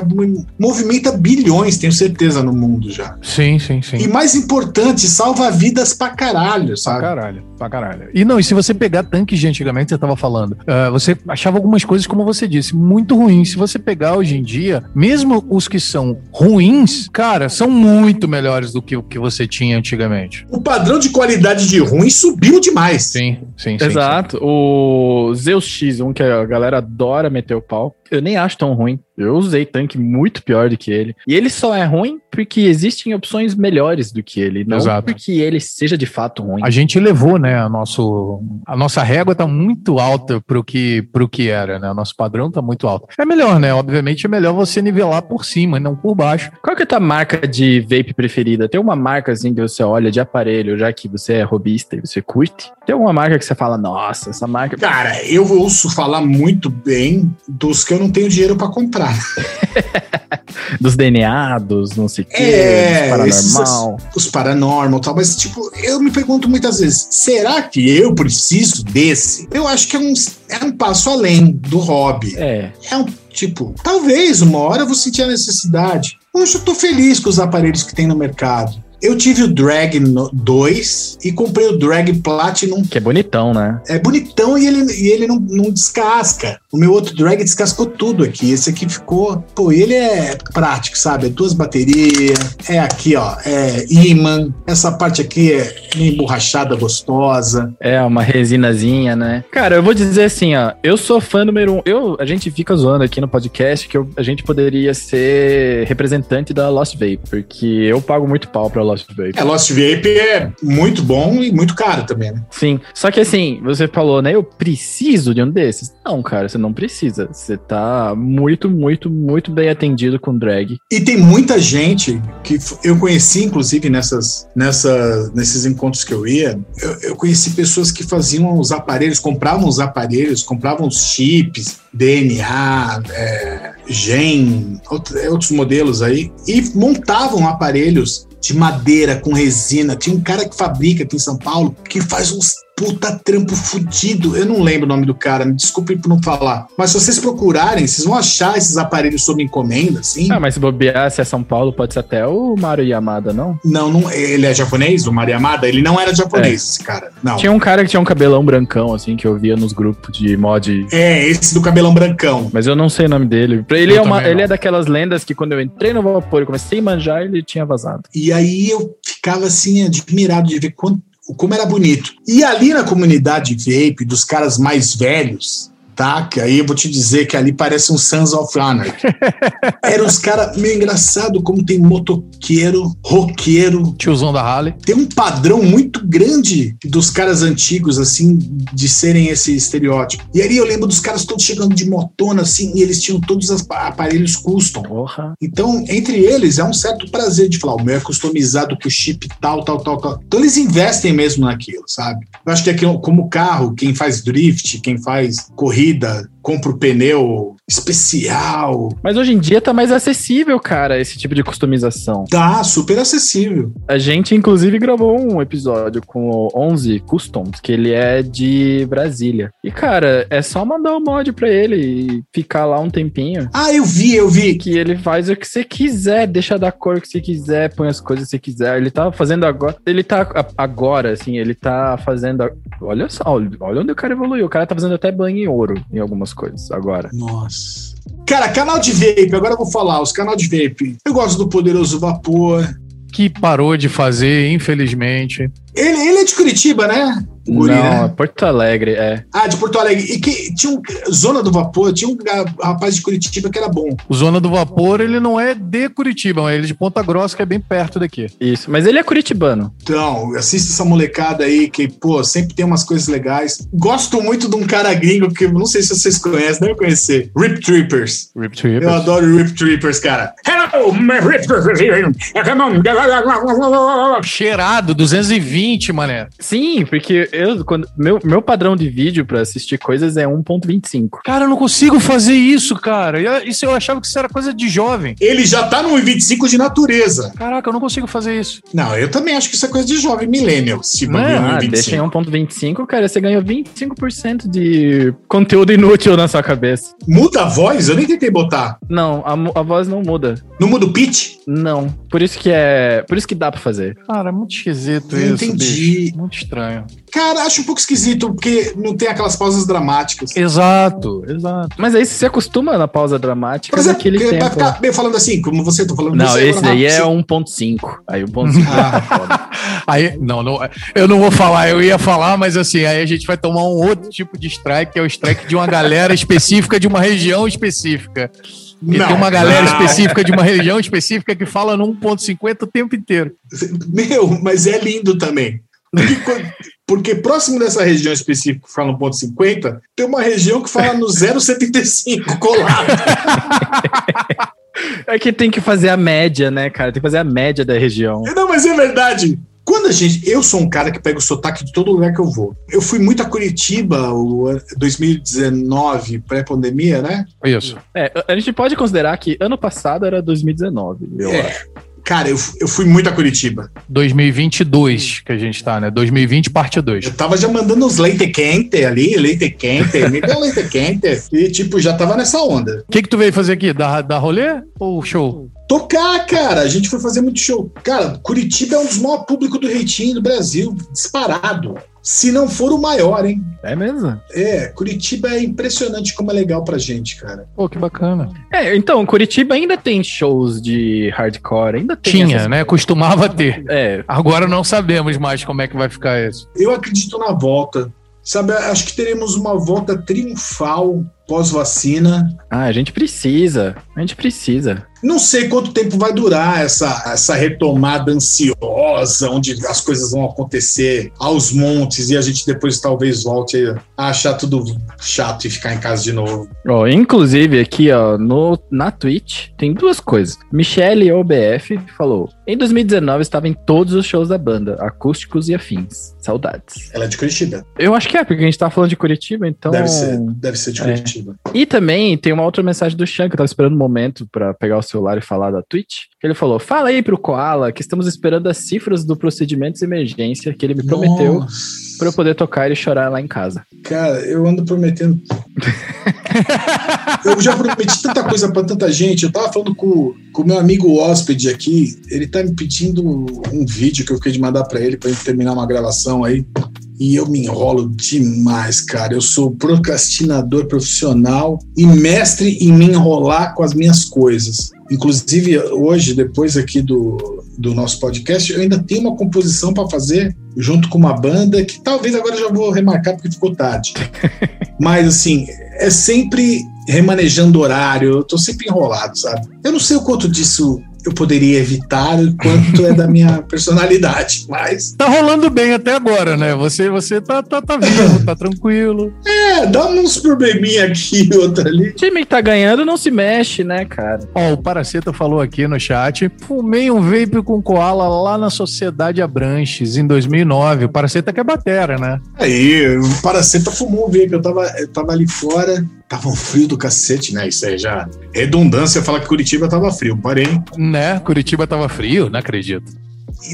[SPEAKER 1] movimenta bilhões, tenho certeza, no mundo já.
[SPEAKER 3] Sim, sim, sim.
[SPEAKER 1] E mais importante, salva vidas pra caralho, sabe?
[SPEAKER 3] Pra caralho, pra caralho. E não, e se você pegar tanques de antigamente, você tava falando, uh, você achava algumas coisas, como você disse, muito ruins. Se você pegar hoje em dia, mesmo os que são ruins, cara, são muito melhores do que o que você tinha antigamente.
[SPEAKER 1] O padrão de qualidade de ruim subiu demais.
[SPEAKER 3] Sim, sim,
[SPEAKER 4] sim. Exato. Sim. O Zeus X, um que a galera adora meter o pau. Eu nem acho tão ruim. Eu usei tanque muito pior do que ele. E ele só é ruim porque existem opções melhores do que ele, não Exato. porque ele seja de fato ruim.
[SPEAKER 3] A gente levou, né, a, nosso, a nossa régua tá muito alta pro que, pro que era, né? O nosso padrão tá muito alto. É melhor, né? Obviamente é melhor você nivelar por cima e não por baixo.
[SPEAKER 4] Qual que é a tua marca de vape preferida? Tem uma marca assim que você olha de aparelho, já que você é robista e você curte? Tem alguma marca que você fala, nossa, essa marca.
[SPEAKER 1] Cara, eu ouço falar muito bem dos que eu não tenho dinheiro para comprar. (laughs)
[SPEAKER 4] dos DNA, dos não sei o
[SPEAKER 1] é, paranormal. Esses, os paranormal tal, mas tipo, eu me pergunto muitas vezes, será que eu preciso desse? Eu acho que é um, é um passo além do hobby.
[SPEAKER 4] É.
[SPEAKER 1] É um tipo, talvez uma hora eu vou sentir a necessidade. Hoje eu tô feliz com os aparelhos que tem no mercado. Eu tive o Drag 2 e comprei o Drag Platinum.
[SPEAKER 4] Que é bonitão, né?
[SPEAKER 1] É bonitão e ele, e ele não, não descasca. O meu outro Drag descascou tudo aqui. Esse aqui ficou. Pô, ele é prático, sabe? É duas baterias. É aqui, ó. É imã. Essa parte aqui é meio emborrachada, gostosa.
[SPEAKER 4] É, uma resinazinha, né? Cara, eu vou dizer assim, ó. Eu sou fã número um. Eu, a gente fica zoando aqui no podcast que eu, a gente poderia ser representante da Lost Vape, porque eu pago muito pau pra Lost Vape.
[SPEAKER 1] É, Lost Vape é muito bom e muito caro também, né?
[SPEAKER 4] Sim. Só que assim, você falou, né? Eu preciso de um desses. Não, cara, você não precisa. Você tá muito, muito, muito bem atendido com drag.
[SPEAKER 1] E tem muita gente que eu conheci, inclusive, nessas, nessa, nesses encontros que eu ia, eu, eu conheci pessoas que faziam os aparelhos, compravam os aparelhos, compravam os chips, DNA, é, gen, outros modelos aí, e montavam aparelhos de madeira com resina. Tinha um cara que fabrica aqui em São Paulo que faz uns puta trampo fudido. Eu não lembro o nome do cara, me desculpe por não falar. Mas se vocês procurarem, vocês vão achar esses aparelhos sob encomenda, assim.
[SPEAKER 4] Ah, mas se bobear, se é São Paulo, pode ser até o Mario Yamada, não?
[SPEAKER 1] Não, não ele é japonês, o Mario Yamada? Ele não era japonês, é. esse cara. Não.
[SPEAKER 4] Tinha um cara que tinha um cabelão brancão, assim, que eu via nos grupos de mod.
[SPEAKER 1] É, esse do cabelão brancão.
[SPEAKER 4] Mas eu não sei o nome dele. Ele, é, uma, ele é daquelas lendas que quando eu entrei no vapor e comecei a manjar, ele tinha vazado.
[SPEAKER 1] E aí eu ficava assim, admirado de ver quanto, como era bonito. E ali na comunidade vape, dos caras mais velhos, tá? Que aí eu vou te dizer que ali parece um Sons of Anarchy. (laughs) Era os caras meio engraçado, como tem motoqueiro, roqueiro.
[SPEAKER 3] Tiozão da Harley.
[SPEAKER 1] Tem um padrão muito grande dos caras antigos, assim, de serem esse estereótipo. E aí eu lembro dos caras todos chegando de motona, assim, e eles tinham todos os aparelhos custom.
[SPEAKER 4] Porra.
[SPEAKER 1] Então, entre eles, é um certo prazer de falar, o meu é customizado com chip tal, tal, tal, tal. Então eles investem mesmo naquilo, sabe? Eu acho que aqui, como carro, quem faz drift, quem faz corrida, corrida, compra o pneu especial.
[SPEAKER 4] Mas hoje em dia tá mais acessível, cara, esse tipo de customização.
[SPEAKER 1] Tá, super acessível.
[SPEAKER 4] A gente, inclusive, gravou um episódio com o 11 Customs, que ele é de Brasília. E, cara, é só mandar o um mod pra ele e ficar lá um tempinho.
[SPEAKER 1] Ah, eu vi, eu vi.
[SPEAKER 4] Que ele faz o que você quiser, deixa da cor que você quiser, põe as coisas que você quiser. Ele tá fazendo agora. Ele tá agora, assim, ele tá fazendo. Olha só, olha onde o cara evoluiu. O cara tá fazendo até banho em ouro em algumas coisas agora.
[SPEAKER 1] Nossa. Cara, canal de vape, agora eu vou falar, os canal de vape. Eu gosto do Poderoso Vapor.
[SPEAKER 3] Que parou de fazer, infelizmente.
[SPEAKER 1] Ele, ele é de Curitiba, né?
[SPEAKER 4] Guri, não, né? Porto Alegre, é.
[SPEAKER 1] Ah, de Porto Alegre. E que tinha um Zona do Vapor, tinha um rapaz de Curitiba que era bom.
[SPEAKER 3] O Zona do Vapor, ele não é de Curitiba, ele é de Ponta Grossa, que é bem perto daqui.
[SPEAKER 4] Isso, mas ele é curitibano.
[SPEAKER 1] Então, assista essa molecada aí, que, pô, sempre tem umas coisas legais. Gosto muito de um cara gringo que não sei se vocês conhecem, deve conhecer. Rip Trippers.
[SPEAKER 3] Rip Trippers.
[SPEAKER 1] Eu adoro Rip Trippers, cara. Hello, Rip Trippers. (laughs) (laughs)
[SPEAKER 3] Cheirado, 220, mané.
[SPEAKER 4] Sim, porque eu, quando, meu, meu padrão de vídeo para assistir coisas é 1.25.
[SPEAKER 3] Cara, eu não consigo fazer isso, cara. Isso eu achava que isso era coisa de jovem.
[SPEAKER 1] Ele já tá no 1.25 de natureza.
[SPEAKER 3] Caraca, eu não consigo fazer isso.
[SPEAKER 1] Não, eu também acho que isso é coisa de jovem millennial. Se
[SPEAKER 4] não, ah, deixa em 1.25, cara, você ganha 25% de conteúdo inútil na sua cabeça.
[SPEAKER 1] Muda a voz? Eu nem tentei botar.
[SPEAKER 4] Não, a, a voz não muda.
[SPEAKER 1] Não muda o pitch?
[SPEAKER 4] Não. Por isso que é. Por isso que dá pra fazer.
[SPEAKER 3] Cara, é muito esquisito eu isso. Entendi. Bicho. Muito estranho.
[SPEAKER 1] Cara, acho um pouco esquisito, porque não tem aquelas pausas dramáticas.
[SPEAKER 3] Exato, exato.
[SPEAKER 4] Mas aí você acostuma na pausa dramática Por exemplo, naquele tempo. Vai ficar
[SPEAKER 1] meio falando assim, como você tá falando.
[SPEAKER 4] Não, esse daí é 1.5. Aí 1.5
[SPEAKER 3] ah, (laughs) Aí, não, não, eu não vou falar, eu ia falar, mas assim, aí a gente vai tomar um outro tipo de strike, que é o strike de uma galera específica, de uma região específica. E não, tem uma galera não. específica de uma região específica que fala no 1.50 o tempo inteiro.
[SPEAKER 1] Meu, mas é lindo também. Porque, porque, próximo dessa região específica que fala no ponto 50, tem uma região que fala no 0,75 colado.
[SPEAKER 4] É que tem que fazer a média, né, cara? Tem que fazer a média da região.
[SPEAKER 1] Não, mas é verdade. Quando a gente. Eu sou um cara que pega o sotaque de todo lugar que eu vou. Eu fui muito a Curitiba, o 2019, pré-pandemia, né?
[SPEAKER 3] Isso.
[SPEAKER 4] É, a gente pode considerar que ano passado era 2019, eu é. acho.
[SPEAKER 1] Cara, eu, eu fui muito a Curitiba.
[SPEAKER 3] 2022 que a gente tá, né? 2020, parte 2.
[SPEAKER 1] Eu tava já mandando uns leite quente ali, leite quente, me deu leite quente. E, tipo, já tava nessa onda.
[SPEAKER 3] O que que tu veio fazer aqui? Dar, dar rolê ou show?
[SPEAKER 1] Tocar, cara. A gente foi fazer muito show. Cara, Curitiba é um dos maiores públicos do reitinho do Brasil, disparado. Se não for o maior, hein?
[SPEAKER 4] É mesmo?
[SPEAKER 1] É, Curitiba é impressionante como é legal pra gente, cara.
[SPEAKER 3] Pô, que bacana.
[SPEAKER 4] É, então, Curitiba ainda tem shows de hardcore, ainda tem.
[SPEAKER 3] Tinha, né? Costumava ter. É. Agora não sabemos mais como é que vai ficar isso.
[SPEAKER 1] Eu acredito na volta. Sabe, acho que teremos uma volta triunfal pós-vacina.
[SPEAKER 4] Ah, a gente precisa. A gente precisa.
[SPEAKER 1] Não sei quanto tempo vai durar essa, essa retomada ansiosa, onde as coisas vão acontecer aos montes e a gente depois talvez volte a achar tudo chato e ficar em casa de novo.
[SPEAKER 4] Oh, inclusive, aqui ó, no, na Twitch tem duas coisas. Michelle OBF falou: em 2019 estava em todos os shows da banda, acústicos e afins. Saudades.
[SPEAKER 1] Ela é de Curitiba.
[SPEAKER 4] Eu acho que é, porque a gente tá falando de Curitiba, então.
[SPEAKER 1] Deve ser, deve ser de é. Curitiba.
[SPEAKER 4] É. E também tem uma outra mensagem do Chan, que eu tava esperando um momento para pegar o celular e falar da Twitch. Ele falou: Fala aí pro Koala que estamos esperando as cifras do procedimento de emergência que ele me prometeu para eu poder tocar e chorar lá em casa.
[SPEAKER 1] Cara, eu ando prometendo. (laughs) eu já prometi tanta coisa para tanta gente. Eu tava falando com o meu amigo hóspede aqui. Ele tá me pedindo um vídeo que eu fiquei de mandar para ele para gente terminar uma gravação aí. E eu me enrolo demais, cara. Eu sou procrastinador profissional e mestre em me enrolar com as minhas coisas. Inclusive, hoje, depois aqui do, do nosso podcast, eu ainda tenho uma composição para fazer junto com uma banda que talvez agora já vou remarcar porque ficou tarde. (laughs) Mas, assim, é sempre remanejando horário, eu tô sempre enrolado, sabe? Eu não sei o quanto disso eu poderia evitar quanto é da minha (laughs) personalidade, mas.
[SPEAKER 3] Tá rolando bem até agora, né? Você, você tá, tá, tá vivo, tá tranquilo.
[SPEAKER 1] É, dá uns probleminha aqui e outro ali.
[SPEAKER 4] O time que tá ganhando não se mexe, né, cara?
[SPEAKER 3] Ó, o Paraceta falou aqui no chat: fumei um vape com koala lá na Sociedade Abranches em 2009. O Paraceta que é batera, né?
[SPEAKER 1] Aí, o Paraceta fumou um vape. Eu tava, eu tava ali fora, tava um frio do cacete, né? Isso aí já. Redundância falar que Curitiba tava frio, porém.
[SPEAKER 3] Né? Curitiba tava frio, não acredito.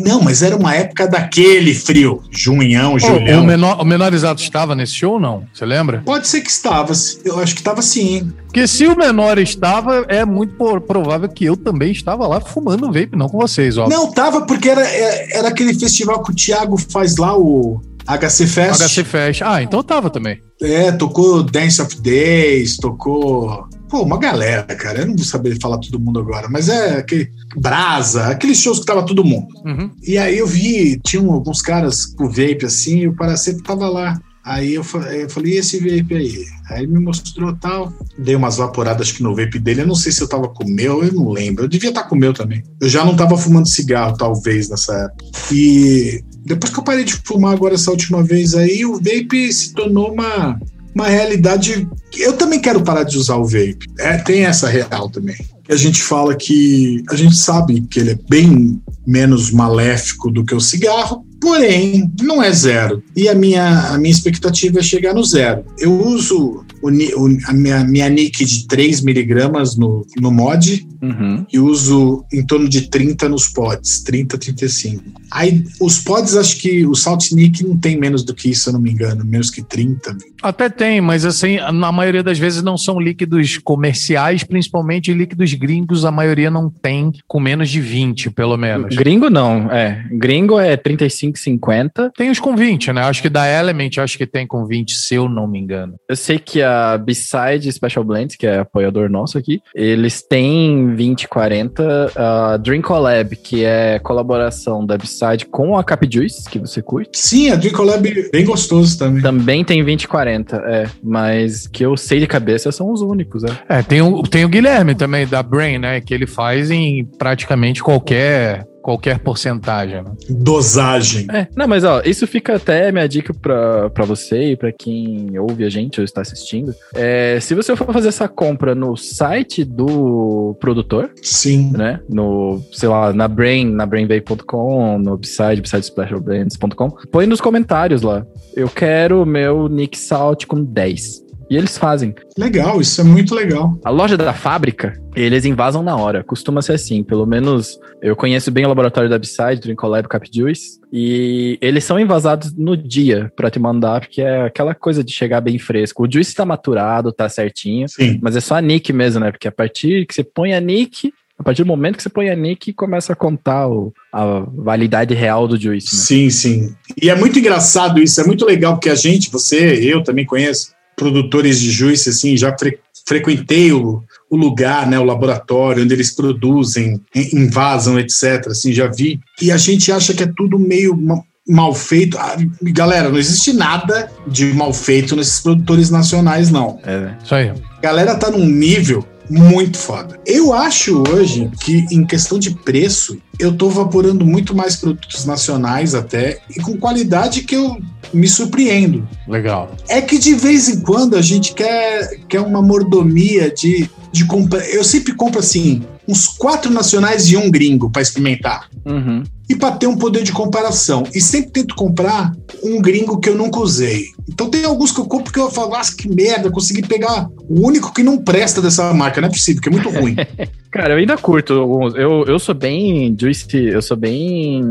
[SPEAKER 1] Não, mas era uma época daquele frio. Junhão, julhão.
[SPEAKER 3] O, o, menor, o Menorizado estava nesse show ou não? Você lembra?
[SPEAKER 1] Pode ser que estava. Eu acho que estava sim.
[SPEAKER 3] Porque se o menor estava, é muito provável que eu também estava lá fumando um vape, não com vocês, ó.
[SPEAKER 1] Não, tava porque era, era aquele festival que o Thiago faz lá, o HC Fest.
[SPEAKER 3] HC Fest. Ah, então tava também.
[SPEAKER 1] É, tocou Dance of Days, tocou. Pô, uma galera, cara. Eu não vou saber falar todo mundo agora, mas é aquele. Brasa, aqueles shows que tava todo mundo.
[SPEAKER 3] Uhum.
[SPEAKER 1] E aí eu vi, tinha alguns caras com vape assim, e o Paracete tava lá. Aí eu, eu falei, e esse vape aí? Aí ele me mostrou tal. Dei umas vaporadas que no vape dele. Eu não sei se eu tava com o meu, eu não lembro. Eu devia estar com o meu também. Eu já não tava fumando cigarro, talvez, nessa época. E depois que eu parei de fumar agora essa última vez aí, o vape se tornou uma, uma realidade. Eu também quero parar de usar o vape. É, tem essa real também. A gente fala que a gente sabe que ele é bem menos maléfico do que o cigarro, porém não é zero. E a minha, a minha expectativa é chegar no zero. Eu uso o, o, a minha, minha nick de 3 miligramas no, no mod
[SPEAKER 4] Uhum.
[SPEAKER 1] e uso em torno de 30 nos pods, 30, 35. Aí os pods, acho que o Salt Nick não tem menos do que isso, se eu não me engano, menos que 30.
[SPEAKER 3] Até tem, mas assim, na maioria das vezes não são líquidos comerciais, principalmente líquidos gringos, a maioria não tem com menos de 20, pelo menos.
[SPEAKER 4] Gringo não, é. Gringo é 35, 50.
[SPEAKER 3] Tem os com 20, né? Acho que da Element, acho que tem com 20, se eu não me engano.
[SPEAKER 4] Eu sei que a Beside Special Blends, que é apoiador nosso aqui, eles têm 20, 40. A Drink Collab, que é colaboração da Beside com a Cap Juice, que você curte.
[SPEAKER 1] Sim, a Drink Lab é bem gostoso também.
[SPEAKER 4] Também tem 20 e 40, é. Mas que eu sei de cabeça são os únicos, é.
[SPEAKER 3] É, tem o, tem o Guilherme também, da Brain, né? Que ele faz em praticamente qualquer qualquer porcentagem. Né?
[SPEAKER 1] Dosagem.
[SPEAKER 4] É, não, mas ó, isso fica até minha dica pra, pra você e pra quem ouve a gente ou está assistindo. É, se você for fazer essa compra no site do produtor,
[SPEAKER 1] Sim.
[SPEAKER 4] né? No, sei lá, na Brain, na brainbay.com, no Beside, besidespecialbrands.com, põe nos comentários lá. Eu quero o meu Nick Salt com 10. E eles fazem.
[SPEAKER 1] Legal, isso é muito legal.
[SPEAKER 4] A loja da fábrica, eles invasam na hora. Costuma ser assim. Pelo menos eu conheço bem o laboratório da Drink Collab, Cap Juice. E eles são invasados no dia pra te mandar, porque é aquela coisa de chegar bem fresco. O juice tá maturado, tá certinho.
[SPEAKER 1] Sim.
[SPEAKER 4] Mas é só a nick mesmo, né? Porque a partir que você põe a nick, a partir do momento que você põe a nick, começa a contar o, a validade real do juice, né?
[SPEAKER 1] Sim, sim. E é muito engraçado isso, é muito legal, porque a gente, você, eu também conheço produtores de juice, assim, já fre frequentei o, o lugar, né, o laboratório onde eles produzem, invasam, etc. Assim, já vi. E a gente acha que é tudo meio ma mal feito. Ah, galera, não existe nada de mal feito nesses produtores nacionais, não.
[SPEAKER 4] É,
[SPEAKER 3] Isso aí.
[SPEAKER 1] A galera tá num nível muito foda. Eu acho hoje que, em questão de preço, eu tô vaporando muito mais produtos nacionais até, e com qualidade que eu me surpreendo.
[SPEAKER 3] Legal.
[SPEAKER 1] É que de vez em quando a gente quer, quer uma mordomia de, de comprar. Eu sempre compro assim, uns quatro nacionais e um gringo para experimentar.
[SPEAKER 4] Uhum.
[SPEAKER 1] E para ter um poder de comparação. E sempre tento comprar um gringo que eu nunca usei. Então tem alguns que eu compro que eu falo, nossa, que merda, consegui pegar o único que não presta dessa marca. Não é possível, que é muito ruim. (laughs)
[SPEAKER 4] Cara, eu ainda curto alguns. Eu, eu sou bem juice, eu sou bem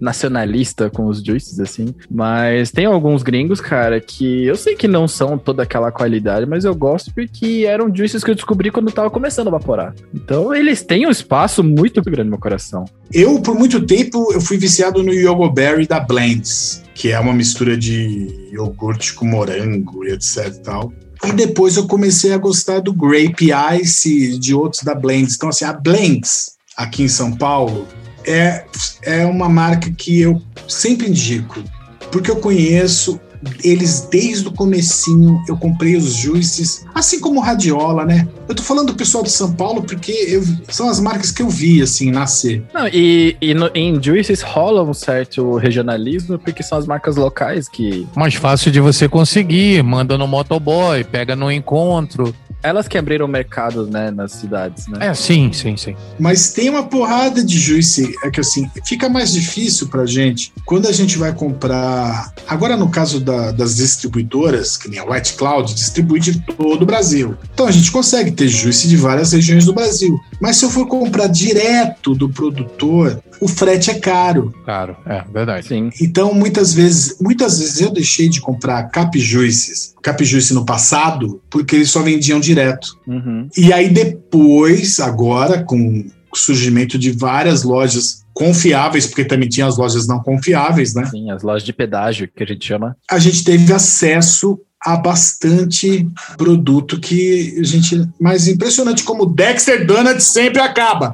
[SPEAKER 4] nacionalista com os juices, assim. Mas tem alguns gringos, cara, que eu sei que não são toda aquela qualidade, mas eu gosto porque eram juices que eu descobri quando eu tava começando a vaporar. Então eles têm um espaço muito grande no meu coração.
[SPEAKER 1] Eu, por muito tempo, eu fui viciado no Yogoberry da Blends, que é uma mistura de iogurte com morango e etc e tal. E depois eu comecei a gostar do Grape Ice de outros da Blends. Então, assim, a Blends, aqui em São Paulo, é, é uma marca que eu sempre indico, porque eu conheço eles desde o comecinho, eu comprei os juices, assim como o Radiola, né? Eu tô falando do pessoal de São Paulo porque eu, são as marcas que eu vi, assim, nascer.
[SPEAKER 4] Não, e, e no, em juices rola um certo regionalismo porque são as marcas locais que...
[SPEAKER 3] Mais fácil de você conseguir, manda no motoboy, pega no encontro.
[SPEAKER 4] Elas que abriram o mercado, né, nas cidades, né?
[SPEAKER 3] É, sim, sim, sim.
[SPEAKER 1] Mas tem uma porrada de juice, é que assim, fica mais difícil pra gente quando a gente vai comprar. Agora, no caso da, das distribuidoras, que nem a White Cloud, distribui de todo o Brasil. Então a gente consegue ter juice de várias regiões do Brasil. Mas se eu for comprar direto do produtor, o frete é caro.
[SPEAKER 3] Caro, é verdade.
[SPEAKER 4] Sim.
[SPEAKER 1] Então, muitas vezes, muitas vezes eu deixei de comprar cap juices, cap juice no passado, porque eles só vendiam direto.
[SPEAKER 4] Uhum.
[SPEAKER 1] E aí depois, agora, com o surgimento de várias lojas confiáveis, porque também tinha as lojas não confiáveis, né?
[SPEAKER 4] Sim, as lojas de pedágio, que a gente chama.
[SPEAKER 1] A gente teve acesso a bastante produto que a gente. Mas impressionante como o Dexter Donut sempre acaba.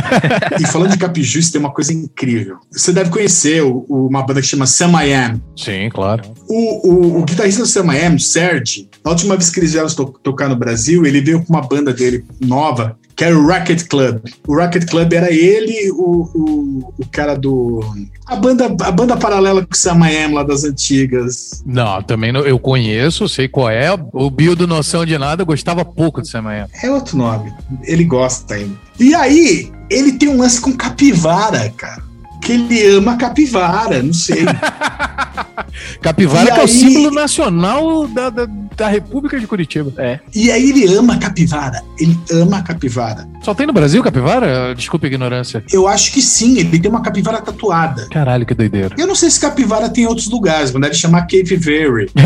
[SPEAKER 1] (laughs) e falando de Capijus, tem uma coisa incrível. Você deve conhecer o, o, uma banda que chama Sam I Am.
[SPEAKER 3] Sim, claro.
[SPEAKER 1] O, o, o guitarrista do Sam I Am, Serge, a última vez que eles vieram to tocar no Brasil, ele veio com uma banda dele nova, que era o Rocket Club. O Rocket Club era ele, o, o, o cara do. A banda, a banda paralela com o Sam I Am lá das antigas.
[SPEAKER 3] Não, também não, eu conheço, sei qual é. O Bill do Noção de Nada gostava pouco do Sam I Am.
[SPEAKER 1] É outro nome. Ele gosta ainda. E aí, ele tem um lance com capivara, cara. Que ele ama capivara, não sei. (laughs)
[SPEAKER 3] Capivara
[SPEAKER 1] E
[SPEAKER 3] que é o
[SPEAKER 1] aí-
[SPEAKER 3] símbolo nacional da, da, da República de Curitiba.
[SPEAKER 4] É.
[SPEAKER 1] E aí ele ama capivara. Ele ama capivara.
[SPEAKER 3] Só tem no Brasil capivara? Desculpa a ignorância.
[SPEAKER 1] Eu acho que sim, ele tem uma capivara tatuada.
[SPEAKER 3] Caralho, que doideira.
[SPEAKER 1] Eu não sei se capivara tem em outros lugares, mas deve chamar Cave Vary. (laughs)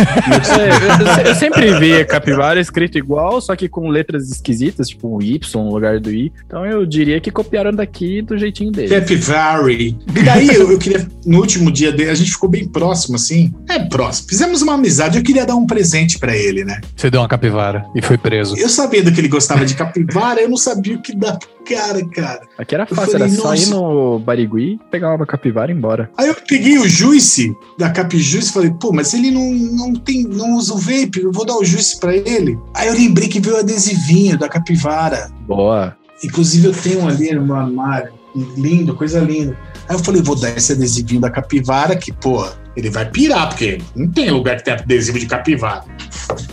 [SPEAKER 4] É, eu, eu- eu sempre vi capivara escrito igual, só que com letras esquisitas, tipo um Y no lugar do I. Então eu diria que copiaram daqui do jeitinho dele.
[SPEAKER 1] Capivary. E daí eu, eu queria, no último dia dele, a gente ficou bem próximo, assim. É, próximo. Fizemos uma amizade, eu queria dar um presente pra ele, né?
[SPEAKER 3] Você deu uma capivara e foi preso.
[SPEAKER 1] Eu sabendo que ele gostava de capivara, eu não sabia o que dar pro cara, cara.
[SPEAKER 4] Aqui era fácil,
[SPEAKER 1] falei,
[SPEAKER 4] era só ir no Barigui, pegar uma capivara e ir embora.
[SPEAKER 1] Aí eu peguei o juice da Capijuice e falei, pô, mas ele não, não tem, não usa o vape, eu vou dar o juice pra ele. Aí eu lembrei que veio o adesivinho da capivara.
[SPEAKER 4] Boa.
[SPEAKER 1] Inclusive eu tenho um ali no meu armário. Lindo, coisa linda. Aí eu falei, vou dar esse adesivinho da capivara, que, pô, ele vai pirar, porque não tem lugar que tem adesivo de capivara.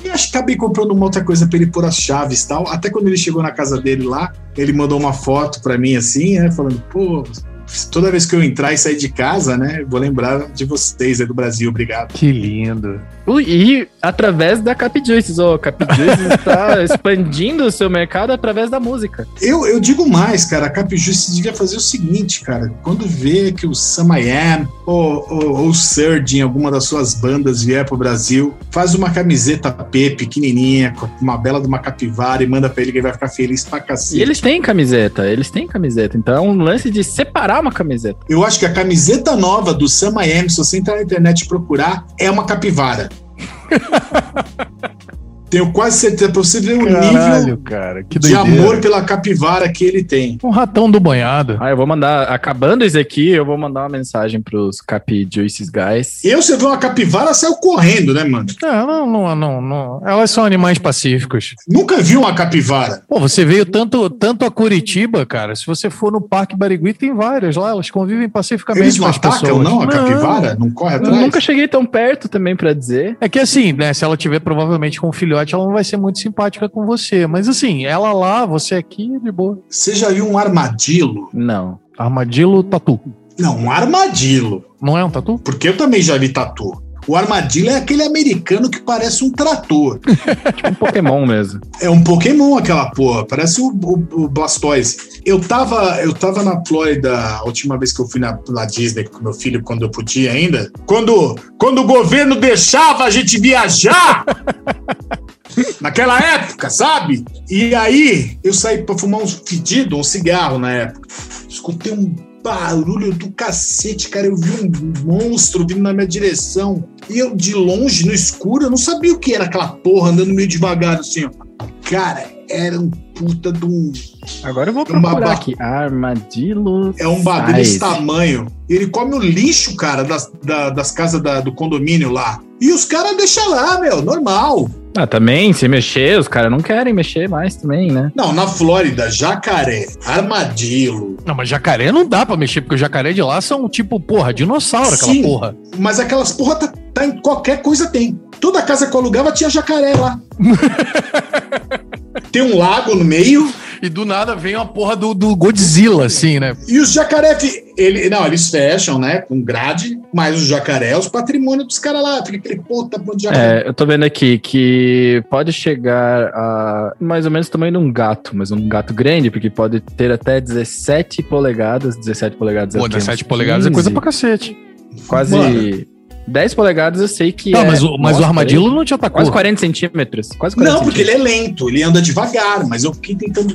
[SPEAKER 1] E acho que acabei comprando uma outra coisa pra ele pôr as chaves e tal. Até quando ele chegou na casa dele lá, ele mandou uma foto pra mim assim, né? Falando, pô, toda vez que eu entrar e sair de casa, né? Vou lembrar de vocês aí do Brasil, obrigado.
[SPEAKER 3] Que lindo.
[SPEAKER 4] Ui, E através da Cap Juices, o Cap Juices está (laughs) expandindo o seu mercado através da música.
[SPEAKER 1] Eu, eu digo mais, cara, a Capijuice devia fazer o seguinte, cara. Quando vê que o Sam I Am ou, ou, ou o Surge em alguma das suas bandas vier pro Brasil, faz uma camiseta P pequenininha, com uma bela de uma capivara e manda pra ele que ele vai ficar feliz pra cacete.
[SPEAKER 4] E eles têm camiseta, eles têm camiseta. Então é um lance de separar uma camiseta.
[SPEAKER 1] Eu acho que a camiseta nova do Sam I Am, se você entrar na internet e procurar, é uma capivara. (laughs) Tenho quase certeza pra você ver o nível
[SPEAKER 3] Caralho, cara. Que
[SPEAKER 1] de amor pela capivara que ele tem.
[SPEAKER 3] Um ratão do banhado.
[SPEAKER 4] Ah, eu vou mandar, acabando isso aqui, eu vou mandar uma mensagem pros Cap Juices guys.
[SPEAKER 1] Eu, você vê uma capivara, saiu correndo, né, mano?
[SPEAKER 3] Não, não, não, não, não. Elas são animais pacíficos.
[SPEAKER 1] Nunca vi uma capivara.
[SPEAKER 3] Pô, você veio tanto, tanto a Curitiba, cara. Se você for no Parque Barigui, tem várias lá. Elas convivem pacificamente
[SPEAKER 1] Eles não
[SPEAKER 3] com as
[SPEAKER 1] atacam,
[SPEAKER 3] pessoas.
[SPEAKER 1] não, a capivara? Não corre
[SPEAKER 4] Eu
[SPEAKER 1] atrás?
[SPEAKER 4] nunca cheguei tão perto também pra dizer.
[SPEAKER 3] É que assim, né? Se ela tiver provavelmente com um filhote, ela não vai ser muito simpática com você. Mas assim, ela lá, você aqui, de boa.
[SPEAKER 1] Você já viu um armadilo?
[SPEAKER 4] Não.
[SPEAKER 3] Armadilo tatu.
[SPEAKER 1] Não, um armadilo.
[SPEAKER 3] Não é um tatu?
[SPEAKER 1] Porque eu também já vi tatu. O armadilho é aquele americano que parece um trator. (laughs)
[SPEAKER 4] tipo um Pokémon mesmo.
[SPEAKER 1] É um Pokémon aquela porra, parece o, o, o, Blastoise. Eu tava, eu tava na Flórida a última vez que eu fui na, na Disney com meu filho, quando eu podia ainda. Quando, quando o governo deixava a gente viajar! (laughs) Naquela época, sabe? E aí eu saí pra fumar um fedido, um cigarro na época. Escutei um barulho do cacete, cara. Eu vi um monstro vindo na minha direção. E eu, de longe, no escuro, eu não sabia o que era aquela porra andando meio devagar, assim, ó. Cara, era um puta de um.
[SPEAKER 4] Agora eu vou procurar aqui. Armadilho.
[SPEAKER 1] É um bagulho desse tamanho. Ele come o lixo, cara, das, da, das casas da, do condomínio lá. E os caras deixam lá, meu, normal.
[SPEAKER 4] Ah, também, se mexer, os caras não querem mexer mais também, né?
[SPEAKER 1] Não, na Flórida, jacaré, armadilho.
[SPEAKER 3] Não, mas jacaré não dá pra mexer, porque os jacaré de lá são tipo, porra, dinossauro, aquela Sim, porra.
[SPEAKER 1] Mas aquelas porra tá, tá em qualquer coisa tem. Toda casa que eu alugava tinha jacaré lá. (laughs) tem um lago no meio
[SPEAKER 3] e do nada vem uma porra do, do Godzilla, assim, né?
[SPEAKER 1] E os jacaré, ele, não, eles fecham, né, com grade, mas os jacaré é os patrimônio dos caras lá, fica aquele puta de
[SPEAKER 4] jacaré. É, eu tô vendo aqui que pode chegar a mais ou menos o tamanho de um gato, mas um gato grande, porque pode ter até 17 polegadas, 17 polegadas
[SPEAKER 3] é Pô, 17 polegadas 15, é coisa pra cacete.
[SPEAKER 4] Quase... Mano 10 polegadas eu sei que.
[SPEAKER 3] Não, é... mas, o, mas Nossa, o armadilho não te atacou.
[SPEAKER 4] Quase 40 centímetros. Quase 40
[SPEAKER 1] não, porque ele é lento, ele anda devagar, mas eu fiquei tentando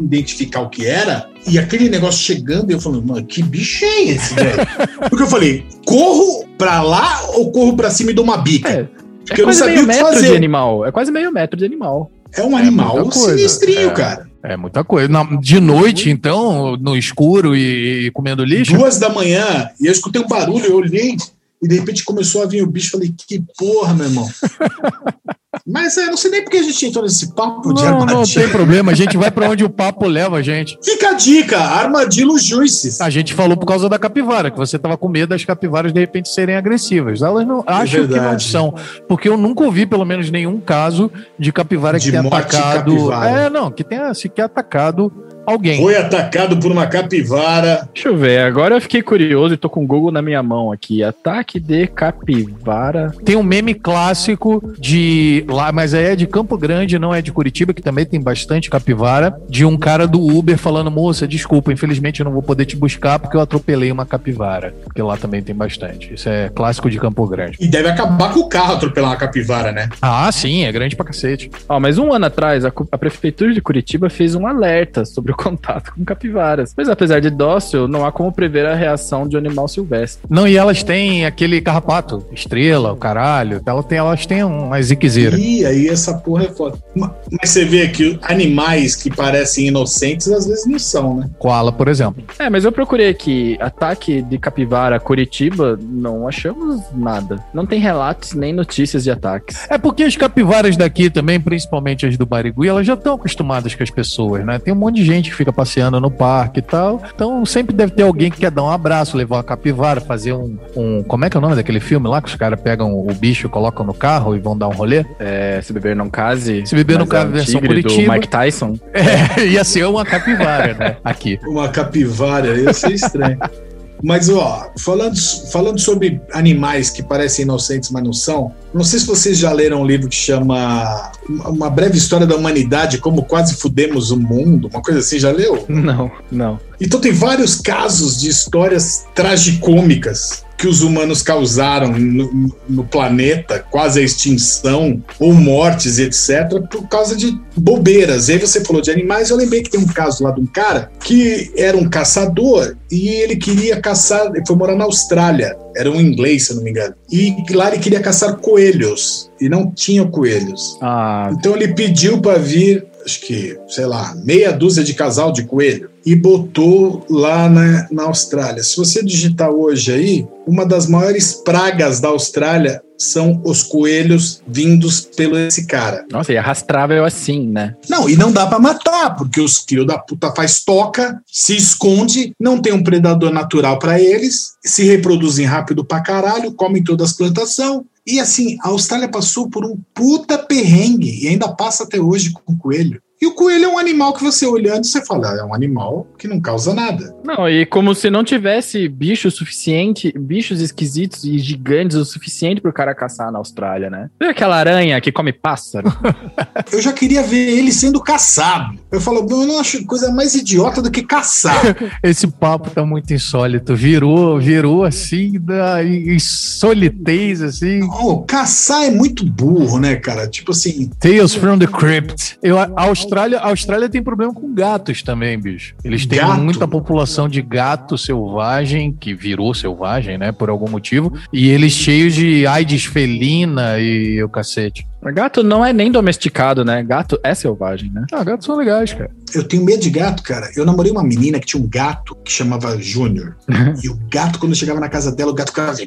[SPEAKER 1] identificar o que era. E aquele negócio chegando, eu falei, mano, que bicho é esse, velho? (laughs) porque eu falei, corro pra lá ou corro pra cima e dou uma bica? É,
[SPEAKER 4] porque é eu não sabia o que fazer. De animal. É quase meio metro de animal.
[SPEAKER 1] É um animal é sinistrinho, é, cara.
[SPEAKER 3] É muita coisa. Na, de noite, então, no escuro e, e comendo lixo?
[SPEAKER 1] Duas da manhã, e eu escutei um barulho, eu olhei, e de repente começou a vir o bicho. Falei, que porra, meu irmão. (laughs) Mas é, não sei nem porque a gente entrou nesse papo
[SPEAKER 3] não, de armadilha. Não tem problema, a gente vai para onde o papo leva a gente.
[SPEAKER 1] Fica a dica, armadilho juices.
[SPEAKER 3] A gente falou por causa da capivara, que você tava com medo das capivaras de repente serem agressivas. Elas não, é acho que não são, porque eu nunca ouvi pelo menos nenhum caso de capivara de que tenha atacado. Capivara. É, não, que tenha sequer atacado alguém.
[SPEAKER 1] Foi atacado por uma capivara.
[SPEAKER 4] Deixa eu ver, agora eu fiquei curioso e tô com o Google na minha mão aqui. Ataque de capivara.
[SPEAKER 3] Tem um meme clássico de lá, mas é de Campo Grande, não é de Curitiba, que também tem bastante capivara, de um cara do Uber falando: "Moça, desculpa, infelizmente eu não vou poder te buscar porque eu atropelei uma capivara". Porque lá também tem bastante. Isso é clássico de Campo Grande.
[SPEAKER 1] E deve acabar com o carro atropelar uma capivara, né?
[SPEAKER 3] Ah, sim, é grande pra cacete.
[SPEAKER 4] Ó, mas um ano atrás a, a prefeitura de Curitiba fez um alerta sobre o contato com capivaras. Mas apesar de dócil, não há como prever a reação de um animal silvestre.
[SPEAKER 3] Não, e elas têm aquele carrapato, estrela, o caralho. Elas têm, elas têm uma ziquezeira.
[SPEAKER 1] Ih, aí essa porra é foda. Mas você vê que animais que parecem inocentes às vezes não são, né?
[SPEAKER 3] Koala, por exemplo.
[SPEAKER 4] É, mas eu procurei aqui ataque de capivara Curitiba, não achamos nada. Não tem relatos nem notícias de ataques.
[SPEAKER 3] É porque as capivaras daqui também, principalmente as do Barigui, elas já estão acostumadas com as pessoas, né? Tem um monte de gente que fica passeando no parque e tal. Então sempre deve ter alguém que quer dar um abraço, levar uma capivara, fazer um. um como é que é o nome daquele filme lá que os caras pegam o bicho, colocam no carro e vão dar um rolê?
[SPEAKER 4] É, se beber não case.
[SPEAKER 3] Se beber não case, é versão Curitiba.
[SPEAKER 4] Do Mike Tyson. (laughs)
[SPEAKER 3] É, ia ser uma capivara, né? Aqui.
[SPEAKER 1] Uma capivara, ia ser estranho. (laughs) Mas, ó, falando, falando sobre animais que parecem inocentes, mas não são, não sei se vocês já leram um livro que chama Uma Breve História da Humanidade, Como Quase Fudemos o Mundo, uma coisa assim, já leu?
[SPEAKER 4] Não, não.
[SPEAKER 1] Então tem vários casos de histórias tragicômicas que os humanos causaram no, no, planeta, quase a extinção, ou mortes, etc., por causa de bobeiras. E aí você falou de animais, eu lembrei que tem um caso lá de um cara que era um caçador e ele queria caçar, ele foi morar na Austrália, era um inglês, se não me engano, e lá ele queria caçar coelhos e não tinha coelhos. Ah. Então ele pediu para vir acho que, sei lá, meia dúzia de casal de coelho e botou lá na, na Austrália. Se você digitar hoje aí, uma das maiores pragas da Austrália são os coelhos vindos pelo esse cara.
[SPEAKER 4] Nossa, e arrastrável assim, né?
[SPEAKER 1] Não, e não dá para matar, porque os filhos da puta faz toca, se esconde, não tem um predador natural para eles, se reproduzem rápido pra caralho, comem todas as plantações, e assim, a Austrália passou por um puta perrengue e ainda passa até hoje com coelho. E o coelho é um animal que você olhando, você fala, ah, é um animal que não causa nada.
[SPEAKER 4] Não, e como se não tivesse bicho suficiente, bichos esquisitos e gigantes o suficiente pro cara caçar na Austrália, né? Viu aquela aranha que come pássaro? (laughs)
[SPEAKER 1] Eu já queria ver ele sendo caçado. Eu falo, eu não acho coisa mais idiota do que caçar. (laughs)
[SPEAKER 3] Esse papo tá muito insólito. Virou, virou assim, da insolitez, assim.
[SPEAKER 1] Oh, caçar é muito burro, né, cara? Tipo assim.
[SPEAKER 3] Tales from the Crypt. Eu, a Austrália, a Austrália tem problema com gatos também, bicho. Eles têm gato? muita população de gato selvagem, que virou selvagem, né, por algum motivo. E eles cheios de AIDS felina e o cacete.
[SPEAKER 4] Gato não é nem domesticado, né? Gato é selvagem, né?
[SPEAKER 3] Ah, gatos são legais, cara.
[SPEAKER 1] Eu tenho medo de gato, cara. Eu namorei uma menina que tinha um gato que chamava Júnior. e o gato, quando eu chegava na casa dela, o gato ficava assim.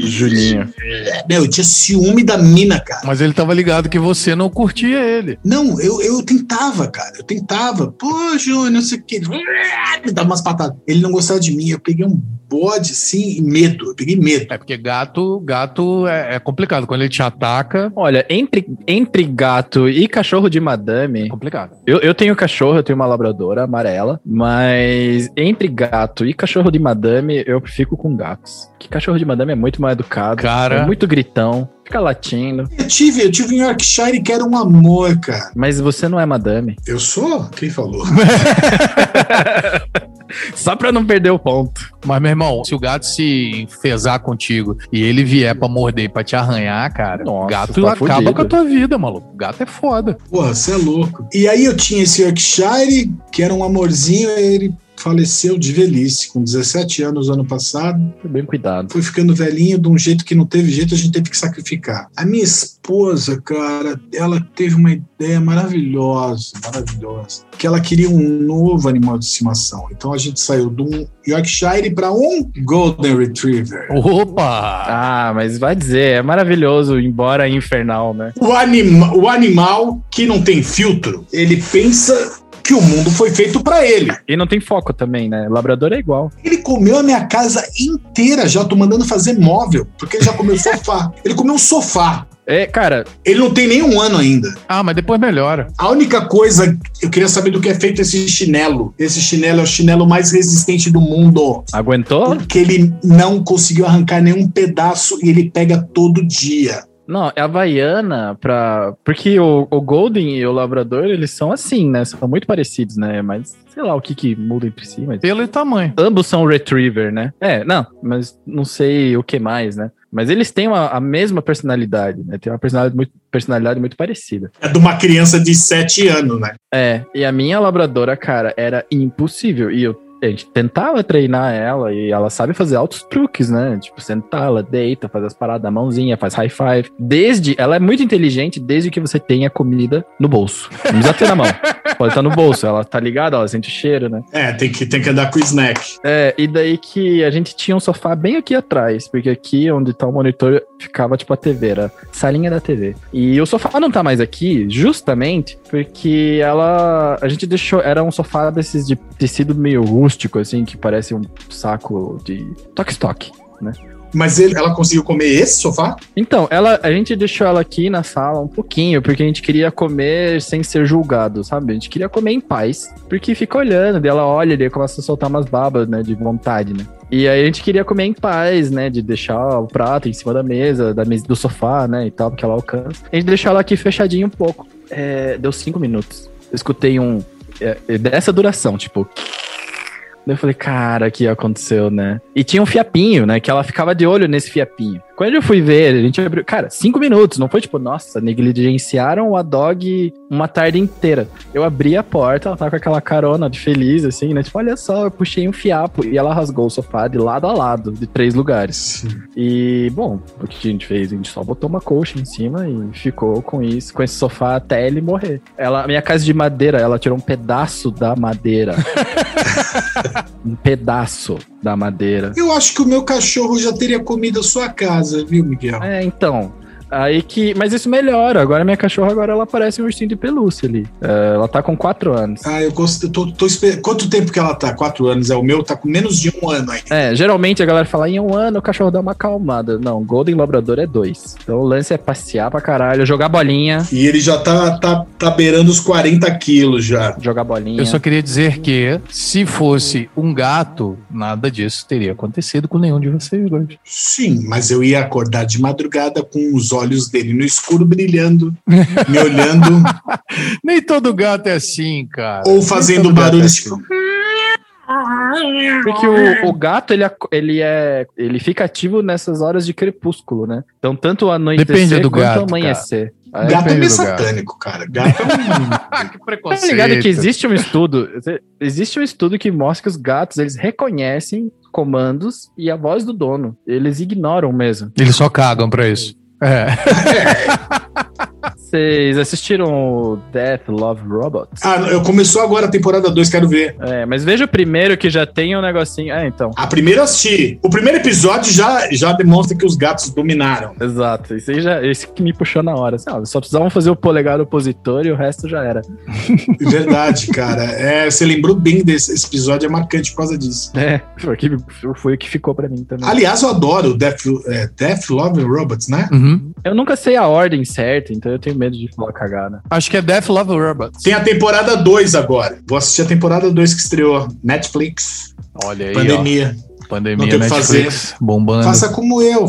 [SPEAKER 4] Juninho.
[SPEAKER 1] Meu, eu tinha ciúme da mina, cara.
[SPEAKER 3] Mas ele tava ligado que você não curtia ele.
[SPEAKER 1] Não, eu, eu tentava, cara. Eu tentava. Pô, Júnior, não sei o que. Me dava umas patadas. Ele não gostava de mim. Eu peguei um bode, sim, e medo. Eu peguei medo.
[SPEAKER 3] É porque gato, gato é, é, complicado. Quando ele te ataca.
[SPEAKER 4] Olha, entre, entre gato e cachorro de madame. É
[SPEAKER 3] complicado.
[SPEAKER 4] Eu, eu tenho cachorro, eu tenho uma labradora amarela, mas entre gato e cachorro de madame, eu fico com gatos. Que cachorro de madame é muito mal educado.
[SPEAKER 3] Cara.
[SPEAKER 4] É muito gritão. Fica latindo.
[SPEAKER 1] Eu tive, eu tive em Yorkshire que era um amor, cara.
[SPEAKER 4] Mas você não é madame.
[SPEAKER 1] Eu sou? Quem falou? (laughs)
[SPEAKER 4] Só pra não perder o ponto.
[SPEAKER 3] Mas, meu irmão, se o gato se fezar contigo e ele vier pra morder e pra te arranhar, cara, o gato tá acaba fudido. com a tua vida, maluco. O gato é foda.
[SPEAKER 1] Porra, você é louco. E aí eu tinha esse Yorkshire, que era um amorzinho, ele faleceu de velhice, com 17 anos ano passado.
[SPEAKER 4] Foi bem cuidado.
[SPEAKER 1] Foi ficando velhinho de um jeito que não teve jeito, a gente teve que sacrificar. A minha esposa, cara, ela teve uma ideia maravilhosa, maravilhosa, que ela queria um novo animal de estimação. Então a gente saiu de um Yorkshire para um Golden Retriever.
[SPEAKER 3] Opa!
[SPEAKER 4] Ah, mas vai dizer, é maravilhoso, embora infernal, né?
[SPEAKER 1] O, anima o animal que não tem filtro, ele pensa que o mundo foi feito para ele.
[SPEAKER 4] E não tem foco também, né? Labrador é igual.
[SPEAKER 1] Ele comeu a minha casa inteira já, tô mandando fazer móvel, porque ele já comeu sofá. (laughs) Ele comeu um sofá.
[SPEAKER 4] É, cara.
[SPEAKER 1] Ele não tem nenhum ano ainda.
[SPEAKER 3] Ah, mas depois melhora.
[SPEAKER 1] A única coisa, eu queria saber do que é feito esse chinelo. Esse chinelo é o chinelo mais resistente do mundo.
[SPEAKER 4] Aguentou?
[SPEAKER 1] Porque ele não conseguiu arrancar nenhum pedaço e ele pega todo dia.
[SPEAKER 4] Não, é a Havaiana pra. Porque o, o Golden e o Labrador, eles são assim, né? São muito parecidos, né? Mas sei lá o que que muda entre si. Mas...
[SPEAKER 3] Pelo e tamanho.
[SPEAKER 4] Ambos são Retriever, né? É, não, mas não sei o que mais, né? Mas eles têm uma, a mesma personalidade, né? Tem uma personalidade muito, personalidade muito parecida.
[SPEAKER 1] É de uma criança de 7 anos, né?
[SPEAKER 4] É, e a minha labradora, cara, era impossível. E eu a gente tentava treinar ela e ela sabe fazer altos truques, né? Tipo, sentar, ela deita, faz as paradas da mãozinha, faz high five. Desde, ela é muito inteligente desde que você tenha comida no bolso. Não precisa ter na mão. (laughs) Pode estar no bolso, ela tá ligada, ela sente o cheiro, né?
[SPEAKER 1] É, tem que, tem que andar com o snack.
[SPEAKER 4] É, e daí que a gente tinha um sofá bem aqui atrás, porque aqui onde tá o monitor ficava tipo a TV, era salinha da TV. E o sofá não tá mais aqui, justamente porque ela. A gente deixou. Era um sofá desses de tecido meio rústico, assim, que parece um saco de toque-toque, né?
[SPEAKER 1] Mas ele, ela conseguiu comer esse sofá?
[SPEAKER 4] Então, ela, a gente deixou ela aqui na sala um pouquinho, porque a gente queria comer sem ser julgado, sabe? A gente queria comer em paz. Porque fica olhando, daí ela olha e começa a soltar umas babas, né? De vontade, né? E aí a gente queria comer em paz, né? De deixar o prato em cima da mesa, da mesa do sofá, né? E tal, porque ela alcança. A gente deixou ela aqui fechadinho um pouco. É, deu cinco minutos. Eu escutei um. É, dessa duração, tipo. Daí eu falei, cara, o que aconteceu, né? E tinha um fiapinho, né? Que ela ficava de olho nesse fiapinho. Quando eu fui ver, a gente abriu. Cara, cinco minutos. Não foi tipo, nossa, negligenciaram a dog uma tarde inteira. Eu abri a porta, ela tava com aquela carona de feliz, assim, né? Tipo, olha só, eu puxei um fiapo e ela rasgou o sofá de lado a lado, de três lugares. Sim. E, bom, o que a gente fez? A gente só botou uma colcha em cima e ficou com isso, com esse sofá até ele morrer. Ela, minha casa de madeira, ela tirou um pedaço da madeira. (laughs) um pedaço da madeira.
[SPEAKER 1] Eu acho que o meu cachorro já teria comido a sua casa, viu, Miguel?
[SPEAKER 4] É, então. Aí que. Mas isso melhora. Agora minha cachorra agora ela parece um ursinho de pelúcia ali. É, ela tá com quatro anos.
[SPEAKER 1] Ah, eu gosto. Eu tô, tô esper- Quanto tempo que ela tá? Quatro anos. É o meu, tá com menos de um ano ainda.
[SPEAKER 4] É, geralmente a galera fala em um ano o cachorro dá uma acalmada. Não, Golden Labrador é dois. Então o lance é passear pra caralho, jogar bolinha.
[SPEAKER 1] E ele já tá, tá, tá beirando os 40 quilos já.
[SPEAKER 4] Jogar bolinha.
[SPEAKER 3] Eu só queria dizer que, se fosse um gato, nada disso teria acontecido com nenhum de vocês dois.
[SPEAKER 1] Sim, mas eu ia acordar de madrugada com os olhos dele no escuro brilhando, me olhando (laughs)
[SPEAKER 3] Nem todo gato é assim, cara.
[SPEAKER 1] ou fazendo
[SPEAKER 3] todo gato
[SPEAKER 1] barulho
[SPEAKER 3] é
[SPEAKER 1] tipo.
[SPEAKER 4] Porque o, o gato, ele, ele é. Ele fica ativo nessas horas de crepúsculo, né? Então, tanto o anoitecer
[SPEAKER 3] Depende do
[SPEAKER 4] quanto
[SPEAKER 3] gato,
[SPEAKER 4] o amanhecer. Aí,
[SPEAKER 1] Gato é meio satânico, cara. Gato é um. (laughs)
[SPEAKER 3] Ah, que
[SPEAKER 4] Tá
[SPEAKER 3] preconceito.
[SPEAKER 4] ligado que existe um estudo, existe um estudo que mostra que os gatos, eles reconhecem comandos e a voz do dono. Eles ignoram mesmo.
[SPEAKER 3] Eles só cagam pra isso. É.
[SPEAKER 4] Vocês assistiram o Death Love Robots?
[SPEAKER 1] Ah, eu começou agora a temporada 2, quero ver.
[SPEAKER 4] É, mas veja o primeiro que já tem um negocinho. É, então.
[SPEAKER 1] A primeira eu assisti. O primeiro episódio já, já demonstra que os gatos dominaram.
[SPEAKER 4] Exato, isso aí já, esse que me puxou na hora. Assim, ó, só precisavam fazer o polegar opositor e o resto já era. (laughs)
[SPEAKER 1] Verdade, cara. É, você lembrou bem desse esse episódio, é marcante por causa disso.
[SPEAKER 4] É, foi, o que- foi o que ficou pra mim também.
[SPEAKER 1] Aliás, eu adoro Death, é, Death Love Robots, né?
[SPEAKER 3] Uhum.
[SPEAKER 4] Eu nunca sei a ordem certa, então eu tenho medo de falar cagada.
[SPEAKER 3] Acho que é Death Love Robots.
[SPEAKER 1] Tem a temporada 2 agora. Vou assistir a temporada 2 que estreou. Netflix,
[SPEAKER 3] Olha aí,
[SPEAKER 1] pandemia.
[SPEAKER 3] ó. Pandemia,
[SPEAKER 1] Não tem o que
[SPEAKER 3] Netflix, bombando.
[SPEAKER 1] Faça como eu.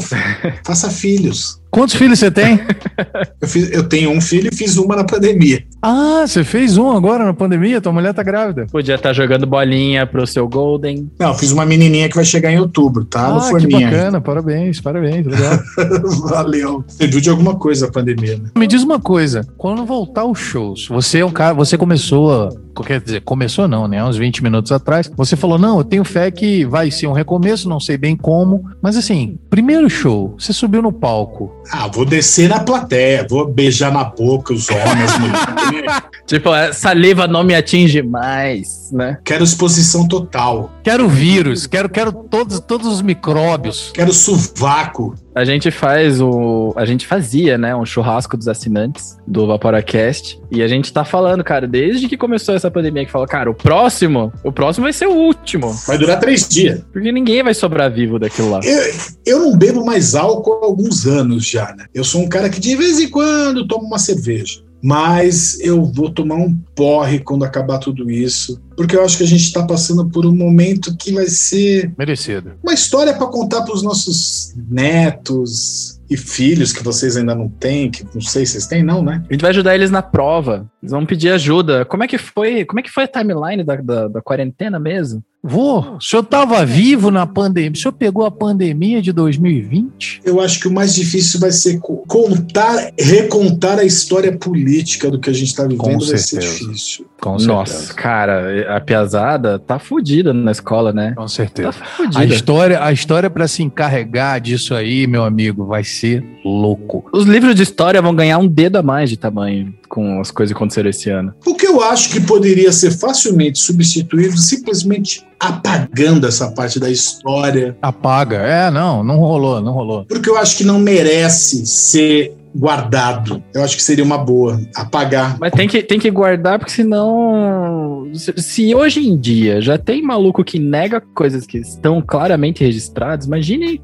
[SPEAKER 1] Faça filhos.
[SPEAKER 3] Quantos filhos você tem? (laughs)
[SPEAKER 1] Eu, fiz- eu tenho um filho e fiz uma na pandemia.
[SPEAKER 3] ah, você fez um agora na pandemia? Tua mulher tá grávida.
[SPEAKER 4] Podia estar jogando bolinha pro seu Golden.
[SPEAKER 1] Não, fiz uma menininha que vai chegar em outubro, tá? no
[SPEAKER 3] ah, que
[SPEAKER 1] forninho.
[SPEAKER 3] bacana. Parabéns, parabéns. Legal. (laughs)
[SPEAKER 1] Valeu. Serviu de alguma coisa a pandemia, né?
[SPEAKER 3] Me diz uma coisa, quando voltar os shows, você é um cara, você começou, quer dizer, começou não, né, uns 20 minutos atrás, você falou, não, eu tenho fé que vai ser um recomeço, não sei bem como, mas assim, primeiro show, você subiu no palco,
[SPEAKER 1] Ah, vou descer na plateia, vou beijar na boca os homens, mulheres. (laughs)
[SPEAKER 4] Tipo, saliva não me atinge mais, né?
[SPEAKER 1] Quero exposição total.
[SPEAKER 3] quero vírus, quero, quero todos, todos os micróbios.
[SPEAKER 1] Quero sovaco.
[SPEAKER 4] A gente faz o. A gente fazia, né? Um churrasco dos assinantes do Vaporacast. E a gente tá falando, cara, desde que começou essa pandemia, que falou, cara, o próximo, o próximo vai ser o último.
[SPEAKER 1] Vai durar três dias.
[SPEAKER 4] Porque ninguém vai sobrar vivo daquilo lá.
[SPEAKER 1] Eu, eu não bebo mais álcool há alguns anos já, né? Eu sou um cara que de vez em quando toma uma cerveja. Mas eu vou tomar um porre quando acabar tudo isso. Porque eu acho que a gente está passando por um momento que vai ser
[SPEAKER 3] Merecido.
[SPEAKER 1] uma história para contar para os nossos netos e filhos que vocês ainda não têm, que não sei se vocês têm, não, né?
[SPEAKER 4] A gente vai ajudar eles na prova. Eles vão pedir ajuda. Como é que foi? Como é que foi a timeline da, da, da quarentena mesmo?
[SPEAKER 3] Vô, o senhor tava vivo na pandemia, o senhor pegou a pandemia de 2020?
[SPEAKER 1] Eu acho que o mais difícil vai ser co- contar, recontar a história política do que a gente está vivendo,
[SPEAKER 3] Com
[SPEAKER 1] vai ser
[SPEAKER 3] certeza.
[SPEAKER 1] difícil.
[SPEAKER 3] Com
[SPEAKER 4] Nossa, cara, a piazada tá fudida na escola, né?
[SPEAKER 3] Com
[SPEAKER 4] Tá
[SPEAKER 3] certeza.
[SPEAKER 4] fudida.
[SPEAKER 3] A história, a história para se encarregar disso aí, meu amigo, vai ser louco.
[SPEAKER 4] Os livros de história vão ganhar um dedo a mais de tamanho com as coisas que aconteceram esse ano.
[SPEAKER 1] O que eu acho que poderia ser facilmente substituído simplesmente apagando essa parte da história,
[SPEAKER 3] Apaga. É, não, não rolou, não rolou.
[SPEAKER 1] porque eu acho que não merece ser guardado. Eu acho que seria uma boa apagar.
[SPEAKER 4] Mas tem que, tem que guardar, porque senão. Se, hoje em dia já tem maluco que nega coisas que estão claramente registradas, imagine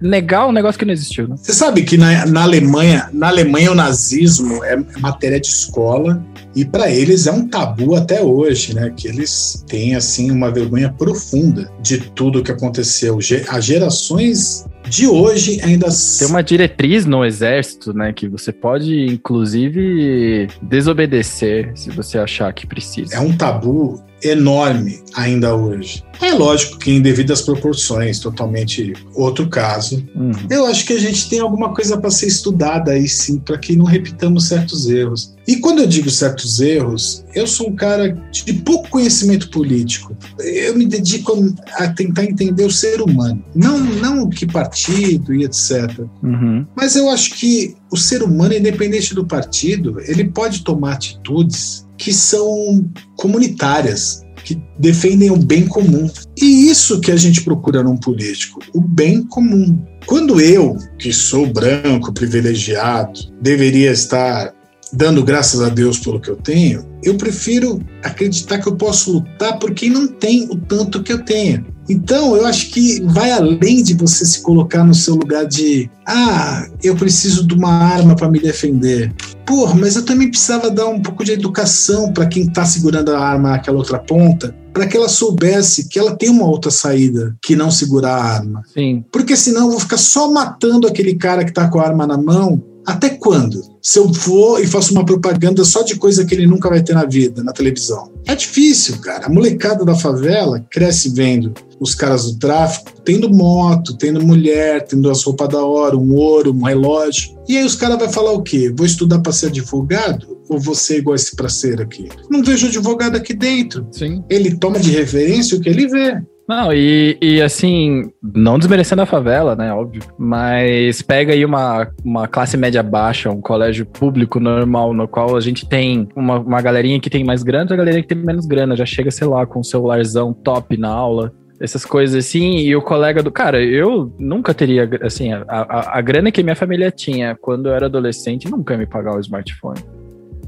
[SPEAKER 4] negar um negócio que não existiu, né?
[SPEAKER 1] Você sabe que na, na Alemanha, na Alemanha o nazismo é matéria de escola e para eles é um tabu até hoje, né? Que eles têm assim uma vergonha profunda de tudo que aconteceu. As gerações de hoje ainda
[SPEAKER 4] Tem uma diretriz no exército, né? Que você pode, inclusive, desobedecer se você achar que precisa.
[SPEAKER 1] é um tabu enorme ainda hoje. É lógico que em devidas proporções, totalmente outro caso.
[SPEAKER 4] Uhum.
[SPEAKER 1] Eu acho que a gente tem alguma coisa para ser estudada aí sim, para que não repitamos certos erros. E quando eu digo certos erros, eu sou um cara de pouco conhecimento político. Eu me dedico a tentar entender o ser humano, não não o que partido e etc.
[SPEAKER 4] Uhum.
[SPEAKER 1] Mas eu acho que o ser humano, independente do partido, ele pode tomar atitudes que são comunitárias, que defendem o bem comum. E isso que a gente procura num político, o bem comum. Quando eu, que sou branco, privilegiado, deveria estar dando graças a Deus pelo que eu tenho, eu prefiro acreditar que eu posso lutar por quem não tem o tanto que eu tenho. Então, eu acho que vai além de você se colocar no seu lugar de, ah, eu preciso de uma arma para me defender. Porra, mas eu também precisava dar um pouco de educação para quem está segurando a arma naquela outra ponta, para que ela soubesse que ela tem uma outra saída que não segurar a arma.
[SPEAKER 4] Sim.
[SPEAKER 1] Porque senão eu vou ficar só matando aquele cara que está com a arma na mão até quando? Se eu for e faço uma propaganda só de coisa que ele nunca vai ter na vida, na televisão. É difícil, cara. A molecada da favela cresce vendo os caras do tráfico tendo moto, tendo mulher, tendo as roupas da hora, um ouro, um relógio. E aí os caras vão falar o quê? Vou estudar para ser advogado? Ou vou ser igual esse praceiro aqui? Não vejo advogado aqui dentro.
[SPEAKER 4] Sim.
[SPEAKER 1] Ele toma de referência o que ele vê.
[SPEAKER 4] Não, e, e assim, não desmerecendo a favela, né, óbvio, mas pega aí uma, uma classe média baixa, um colégio público normal, no qual a gente tem uma, uma galerinha que tem mais grana, outra galerinha que tem menos grana, já chega, sei lá, com um celularzão top na aula, essas coisas assim, e o colega do. Cara, eu nunca teria, assim, a, a, a grana que minha família tinha quando eu era adolescente nunca me pagar o smartphone.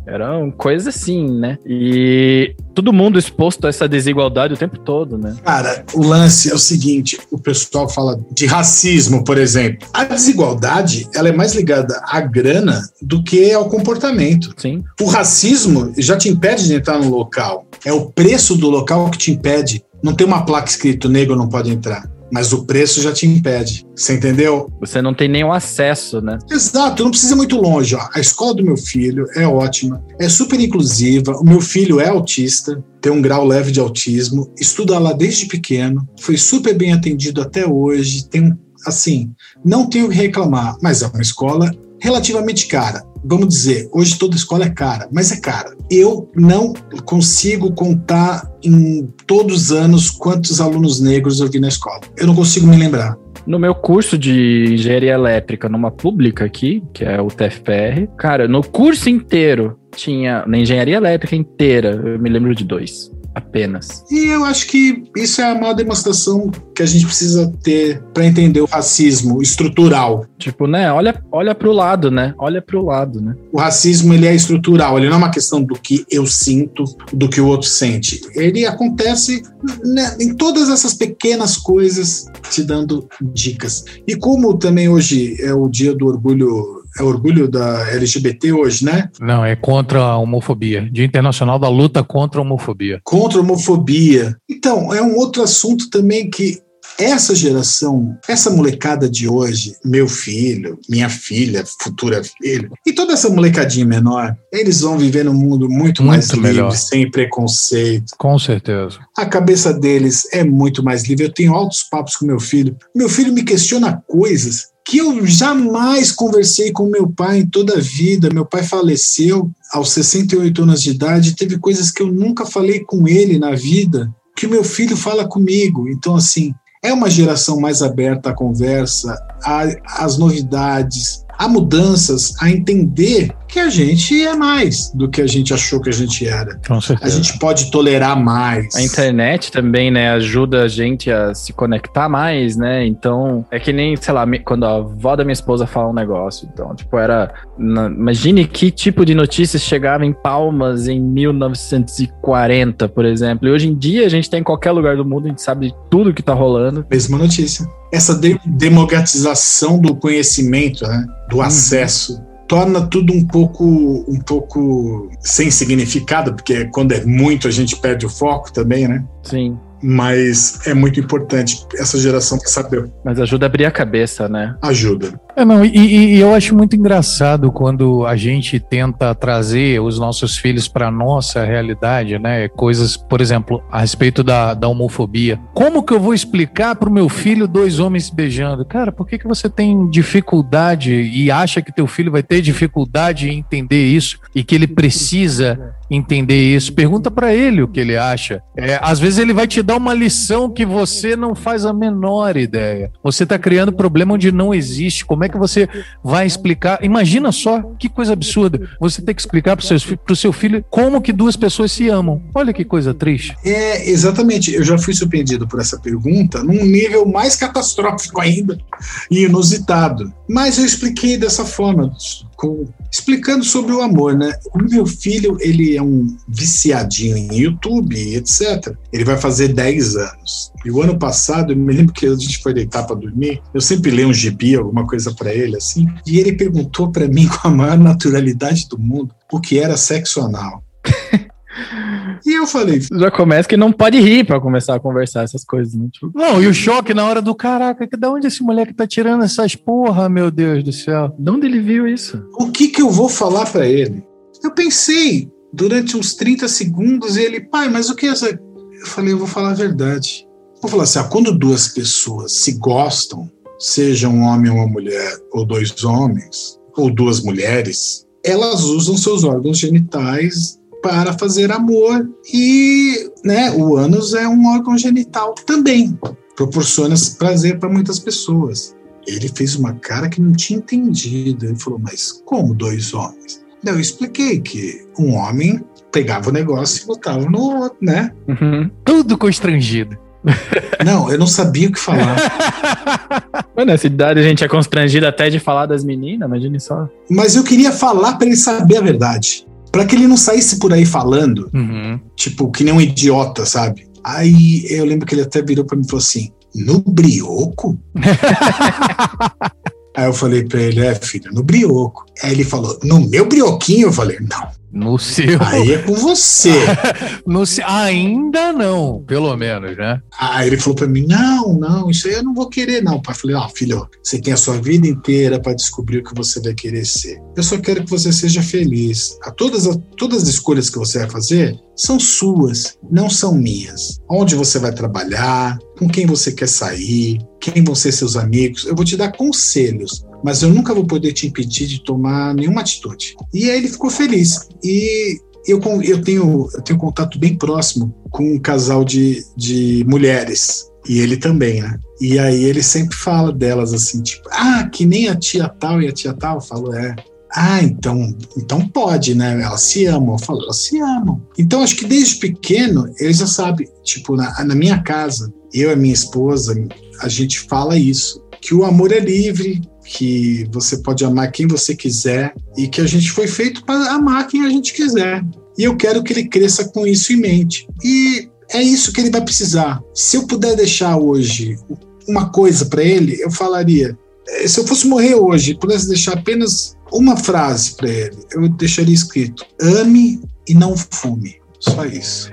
[SPEAKER 4] Eram coisas assim, né? E todo mundo exposto a essa desigualdade o tempo todo, né?
[SPEAKER 1] Cara, o lance é o seguinte: o pessoal fala de racismo, por exemplo. A desigualdade ela é mais ligada à grana do que ao comportamento.
[SPEAKER 4] Sim.
[SPEAKER 1] O racismo já te impede de entrar no local. É o preço do local que te impede. Não tem uma placa escrito negro não pode entrar mas o preço já te impede. Você entendeu?
[SPEAKER 4] Você não tem nenhum acesso, né?
[SPEAKER 1] Exato, não precisa ir muito longe. A escola do meu filho é ótima, é super inclusiva. O meu filho é autista, tem um grau leve de autismo, estuda lá desde pequeno, foi super bem atendido até hoje. Tem, assim, não tenho o que reclamar, mas é uma escola relativamente cara. Vamos dizer, hoje toda escola é cara, mas é cara. Eu não consigo contar em todos os anos quantos alunos negros eu vi na escola. Eu não consigo me lembrar.
[SPEAKER 4] No meu curso de engenharia elétrica, numa pública aqui, que é o TFPR, cara, no curso inteiro tinha, na engenharia elétrica inteira, eu me lembro de dois apenas.
[SPEAKER 1] E eu acho que isso é a maior demonstração que a gente precisa ter para entender o racismo estrutural.
[SPEAKER 4] Tipo, né? Olha, olha para o lado, né? Olha para o lado, né?
[SPEAKER 1] O racismo ele é estrutural. Ele não é uma questão do que eu sinto, do que o outro sente. Ele acontece né, em todas essas pequenas coisas, te dando dicas. E como também hoje é o dia do orgulho é orgulho da LGBT hoje, né?
[SPEAKER 3] Não, é contra a homofobia. Dia Internacional da Luta contra a Homofobia.
[SPEAKER 1] Contra a homofobia. Então, é um outro assunto também que essa geração, essa molecada de hoje, meu filho, minha filha, futura filha, e toda essa molecadinha menor, eles vão viver num mundo muito, muito mais melhor. livre, sem preconceito.
[SPEAKER 3] Com certeza.
[SPEAKER 1] A cabeça deles é muito mais livre. Eu tenho altos papos com meu filho. Meu filho me questiona coisas que eu jamais conversei com meu pai em toda a vida. Meu pai faleceu aos 68 anos de idade, teve coisas que eu nunca falei com ele na vida, que o meu filho fala comigo. Então, assim, é uma geração mais aberta à conversa, às novidades, a mudanças, a entender que a gente é mais do que a gente achou que a gente era.
[SPEAKER 3] Com certeza.
[SPEAKER 1] A gente pode tolerar mais.
[SPEAKER 4] A internet também, né, ajuda a gente a se conectar mais, né? Então, é que nem, sei lá, quando a avó da minha esposa fala um negócio. Então, tipo, era. Na, imagine que tipo de notícias chegava em Palmas em 1940, por exemplo. E hoje em dia a gente tá em qualquer lugar do mundo, a gente sabe tudo que tá rolando.
[SPEAKER 1] Mesma notícia. Essa de democratização do conhecimento, né? do uhum. acesso torna tudo um pouco um pouco sem significado, porque quando é muito a gente perde o foco também, né?
[SPEAKER 4] Sim
[SPEAKER 1] mas é muito importante essa geração saber.
[SPEAKER 4] Mas ajuda a abrir a cabeça, né?
[SPEAKER 1] Ajuda.
[SPEAKER 3] É, não, e, e eu acho muito engraçado quando a gente tenta trazer os nossos filhos para nossa realidade, né? Coisas, por exemplo, a respeito da, da homofobia. Como que eu vou explicar para o meu filho dois homens se beijando? Cara, por que, que você tem dificuldade e acha que teu filho vai ter dificuldade em entender isso e que ele precisa entender isso? Pergunta para ele o que ele acha. É, às vezes ele vai te dar uma lição que você não faz a menor ideia. Você está criando problema onde não existe. Como é é que você vai explicar? Imagina só que coisa absurda. Você tem que explicar para o seu filho como que duas pessoas se amam. Olha que coisa triste.
[SPEAKER 1] É, exatamente. Eu já fui surpreendido por essa pergunta num nível mais catastrófico ainda e inusitado. Mas eu expliquei dessa forma, com, explicando sobre o amor, né? O meu filho, ele é um viciadinho em YouTube, etc. Ele vai fazer 10 anos. E o ano passado, eu me lembro que a gente foi deitar para dormir, eu sempre leio um gibi, alguma coisa para ele, assim, e ele perguntou para mim (laughs) com a maior naturalidade do mundo o que era sexo anal. E eu falei.
[SPEAKER 4] Já começa que não pode rir para começar a conversar essas coisas, né?
[SPEAKER 3] Tipo... Não, e o choque na hora do caraca, que da onde esse moleque tá tirando essas porra, meu Deus do céu?
[SPEAKER 4] De onde ele viu isso?
[SPEAKER 1] O que que eu vou falar para ele? Eu pensei durante uns 30 segundos e ele, pai, mas o que é essa. Eu falei, eu vou falar a verdade. Vou falar assim: ah, quando duas pessoas se gostam, seja um homem ou uma mulher, ou dois homens, ou duas mulheres, elas usam seus órgãos genitais para fazer amor e né, o ânus é um órgão genital também, proporciona prazer para muitas pessoas. Ele fez uma cara que não tinha entendido. Ele falou: Mas como dois homens? Eu expliquei que um homem pegava o negócio e botava no outro, né?
[SPEAKER 3] Uhum. Tudo constrangido. (laughs)
[SPEAKER 1] Não, eu não sabia o que falar. (laughs)
[SPEAKER 4] Nessa idade a gente é constrangido até de falar das meninas, imagine só.
[SPEAKER 1] Mas eu queria falar para ele saber a verdade para que ele não saísse por aí falando, uhum. tipo, que nem um idiota, sabe? Aí eu lembro que ele até virou para mim e falou assim: no brioco? (laughs) aí eu falei para ele: é, filho, no brioco. Aí ele falou: no meu brioquinho? Eu falei: não.
[SPEAKER 3] No seu.
[SPEAKER 1] Aí é com você. (laughs)
[SPEAKER 3] no se... Ainda não, pelo menos, né?
[SPEAKER 1] Aí ele falou para mim: não, não, isso aí eu não vou querer, não. Pai, falei: ó, oh, filho, você tem a sua vida inteira para descobrir o que você vai querer ser. Eu só quero que você seja feliz. A todas, a, todas as escolhas que você vai fazer são suas, não são minhas. Onde você vai trabalhar, com quem você quer sair, quem vão ser seus amigos. Eu vou te dar conselhos mas eu nunca vou poder te impedir de tomar nenhuma atitude. E aí ele ficou feliz. E eu, eu, tenho, eu tenho contato bem próximo com um casal de, de mulheres. E ele também, né? E aí ele sempre fala delas assim, tipo, ah, que nem a tia tal e a tia tal. Eu falo, é. Ah, então, então pode, né? Elas se amam. Eu falo, elas se amam. Então acho que desde pequeno ele já sabe, tipo, na, na minha casa, eu e minha esposa, a gente fala isso, que o amor é livre, que você pode amar quem você quiser e que a gente foi feito para amar quem a gente quiser. E eu quero que ele cresça com isso em mente. E é isso que ele vai precisar. Se eu puder deixar hoje uma coisa para ele, eu falaria: eh, se eu fosse morrer hoje e pudesse deixar apenas uma frase para ele, eu deixaria escrito: ame e não fume. Só isso.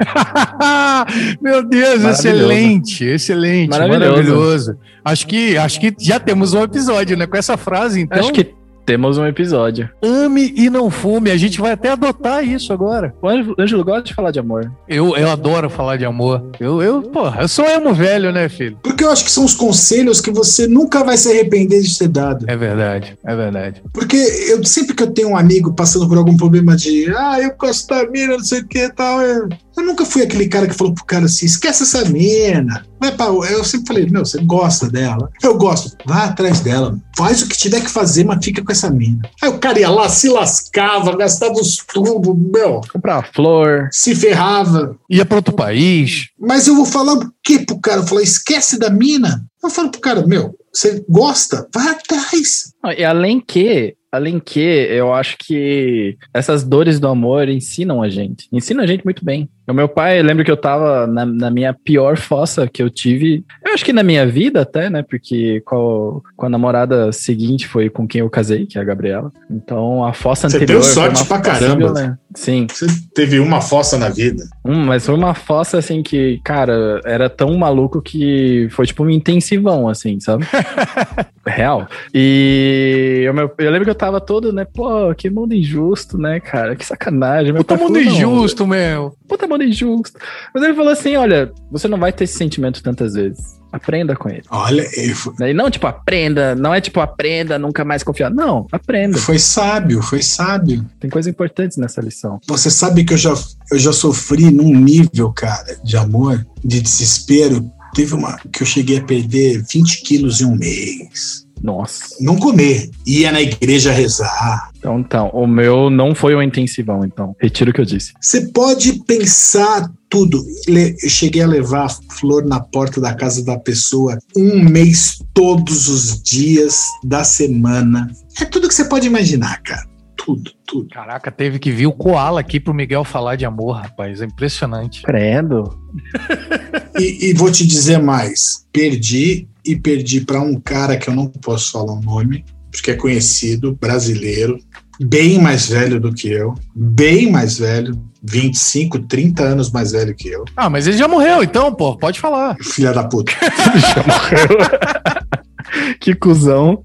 [SPEAKER 1] (laughs)
[SPEAKER 3] Meu Deus, excelente, excelente, maravilhoso. maravilhoso. Acho que acho que já temos um episódio, né? Com essa frase, então.
[SPEAKER 4] Acho que temos um episódio.
[SPEAKER 3] Ame e não fume. A gente vai até adotar isso agora.
[SPEAKER 4] O Ângelo gosta de falar de amor.
[SPEAKER 3] Eu, eu adoro falar de amor. Eu, eu, porra, eu sou emo velho, né, filho?
[SPEAKER 1] Porque eu acho que são os conselhos que você nunca vai se arrepender de ter dado.
[SPEAKER 3] É verdade, é verdade.
[SPEAKER 1] Porque eu sempre que eu tenho um amigo passando por algum problema de, ah, eu gosto da mina, não sei o que e tal, eu, eu nunca fui aquele cara que falou pro cara assim: esquece essa mina. Vai pra... Eu sempre falei: meu, você gosta dela? Eu gosto. Vá atrás dela. Faz o que tiver que fazer, mas fica com essa mina. Aí o cara ia lá, se lascava, gastava os tubos, meu.
[SPEAKER 4] Comprar flor.
[SPEAKER 1] Se ferrava.
[SPEAKER 3] Ia para outro país.
[SPEAKER 1] Mas eu vou falar o que pro cara? Eu falei: esquece da mina. Eu falo pro cara: meu, você gosta? Vai atrás.
[SPEAKER 4] E além que Além que, eu acho que essas dores do amor ensinam a gente. Ensinam a gente muito bem. O meu pai, eu lembro que eu tava na, na, minha pior fossa que eu tive. Eu acho que na minha vida até, né? Porque com, com a namorada seguinte foi com quem eu casei, que é a Gabriela. Então a fossa
[SPEAKER 1] Você
[SPEAKER 4] anterior.
[SPEAKER 1] Você deu sorte pra caramba.
[SPEAKER 4] Né? Sim.
[SPEAKER 1] Você teve uma fossa na vida.
[SPEAKER 4] Hum, mas foi uma fossa assim que, cara, era tão maluco que foi tipo um intensivão, assim, sabe? (laughs) Real. E eu, eu lembro que eu tava todo, né? Pô, que mundo injusto, né, cara? Que sacanagem.
[SPEAKER 3] Meu Puta mundo falou, injusto, meu.
[SPEAKER 4] Puta mundo injusto. Mas ele falou assim: olha, você não vai ter esse sentimento tantas vezes. Aprenda com ele.
[SPEAKER 1] Olha,
[SPEAKER 4] ele E não tipo, aprenda. Não é tipo, aprenda, nunca mais confiar. Não, aprenda.
[SPEAKER 1] Foi sábio, foi sábio.
[SPEAKER 4] Tem coisas importantes nessa lição.
[SPEAKER 1] Você sabe que eu já, eu já sofri num nível, cara, de amor, de desespero. Teve uma que eu cheguei a perder 20 quilos em um mês.
[SPEAKER 4] Nossa.
[SPEAKER 1] Não comer. Ia na igreja rezar.
[SPEAKER 4] Então, então, o meu não foi o intensivão, então. Retiro o que eu disse.
[SPEAKER 1] Você pode pensar tudo. Eu cheguei a levar flor na porta da casa da pessoa um mês, todos os dias da semana. É tudo que você pode imaginar, cara. Tudo, tudo.
[SPEAKER 3] Caraca, teve que vir o Koala aqui pro Miguel falar de amor, rapaz. É impressionante.
[SPEAKER 4] Credo. (laughs)
[SPEAKER 1] E, e vou te dizer mais: perdi e perdi para um cara que eu não posso falar o nome, porque é conhecido, brasileiro, bem mais velho do que eu, bem mais velho, 25, 30 anos mais velho que eu.
[SPEAKER 3] Ah, mas ele já morreu, então, pô, pode falar.
[SPEAKER 1] Filha da puta. (laughs) (laughs)
[SPEAKER 4] que cuzão.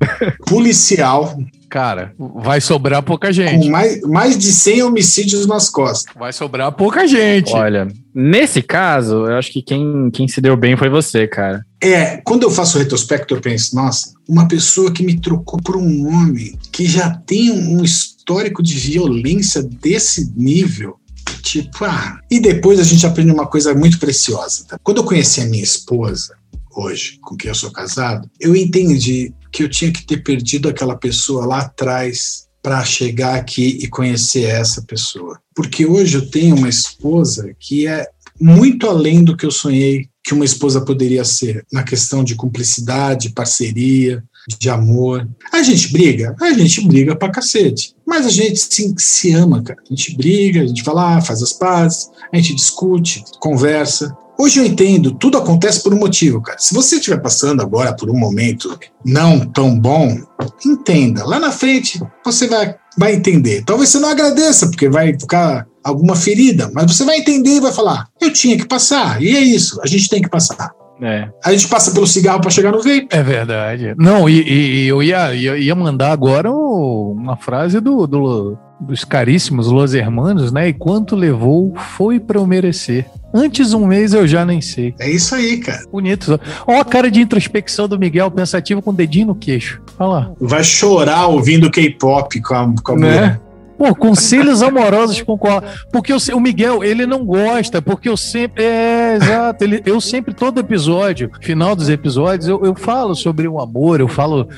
[SPEAKER 1] Policial,
[SPEAKER 3] Cara, vai sobrar pouca
[SPEAKER 1] com
[SPEAKER 3] gente.
[SPEAKER 1] mais, mais de 100 homicídios nas costas.
[SPEAKER 3] Vai sobrar pouca gente.
[SPEAKER 4] Olha, nesse caso, eu acho que quem, quem se deu bem foi você, cara.
[SPEAKER 1] É, quando eu faço o retrospecto, eu penso, nossa, uma pessoa que me trocou por um homem que já tem um histórico de violência desse nível. Tipo, ah. E depois a gente aprende uma coisa muito preciosa. Tá? Quando eu conheci a minha esposa, hoje, com quem eu sou casado, eu entendi que eu tinha que ter perdido aquela pessoa lá atrás para chegar aqui e conhecer essa pessoa. Porque hoje eu tenho uma esposa que é muito além do que eu sonhei que uma esposa poderia ser, na questão de cumplicidade, parceria, de amor. A gente briga? A gente briga pra cacete. Mas a gente se, se ama, cara. A gente briga, a gente fala, ah, faz as pazes, a gente discute, conversa. Hoje eu entendo, tudo acontece por um motivo, cara. Se você estiver passando agora por um momento não tão bom, entenda. Lá na frente você vai, vai entender. Talvez você não agradeça, porque vai ficar alguma ferida, mas você vai entender e vai falar: eu tinha que passar, e é isso, a gente tem que passar.
[SPEAKER 4] É.
[SPEAKER 1] A gente passa pelo cigarro para chegar no vape.
[SPEAKER 3] É verdade. Não, e, e- eu ia, ia, ia mandar agora uma frase do, do- dos caríssimos Los Hermanos, né? E quanto levou foi para eu merecer. Antes um mês eu já nem sei.
[SPEAKER 1] É isso aí, cara.
[SPEAKER 3] Bonito. Ó a cara de introspecção do Miguel, pensativo com o dedinho no queixo. Olha lá.
[SPEAKER 1] Vai chorar ouvindo K-pop com a, com a
[SPEAKER 4] Né?
[SPEAKER 1] mulher.
[SPEAKER 3] Pô, conselhos amorosos com qual. Porque eu, o Miguel, ele não gosta, porque eu sempre. É, exato. Ele, eu sempre, todo episódio, final dos episódios, eu, eu falo sobre o amor, eu falo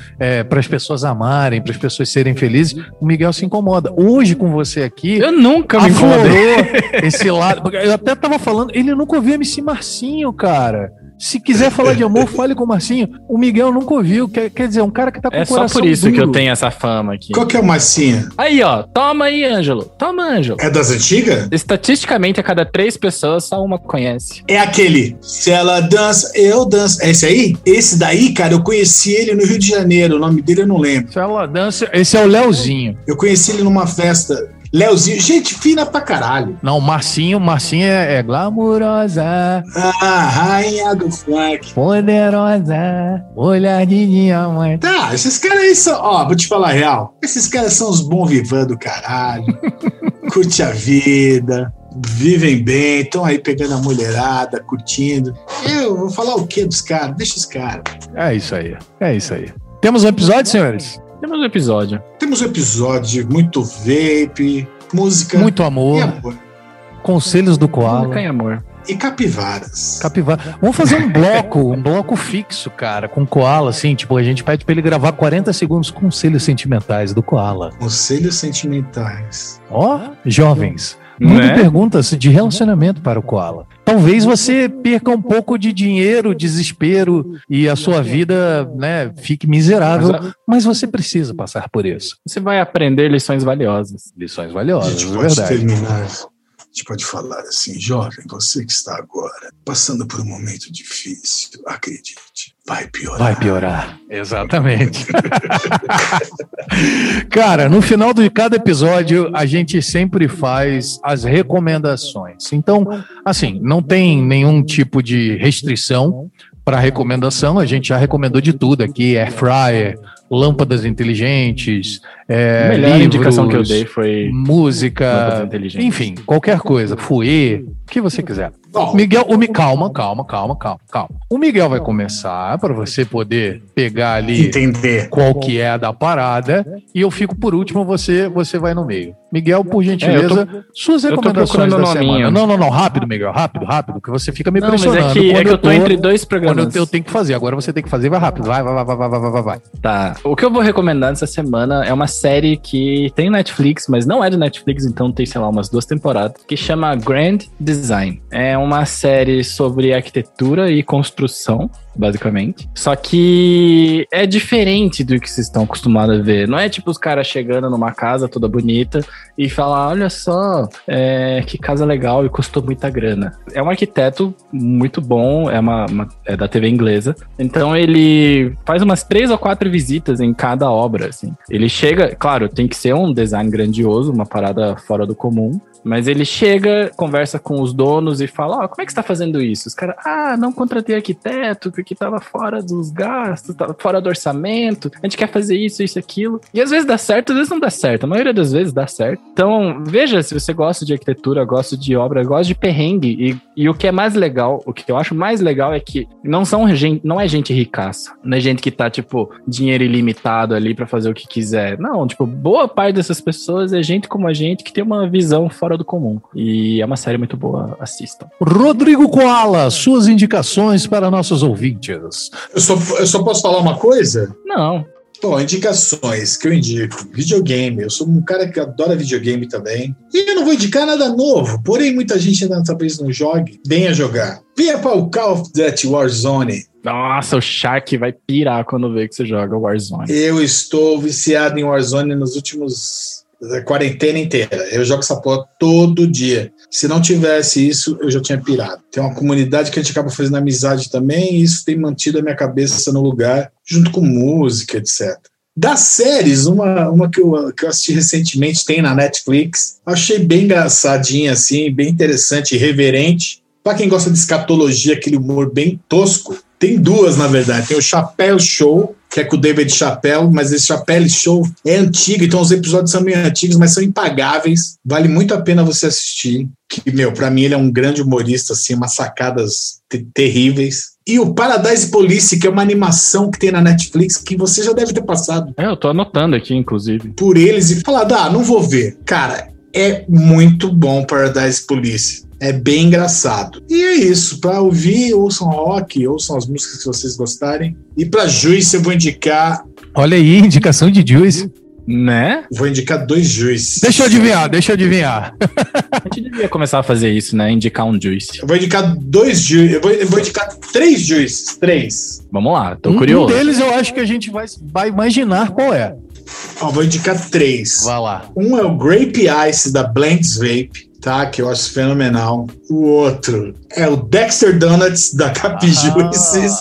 [SPEAKER 3] para as pessoas amarem, para as pessoas serem felizes. O Miguel se incomoda. Hoje, com você aqui.
[SPEAKER 4] Eu nunca me incomodei.
[SPEAKER 3] esse lado. Eu até tava falando, ele nunca ouviu MC Marcinho, cara. Se quiser (laughs) falar de amor, fale com o Marcinho. O Miguel nunca ouviu. Quer, quer dizer, um cara que tá com
[SPEAKER 4] É
[SPEAKER 3] o
[SPEAKER 4] só
[SPEAKER 3] coração
[SPEAKER 4] por isso que eu
[SPEAKER 3] duro.
[SPEAKER 4] tenho essa fama aqui.
[SPEAKER 1] Qual que é o massinha?
[SPEAKER 4] Aí, ó. Toma aí, Ângelo. Toma, Ângelo.
[SPEAKER 1] É das antigas?
[SPEAKER 4] Estatisticamente, a cada três pessoas, só uma conhece.
[SPEAKER 1] É aquele. Se ela dança, eu danço. É esse aí? Esse daí, cara, eu conheci ele no Rio de Janeiro. O nome dele eu não lembro.
[SPEAKER 3] Se ela dança, esse é o Leozinho.
[SPEAKER 1] Eu conheci ele numa festa. Leozinho, gente fina pra caralho.
[SPEAKER 3] Não, Marcinho, Marcinho é, é glamurosa,
[SPEAKER 1] Ah, rainha do funk.
[SPEAKER 3] poderosa, olhar de diamante.
[SPEAKER 1] Tá, esses caras aí são. Ó, vou te falar a real. Esses caras são os bons vivando do caralho. (laughs) Curte a vida. Vivem bem, estão aí pegando a mulherada, curtindo. Eu vou falar o que dos caras? Deixa os caras.
[SPEAKER 3] É isso aí, é isso aí. Temos um episódio, senhores?
[SPEAKER 4] Temos um episódio.
[SPEAKER 1] Temos um episódio de muito vape, música
[SPEAKER 3] Muito
[SPEAKER 1] e
[SPEAKER 3] amor,
[SPEAKER 1] amor.
[SPEAKER 3] conselhos do Koala,
[SPEAKER 4] Música e amor.
[SPEAKER 1] E capivaras.
[SPEAKER 3] capivara. Vamos fazer um bloco, um bloco fixo, cara, com Koala, assim, tipo, a gente pede pra ele gravar 40 segundos conselhos sentimentais do Koala.
[SPEAKER 1] Conselhos sentimentais.
[SPEAKER 3] Ó, jovens, Mande
[SPEAKER 4] Né?
[SPEAKER 3] perguntas de relacionamento para o Koala. Talvez você perca um pouco de dinheiro, desespero e a sua vida né, fique miserável,
[SPEAKER 4] Mas,
[SPEAKER 3] mas você precisa passar por isso.
[SPEAKER 4] Você vai aprender lições valiosas.
[SPEAKER 3] Lições
[SPEAKER 1] A
[SPEAKER 3] valiosas,
[SPEAKER 1] gente
[SPEAKER 3] é
[SPEAKER 1] pode
[SPEAKER 3] verdade.
[SPEAKER 1] terminar. A gente pode falar assim, jovem, você que está agora passando por um momento difícil, acredite, vai piorar.
[SPEAKER 3] Vai piorar. Exatamente. (laughs) Cara, no final de cada episódio, a gente sempre faz as recomendações. Então, assim, não tem nenhum tipo de restrição para recomendação. A gente já recomendou de tudo aqui: air fryer, lâmpadas inteligentes, é,
[SPEAKER 4] a melhor
[SPEAKER 3] livros,
[SPEAKER 4] indicação que eu dei foi
[SPEAKER 3] música, enfim, qualquer coisa, fouet, o que você quiser.
[SPEAKER 1] Bom,
[SPEAKER 3] Miguel, o calma, calma, calma, calma, calma. O Miguel vai começar para você poder pegar ali
[SPEAKER 1] entender.
[SPEAKER 3] qual que é a da parada e eu fico por último, você você vai no meio. Miguel, por é, gentileza, é, tô, suas recomendações da semana. Não, não, não, rápido, Miguel, rápido, rápido, que você fica me não, pressionando.
[SPEAKER 4] Mas é que, é que eu, tô, eu tô entre dois programas.
[SPEAKER 3] Quando eu, eu, tenho que fazer, agora você tem que fazer, vai rápido, vai, vai, vai, vai, vai, vai, vai.
[SPEAKER 4] Tá, o que eu vou recomendar nessa semana é uma série que tem Netflix, mas não é do Netflix, então tem, sei lá, umas duas temporadas, que chama Grand Design. É uma série sobre arquitetura e construção, basicamente. Só que é diferente do que vocês estão acostumados a ver. Não é tipo os caras chegando numa casa toda bonita e falar: olha só, é, que casa legal e custou muita grana. É um arquiteto muito bom, é, uma, uma, é da TV inglesa. Então ele faz umas três ou quatro visitas em cada obra. Assim. Ele chega, claro, tem que ser um design grandioso, uma parada fora do comum. Mas ele chega, conversa com os donos e fala: Ó, oh, como é que você tá fazendo isso? Os caras, ah, não contratei arquiteto porque tava fora dos gastos, tava fora do orçamento, a gente quer fazer isso, isso, aquilo. E às vezes dá certo, às vezes não dá certo. A maioria das vezes dá certo. Então, veja se você gosta de arquitetura, gosta de obra, gosta de perrengue. E, e o que é mais legal, o que eu acho mais legal é que não são gente, não é gente ricaça. Não é gente que tá, tipo, dinheiro ilimitado ali para fazer o que quiser. Não, tipo, boa parte dessas pessoas é gente como a gente que tem uma visão fora fora do comum. E é uma série muito boa, assistam.
[SPEAKER 3] Rodrigo Koala, suas indicações para nossos ouvintes.
[SPEAKER 1] Eu só, eu só posso falar uma coisa?
[SPEAKER 4] Não.
[SPEAKER 1] Bom, indicações que eu indico. Videogame. Eu sou um cara que adora videogame também. E eu não vou indicar nada novo. Porém, muita gente ainda talvez não jogue. Venha jogar. Venha para o Call of Duty Warzone.
[SPEAKER 4] Nossa, o Shark vai pirar quando vê que você joga Warzone.
[SPEAKER 1] Eu estou viciado em Warzone nos últimos quarentena inteira. Eu jogo essa porra todo dia. Se não tivesse isso, eu já tinha pirado. Tem uma comunidade que a gente acaba fazendo amizade também, e isso tem mantido a minha cabeça no lugar, junto com música, etc. Das séries, uma, uma que, eu, que eu assisti recentemente, tem na Netflix. Achei bem engraçadinha, assim, bem interessante, irreverente. Para quem gosta de escatologia, aquele humor bem tosco, tem duas, na verdade. Tem o Chapéu Show, que é com o David Chappelle, mas esse Chappelle Show é antigo, então os episódios são meio antigos, mas são impagáveis. Vale muito a pena você assistir. Que, meu, para mim ele é um grande humorista, assim, umas sacadas terríveis. E o Paradise Police, que é uma animação que tem na Netflix, que você já deve ter passado.
[SPEAKER 4] É, eu tô anotando aqui, inclusive.
[SPEAKER 1] Por eles e falado, ah, não vou ver. Cara, é muito bom Paradise Police. É bem engraçado. E é isso. Para ouvir, ouçam rock, ouçam as músicas que vocês gostarem. E para Juice, eu vou indicar.
[SPEAKER 3] Olha aí, indicação de Juice.
[SPEAKER 4] Né?
[SPEAKER 1] Vou indicar dois Juice.
[SPEAKER 3] Deixa eu adivinhar, deixa eu adivinhar.
[SPEAKER 4] A gente devia começar a fazer isso, né? Indicar um Juice.
[SPEAKER 1] Eu vou indicar dois Juice. Eu vou, eu vou indicar três Juices. Três.
[SPEAKER 4] Vamos lá, tô um, curioso.
[SPEAKER 3] Um deles eu acho que a gente vai, vai imaginar qual é.
[SPEAKER 1] Ó, vou indicar três.
[SPEAKER 3] Vai lá.
[SPEAKER 1] Um é o Grape Ice da Blanks Vape tá? Que eu acho fenomenal. O outro é o Dexter Donuts da Capijuices.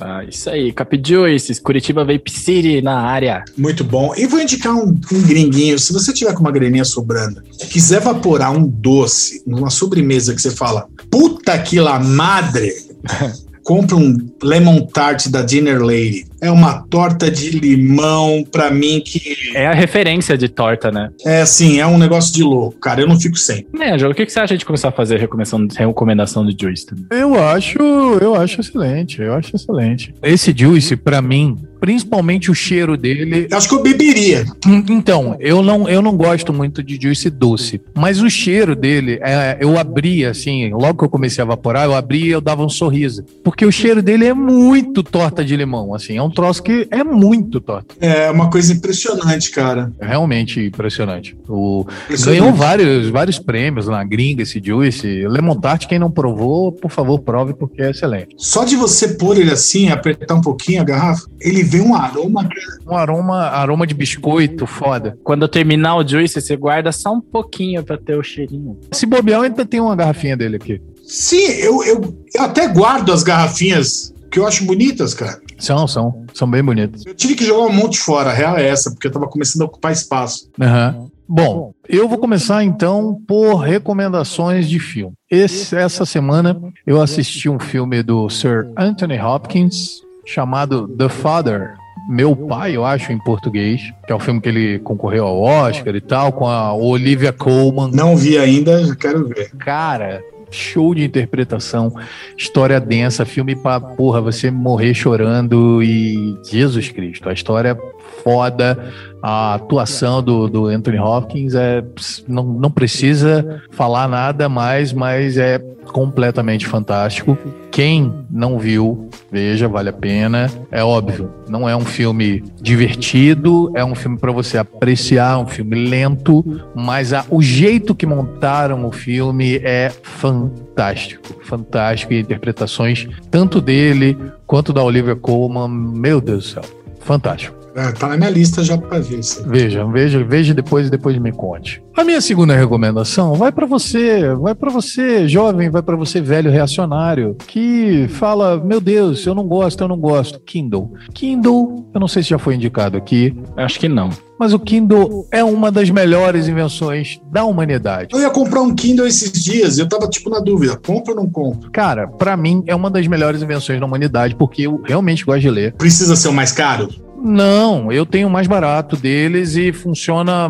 [SPEAKER 4] Ah, ah, isso aí, Capijuices, Curitiba Vape City na área.
[SPEAKER 1] Muito bom. E vou indicar um, um gringuinho. Se você tiver com uma graninha sobrando, quiser evaporar um doce numa sobremesa que você fala, puta que la madre, (laughs) compra um lemon tart da Dinner Lady é uma torta de limão, para mim, que.
[SPEAKER 4] É a referência de torta, né?
[SPEAKER 1] É, sim, é um negócio de louco, cara. Eu não fico sem.
[SPEAKER 4] É, João, o que, que você acha de começar a fazer recomendação, recomendação do Juice? Também?
[SPEAKER 3] Eu acho, eu acho excelente, eu acho excelente. Esse Juice, para mim, principalmente o cheiro dele.
[SPEAKER 1] Acho que eu beberia.
[SPEAKER 3] Hum, então, eu não, eu não gosto muito de juice doce, mas o cheiro dele, é, eu abria assim, logo que eu comecei a evaporar, eu abria e eu dava um sorriso, porque o cheiro dele é muito torta de limão, assim, é um um troço que é muito torto.
[SPEAKER 1] É uma coisa impressionante, cara.
[SPEAKER 3] É realmente impressionante. O... Impressionante. Ganhou vários, vários prêmios na gringa esse Juice. Lemon Tart, quem não provou, por favor, prove porque é excelente.
[SPEAKER 1] Só de você pôr ele assim, apertar um pouquinho a garrafa, ele vem um aroma.
[SPEAKER 3] Um aroma, aroma de biscoito, foda.
[SPEAKER 4] Quando terminar o Juice, você guarda só um pouquinho para ter o cheirinho.
[SPEAKER 3] Se bobear, ainda tem uma garrafinha dele aqui.
[SPEAKER 1] Sim, eu, eu, eu até guardo as garrafinhas que eu acho bonitas, cara.
[SPEAKER 3] São, são. São bem bonitas.
[SPEAKER 1] Eu tive que jogar um monte fora, a real é essa, porque eu tava começando a ocupar espaço.
[SPEAKER 3] Uhum. Bom, eu vou começar então por recomendações de filme. Esse, essa semana eu assisti um filme do Sir Anthony Hopkins chamado The Father, meu Pai, eu acho, em português, que é o filme que ele concorreu ao Oscar e tal, com a Olivia Colman.
[SPEAKER 1] Não vi ainda, já quero ver.
[SPEAKER 3] Cara, show de interpretação, história densa, filme pra, porra, você morrer chorando e Jesus Cristo, a história foda A atuação do, do Anthony Hopkins é não, não precisa falar nada mais, mas é completamente fantástico. Quem não viu, veja, vale a pena. É óbvio, não é um filme divertido, é um filme para você apreciar, um filme lento, mas a, o jeito que montaram o filme é fantástico, fantástico e interpretações tanto dele quanto da Olivia Colman, meu Deus do céu, fantástico.
[SPEAKER 1] É, tá na minha lista já para ver. Sim.
[SPEAKER 3] Veja, veja, veja depois e depois me conte. A minha segunda recomendação vai para você, vai para você, jovem, vai para você, velho reacionário, que fala: Meu Deus, eu não gosto, eu não gosto. Kindle. Kindle, eu não sei se já foi indicado aqui.
[SPEAKER 4] Acho que não.
[SPEAKER 3] Mas o Kindle é uma das melhores invenções da humanidade.
[SPEAKER 1] Eu ia comprar um Kindle esses dias, eu tava tipo na dúvida, compro ou não compro?
[SPEAKER 3] Cara, para mim é uma das melhores invenções da humanidade, porque eu realmente gosto de ler.
[SPEAKER 1] Precisa ser o mais caro?
[SPEAKER 3] Não, eu tenho o mais barato deles e funciona.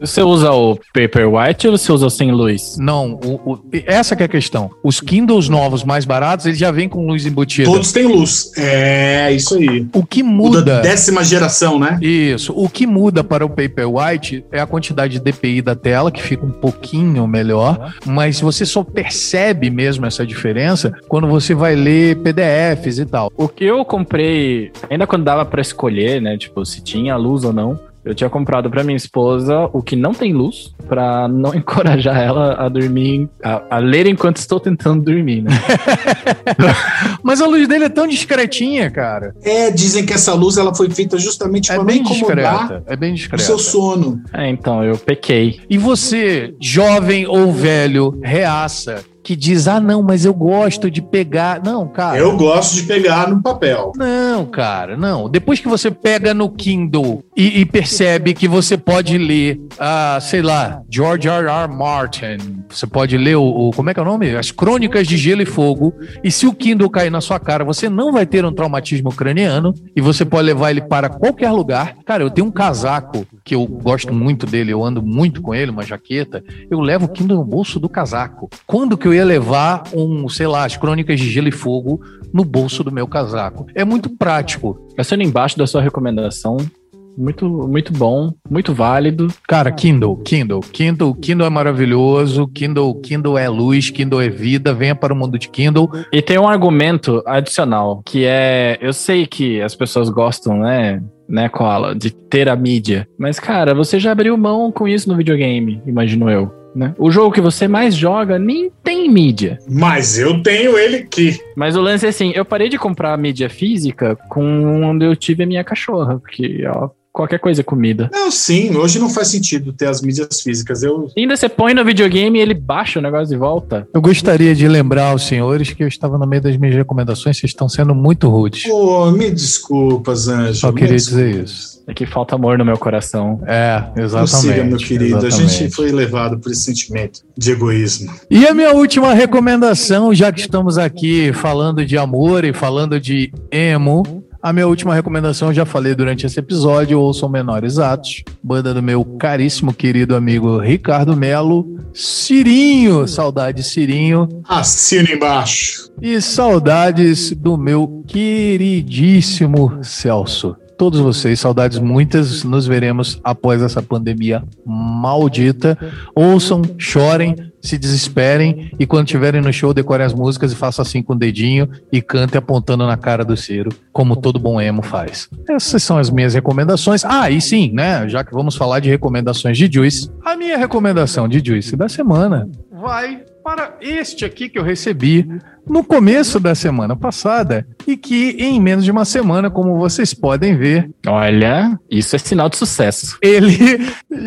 [SPEAKER 4] Você usa o Paperwhite ou você usa o sem luz?
[SPEAKER 3] Não, o, o, essa é a questão. Os Kindles novos mais baratos, eles já vêm com luz embutida.
[SPEAKER 1] Todos têm luz. É, isso aí.
[SPEAKER 3] O que muda. O da
[SPEAKER 1] décima geração, né?
[SPEAKER 3] Isso. O que muda para o Paperwhite é a quantidade de DPI da tela, que fica um pouquinho melhor, mas você só percebe mesmo essa diferença quando você vai ler PDFs e tal.
[SPEAKER 4] O que eu comprei, ainda quando dava para escolher escolher, né? Tipo, se tinha luz ou não. Eu tinha comprado para minha esposa o que não tem luz, para não (laughs) encorajar ela a dormir, a, a, ler enquanto estou tentando dormir, né? (laughs)
[SPEAKER 3] Mas a luz dele é tão discretinha, cara.
[SPEAKER 1] É, dizem que essa luz ela foi feita justamente é para não incomodar discreta,
[SPEAKER 3] é bem discreta.
[SPEAKER 1] o seu sono.
[SPEAKER 4] É, então, eu pequei.
[SPEAKER 3] E você, jovem ou velho, reaça, que diz: ah, não, mas eu gosto de pegar. Não, cara.
[SPEAKER 1] Eu gosto de pegar no papel.
[SPEAKER 3] Não, cara, não. Depois que você pega no Kindle e, e percebe que você pode ler, ah, sei lá, George R. R. Martin, você pode ler o, o, Como é que é o nome? As Crônicas de Gelo e Fogo. E se o Kindle cair na sua cara, você não vai ter um traumatismo craniano e você pode levar ele para qualquer lugar. Cara, eu tenho um casaco que eu gosto muito dele, eu ando muito com ele, uma jaqueta. Eu levo o Kindle no bolso do casaco. Quando que eu ia levar um, sei lá, as crônicas de gelo e fogo no bolso do meu casaco. É muito prático.
[SPEAKER 4] Passando embaixo da sua recomendação, muito, muito bom, muito válido.
[SPEAKER 3] Cara, Kindle, Kindle, Kindle, Kindle é maravilhoso, Kindle, Kindle é luz, Kindle é vida, venha para o mundo de Kindle.
[SPEAKER 4] E tem um argumento adicional, que é, eu sei que as pessoas gostam, né, né, Koala, de ter a mídia. Mas, cara, você já abriu mão com isso no videogame, imagino eu. Né? O jogo que você mais joga nem tem mídia.
[SPEAKER 1] Mas eu tenho ele aqui.
[SPEAKER 4] Mas o lance é assim, eu parei de comprar mídia física com onde eu tive a minha cachorra, porque ela qualquer coisa comida.
[SPEAKER 1] Não, sim, hoje não faz sentido ter as mídias físicas. Eu...
[SPEAKER 4] Ainda você põe no videogame e ele baixa o negócio de volta.
[SPEAKER 3] Eu gostaria de lembrar aos senhores que eu estava no meio das minhas recomendações, vocês estão sendo muito rudes.
[SPEAKER 1] Pô, me desculpas, Anjo.
[SPEAKER 3] Só queria dizer isso.
[SPEAKER 4] É que falta amor no meu coração.
[SPEAKER 3] É, exatamente. Consiga,
[SPEAKER 1] meu querido. Exatamente. A gente foi levado por esse sentimento de egoísmo.
[SPEAKER 3] E a minha última recomendação, já que estamos aqui falando de amor e falando de emo, a minha última recomendação, eu já falei durante esse episódio, ouçam Menores Atos, banda do meu caríssimo querido amigo Ricardo Melo, Cirinho, saudade Cirinho.
[SPEAKER 1] Assina embaixo.
[SPEAKER 3] E saudades do meu queridíssimo Celso todos vocês, saudades muitas. Nos veremos após essa pandemia maldita. Ouçam, chorem, se desesperem e quando estiverem no show, decorem as músicas e façam assim com o dedinho e cante apontando na cara do Ciro, como todo bom emo faz. Essas são as minhas recomendações. Ah, e sim, né? Já que vamos falar de recomendações de Juice, a minha recomendação de Juice da semana vai para este aqui que eu recebi no começo da semana passada e que em menos de uma semana, como vocês podem ver.
[SPEAKER 4] Olha, isso é sinal de sucesso.
[SPEAKER 3] Ele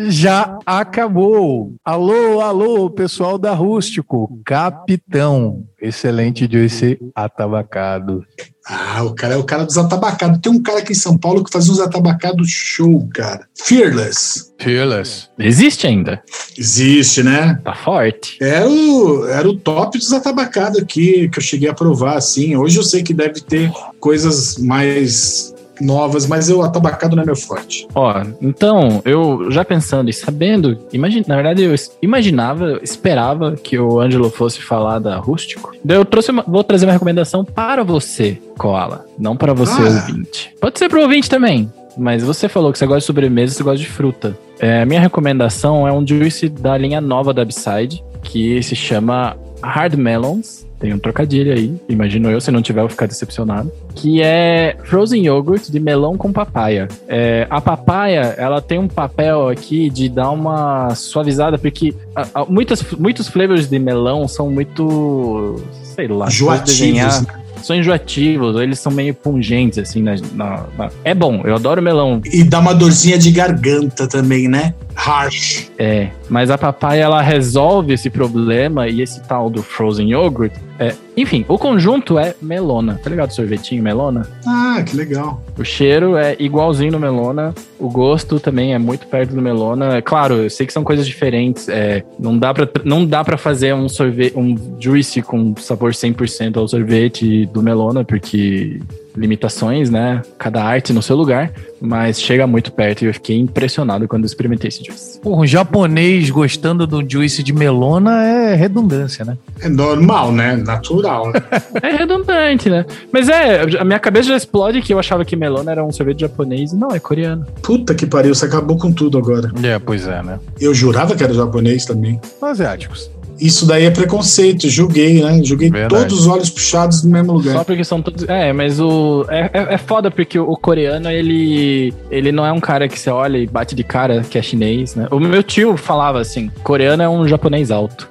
[SPEAKER 3] já acabou. Alô, alô, pessoal da Rústico, capitão. Excelente de ser atabacado.
[SPEAKER 1] Ah, o cara é o cara dos atabacados. Tem um cara aqui em São Paulo que faz uns atabacados show, cara. Fearless.
[SPEAKER 3] Fearless.
[SPEAKER 4] Existe ainda?
[SPEAKER 1] Existe, né?
[SPEAKER 4] Tá forte.
[SPEAKER 1] Era o, era o top dos atabacados aqui, que eu cheguei a provar, assim. Hoje eu sei que deve ter coisas mais novas, mas eu atabacado não é meu forte.
[SPEAKER 4] Ó, então, eu já pensando e sabendo, imagina, na verdade eu imaginava, esperava que o Ângelo fosse falar da Rústico. Eu trouxe uma, vou trazer uma recomendação para você, Koala, não para você ah. ouvinte. Pode ser para o ouvinte também. Mas você falou que você gosta de sobremesa, você gosta de fruta. É, a minha recomendação é um juice da linha nova da Upside, que se chama Hard Melons. Tem um trocadilho aí, imagino eu, se não tiver, eu vou ficar decepcionado. Que é Frozen Yogurt de melão com papaya. É, a papaya, ela tem um papel aqui de dar uma suavizada, porque a, a, muitas, muitos flavors de melão são muito, sei lá,
[SPEAKER 1] Joativos, né?
[SPEAKER 4] são enjoativos, eles são meio pungentes, assim, na, na, na, É bom, eu adoro melão.
[SPEAKER 1] E dá uma dorzinha de garganta também, né? Harsh.
[SPEAKER 4] É, mas a papaya, ela resolve esse problema e esse tal do frozen yogurt. É, enfim, o conjunto é melona, tá ligado? Sorvetinho melona.
[SPEAKER 1] Ah, que legal.
[SPEAKER 4] O cheiro é igualzinho no melona, o gosto também é muito perto do melona. É, claro, eu sei que são coisas diferentes, é, não dá pra, não dá pra fazer um sorvete, um juice com sabor 100% ao sorvete do melona, porque limitações, né? Cada arte no seu lugar, mas chega muito perto e eu fiquei impressionado quando experimentei esse juice.
[SPEAKER 3] Porra, um japonês gostando do juice de melona é redundância, né?
[SPEAKER 1] É normal, né? Natural. Né? (laughs)
[SPEAKER 4] é redundante, né? Mas é, a minha cabeça já explode que eu achava que melona era um sorvete japonês e não, é coreano.
[SPEAKER 1] Puta que pariu, você acabou com tudo agora.
[SPEAKER 3] É, pois é, né?
[SPEAKER 1] Eu jurava que era japonês também.
[SPEAKER 3] Asiáticos.
[SPEAKER 1] Isso daí é preconceito, julguei, né? Julguei Verdade. todos os olhos puxados no mesmo lugar.
[SPEAKER 4] Só porque são todos. É, mas o. É, é, é, foda porque o coreano, ele. Ele não é um cara que você olha e bate de cara que é chinês, né? O meu tio falava assim: coreano é um japonês alto.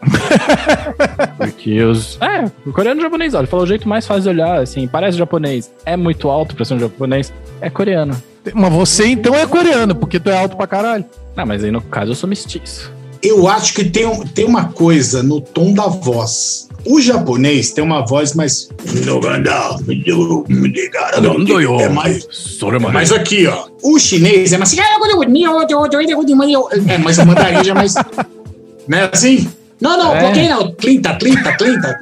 [SPEAKER 4] (laughs) porque os. É, o coreano é um japonês alto. Ele falou o jeito mais fácil de olhar, assim, parece japonês. É muito alto pra ser um japonês. É coreano.
[SPEAKER 3] Mas você então é coreano, porque tu é alto pra caralho.
[SPEAKER 4] Não, mas aí no caso eu sou mestiço
[SPEAKER 1] eu acho que tem, tem uma coisa no tom da voz. O japonês tem uma voz mais. É mais. É mais aqui, ó. O chinês é mais. É mais o mandarim já é mais. Não é assim? Não, não, é. não. Tlinta, tlinta, tlinta.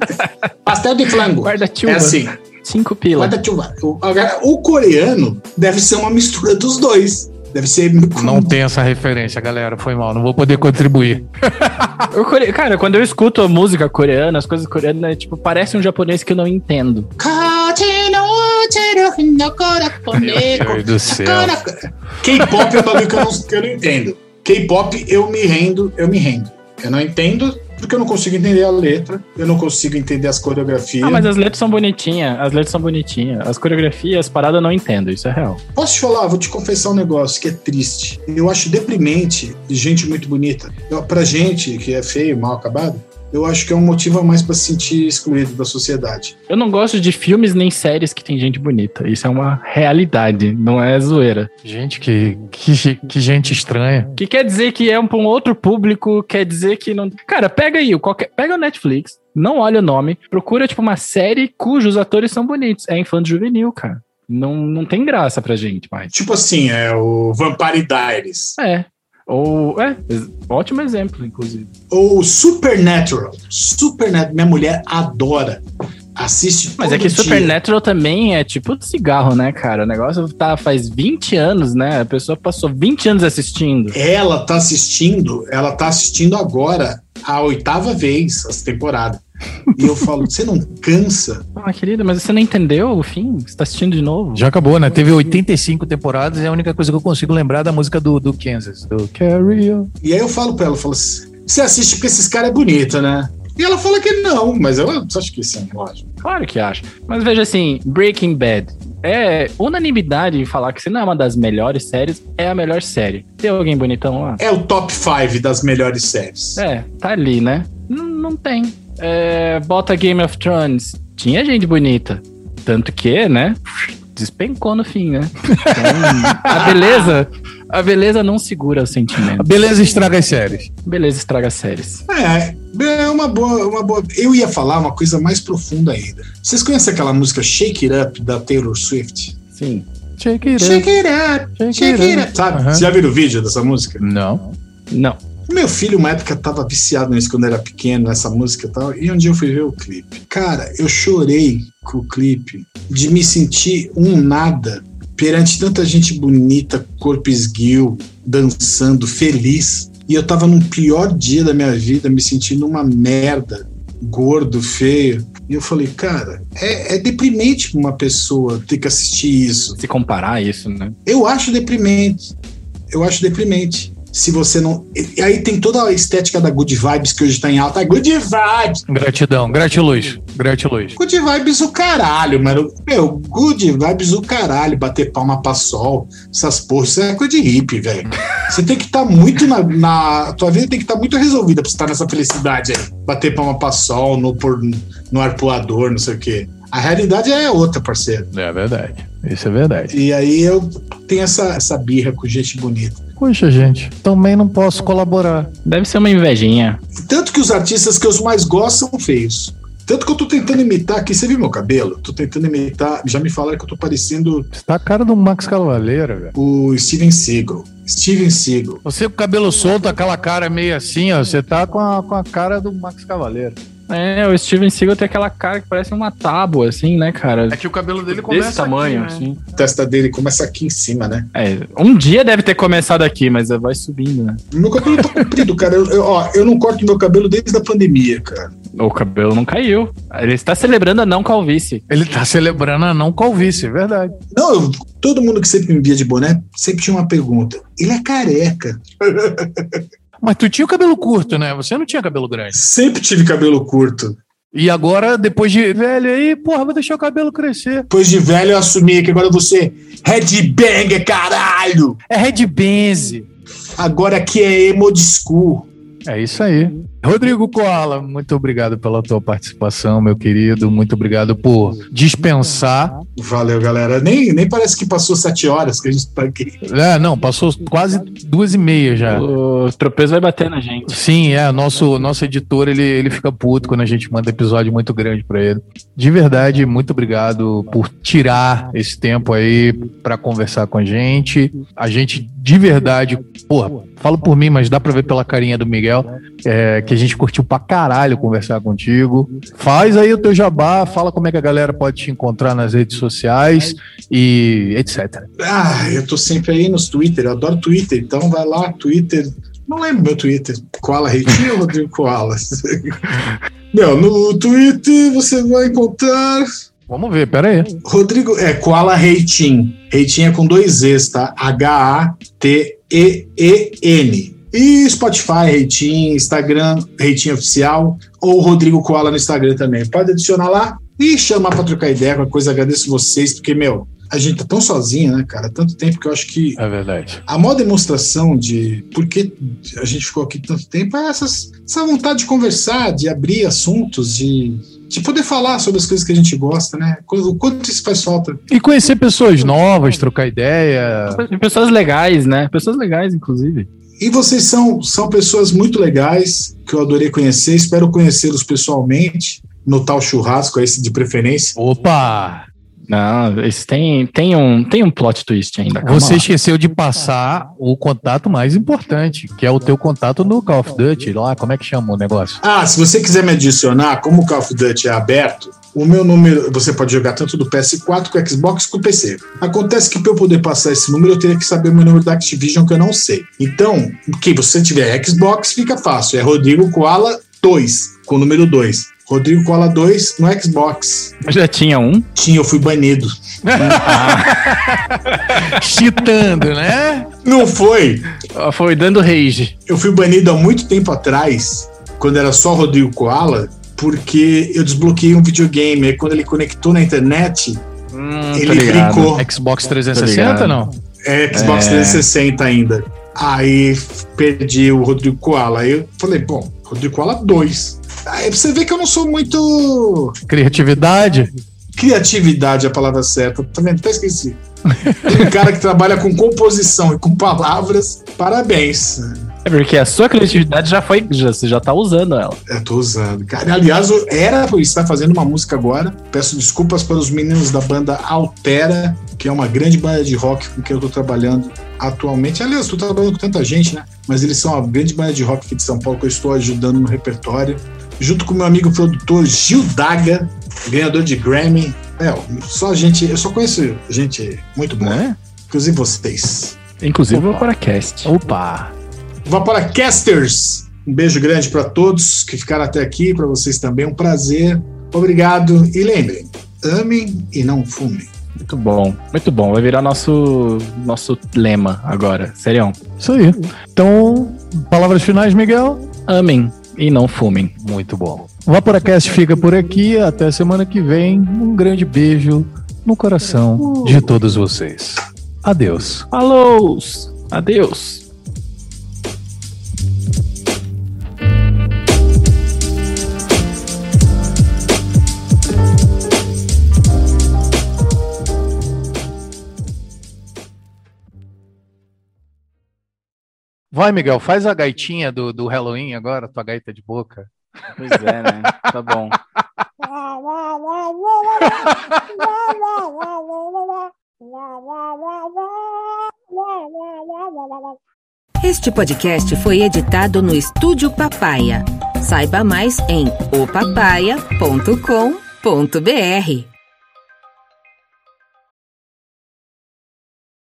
[SPEAKER 1] Pastel de flango.
[SPEAKER 4] Guarda-chuva.
[SPEAKER 1] É assim.
[SPEAKER 4] Cinco pilas.
[SPEAKER 1] Guarda-chuva. O, o coreano deve ser uma mistura dos dois. Deve ser.
[SPEAKER 3] Não tem essa referência, galera. Foi mal, não vou poder contribuir. (laughs)
[SPEAKER 4] core... Cara, quando eu escuto a música coreana, as coisas coreanas, tipo, parece um japonês que eu não entendo.
[SPEAKER 3] Meu Deus do céu.
[SPEAKER 1] K-pop é um bagulho que eu não, que eu não entendo. K-pop, eu me rendo, eu me rendo. Eu não entendo porque eu não consigo entender a letra, eu não consigo entender as coreografias.
[SPEAKER 4] Ah, mas as letras são bonitinhas, as letras são bonitinhas. As coreografias, as paradas eu não entendo, isso é real.
[SPEAKER 1] Posso te falar, vou te confessar um negócio que é triste. Eu acho deprimente gente muito bonita. Pra gente que é feio, mal acabado, eu acho que é um motivo a mais para se sentir excluído da sociedade.
[SPEAKER 4] Eu não gosto de filmes nem séries que tem gente bonita. Isso é uma realidade, não é zoeira.
[SPEAKER 3] Gente, que, que, que gente estranha.
[SPEAKER 4] Que quer dizer que é um, um outro público, quer dizer que não. Cara, pega aí, qualquer, pega o Netflix, não olha o nome, procura tipo uma série cujos atores são bonitos. É infanto juvenil, cara. Não, não tem graça pra gente mais.
[SPEAKER 1] Tipo assim, é o Vampire Diaries.
[SPEAKER 4] É. Ou, é, ótimo exemplo, inclusive.
[SPEAKER 1] Ou Supernatural. Supernatural, minha mulher adora. Assiste
[SPEAKER 4] Mas é que dia. Supernatural também é tipo cigarro, né, cara? O negócio tá faz 20 anos, né? A pessoa passou 20 anos assistindo.
[SPEAKER 1] Ela tá assistindo, ela tá assistindo agora a oitava vez essa temporada. E eu falo, você não cansa?
[SPEAKER 4] Ah, querida, mas você não entendeu o fim? Você tá assistindo de novo?
[SPEAKER 3] Já acabou, né? Teve 85 temporadas e é a única coisa que eu consigo lembrar é da música do, do Kansas, do Carry On.
[SPEAKER 1] E aí eu falo pra ela, eu falo assim, você assiste porque esses caras é bonito, né? E ela fala que não, mas eu acho que sim, lógico.
[SPEAKER 4] Claro que acho. Mas veja assim, Breaking Bad. É unanimidade em falar que se não é uma das melhores séries, é a melhor série. Tem alguém bonitão lá?
[SPEAKER 1] É o top 5 das melhores séries.
[SPEAKER 4] É, tá ali, né? Não, não tem. É, bota Game of Thrones. Tinha gente bonita. Tanto que, né? Despencou no fim, né? Então, a beleza. A beleza não segura o sentimento. A
[SPEAKER 3] beleza estraga as séries.
[SPEAKER 4] Beleza estraga as séries.
[SPEAKER 1] É, é uma boa, uma boa. Eu ia falar uma coisa mais profunda ainda. Vocês conhecem aquela música Shake It Up da Taylor Swift?
[SPEAKER 4] Sim.
[SPEAKER 1] Shake it up. Shake it up. Shake, shake it up. up. Sabe? Uhum. Você já viu o vídeo dessa música?
[SPEAKER 3] Não.
[SPEAKER 4] Não.
[SPEAKER 1] Meu filho, uma época, tava viciado nisso quando era pequeno, nessa música e tal. E um dia eu fui ver o clipe. Cara, eu chorei com o clipe de me sentir um nada perante tanta gente bonita, corpo esguio, dançando, feliz. E eu tava num pior dia da minha vida, me sentindo uma merda, gordo, feio. E eu falei, cara, é, é deprimente uma pessoa ter que assistir isso.
[SPEAKER 4] Se comparar isso, né?
[SPEAKER 1] Eu acho deprimente. Eu acho deprimente. Se você não. E aí tem toda a estética da Good Vibes que hoje tá em alta. Good Vibes!
[SPEAKER 3] Gratidão, gratiluz, gratiluz.
[SPEAKER 1] Good Vibes o caralho, mano. Meu, Good Vibes o caralho. Bater palma pra sol, essas porras, isso é coisa de hippie, velho. Você tem que estar tá muito na, na. Tua vida tem que estar tá muito resolvida pra você estar nessa felicidade aí. Bater palma pra sol, no, por, no arpoador, não sei o quê. A realidade é outra, parceiro.
[SPEAKER 3] É verdade. Isso é verdade.
[SPEAKER 1] E aí eu tenho essa, essa birra com gente bonita.
[SPEAKER 3] Puxa, gente, também não posso colaborar.
[SPEAKER 4] Deve ser uma invejinha.
[SPEAKER 1] Tanto que os artistas que eu mais gosto são feios. Tanto que eu tô tentando imitar aqui, você viu meu cabelo? Tô tentando imitar, já me falaram que eu tô parecendo.
[SPEAKER 3] Você tá a cara do Max Cavaleira, velho.
[SPEAKER 1] O Steven Seagal. Steven Seagal.
[SPEAKER 3] Você com o cabelo solto, aquela cara meio assim, ó. Você tá com a, com a cara do Max Cavaleira.
[SPEAKER 4] É, o Steven Seagal tem aquela cara que parece uma tábua, assim, né, cara?
[SPEAKER 3] É que o cabelo dele começa
[SPEAKER 4] Desse tamanho,
[SPEAKER 3] aqui,
[SPEAKER 4] né? assim.
[SPEAKER 1] A testa dele começa aqui em cima, né?
[SPEAKER 4] É, um dia deve ter começado aqui, mas vai subindo, né?
[SPEAKER 1] Meu cabelo tá comprido, cara. Eu, eu, ó, eu não corto meu cabelo desde a pandemia, cara.
[SPEAKER 4] O cabelo não caiu. Ele está celebrando a não calvície.
[SPEAKER 3] Ele tá celebrando a não calvície, é verdade.
[SPEAKER 1] Não, eu- todo mundo que sempre me via de boné sempre tinha uma pergunta. Ele é careca. (laughs)
[SPEAKER 3] Mas tu tinha o cabelo curto, né? Você não tinha cabelo grande.
[SPEAKER 1] Sempre tive cabelo curto.
[SPEAKER 3] E agora, depois de velho aí, porra, vou deixar o cabelo crescer.
[SPEAKER 1] Depois de velho, eu assumi que agora você headbanger, caralho!
[SPEAKER 3] É Red Benz.
[SPEAKER 1] Agora aqui é emo de school.
[SPEAKER 3] É isso aí. Rodrigo Koala, muito obrigado pela tua participação, meu querido. Muito obrigado por dispensar.
[SPEAKER 1] Valeu, galera. Nem, nem parece que passou sete horas que a gente tá aqui.
[SPEAKER 3] É, não, passou quase duas e meia já.
[SPEAKER 4] O tropeço vai bater na gente.
[SPEAKER 3] Sim, é. Nosso, nosso editor, ele, ele fica puto quando a gente manda episódio muito grande pra ele. De verdade, muito obrigado por tirar esse tempo aí pra conversar com a gente. A gente, de verdade, porra, falo por mim, mas dá pra ver pela carinha do Miguel, é, que a gente curtiu pra caralho conversar contigo. Faz aí o teu jabá, fala como é que a galera pode te encontrar nas redes sociais e etc.
[SPEAKER 1] Ah, eu tô sempre aí nos Twitter, eu adoro Twitter, então vai lá, Twitter. Não lembro meu Twitter. Koala Reitinho ou Rodrigo Koala? (laughs) Meu, no Twitter você vai encontrar
[SPEAKER 3] Vamos ver, pera aí.
[SPEAKER 1] Rodrigo, é Koala Reitin. Reitin é com dois Z's, tá? H-A-T-E-E-N. E Spotify, Reitin, Instagram, Reitin Oficial, ou Rodrigo Koala no Instagram também. Pode adicionar lá e chamar pra trocar ideia, qualquer coisa. Agradeço vocês, porque, meu, a gente tá tão sozinho, né, cara? Tanto tempo que eu acho que
[SPEAKER 3] É verdade.
[SPEAKER 1] a maior demonstração de por que a gente ficou aqui tanto tempo é essas, essa vontade de conversar, de abrir assuntos, de, de poder falar sobre as coisas que a gente gosta, né? O quanto isso faz falta.
[SPEAKER 3] E conhecer pessoas novas, trocar ideia.
[SPEAKER 4] Pessoas legais, né? Pessoas legais, inclusive.
[SPEAKER 1] E vocês são, são pessoas muito legais, que eu adorei conhecer, espero conhecê-los pessoalmente, no tal churrasco, esse de preferência.
[SPEAKER 3] Opa!
[SPEAKER 4] Não, esse tem, tem, um, tem um plot twist ainda. calma
[SPEAKER 3] Você
[SPEAKER 4] lá.
[SPEAKER 3] esqueceu de passar o contato mais importante, que é o teu contato no Call of Duty. Lá, como é que chama o negócio?
[SPEAKER 1] Ah, se você quiser me adicionar, como o Call of Duty é aberto, o meu número, você pode jogar tanto do PS4 com Xbox com PC. Acontece que para eu poder passar esse número, eu teria que saber o meu número da Activision, que eu não sei. Então, que você tiver Xbox, fica fácil. É Rodrigo Koala 2, com o número 2. Rodrigo Koala 2 no Xbox.
[SPEAKER 4] Já tinha um.
[SPEAKER 1] Tinha, eu fui banido. (laughs)
[SPEAKER 3] Chitando, né?
[SPEAKER 1] Não foi.
[SPEAKER 4] Foi dando rage.
[SPEAKER 1] Eu fui banido há muito tempo atrás, quando era só Rodrigo Koala, porque eu desbloqueei um videogame. Aí quando ele conectou na internet,
[SPEAKER 4] Hum,
[SPEAKER 1] Ele clicou.
[SPEAKER 3] Xbox
[SPEAKER 4] Tô
[SPEAKER 3] 360,
[SPEAKER 4] ligado.
[SPEAKER 3] não?
[SPEAKER 1] É Xbox
[SPEAKER 4] É.
[SPEAKER 1] 360 ainda. Aí perdi o Rodrigo Koala. Aí eu falei, bom, Rodrigo Koala 2. Aí você ver que eu não sou muito.
[SPEAKER 3] Criatividade?
[SPEAKER 1] Criatividade é a palavra certa. Tá vendo? Até esqueci. (laughs) Tem um cara que trabalha com composição e com palavras. Parabéns.
[SPEAKER 4] É porque a sua criatividade já foi. Já, você já tá usando ela.
[SPEAKER 1] Eu tô usando. Cara, aliás, eu era eu estar fazendo uma música agora. Peço desculpas para os meninos da banda Altera, que é uma grande banda de rock com quem eu tô trabalhando atualmente. Aliás, tô trabalhando com tanta gente, né? Mas eles são uma grande banda de rock aqui de São Paulo que eu estou ajudando no repertório. Junto com meu amigo produtor Gil Daga, ganhador de Grammy. É, só gente, eu só conheço gente muito boa.
[SPEAKER 4] Né?
[SPEAKER 1] Inclusive vocês.
[SPEAKER 4] Inclusive o
[SPEAKER 3] Opa.
[SPEAKER 4] Paracast.
[SPEAKER 3] Opa!
[SPEAKER 1] Vaporacasters, um beijo grande para todos que ficaram até aqui, para vocês também. Um prazer Obrigado e lembrem, amem e não fumem.
[SPEAKER 4] Muito bom, muito bom. Vai virar nosso, nosso lema agora. Serião.
[SPEAKER 3] Isso aí. Então, palavras finais, Miguel?
[SPEAKER 4] Amem e não fumem.
[SPEAKER 3] Muito bom. O Vaporacast fica por aqui. Até semana que vem. Um grande beijo no coração de todos vocês. Adeus.
[SPEAKER 4] Falou! Adeus.
[SPEAKER 3] Vai, Miguel, faz a gaitinha do, do Halloween agora, tua gaita de boca.
[SPEAKER 4] Pois é, né? Tá bom.
[SPEAKER 2] Este podcast foi editado no Estúdio Papaya. Saiba mais em opapaya.com.br.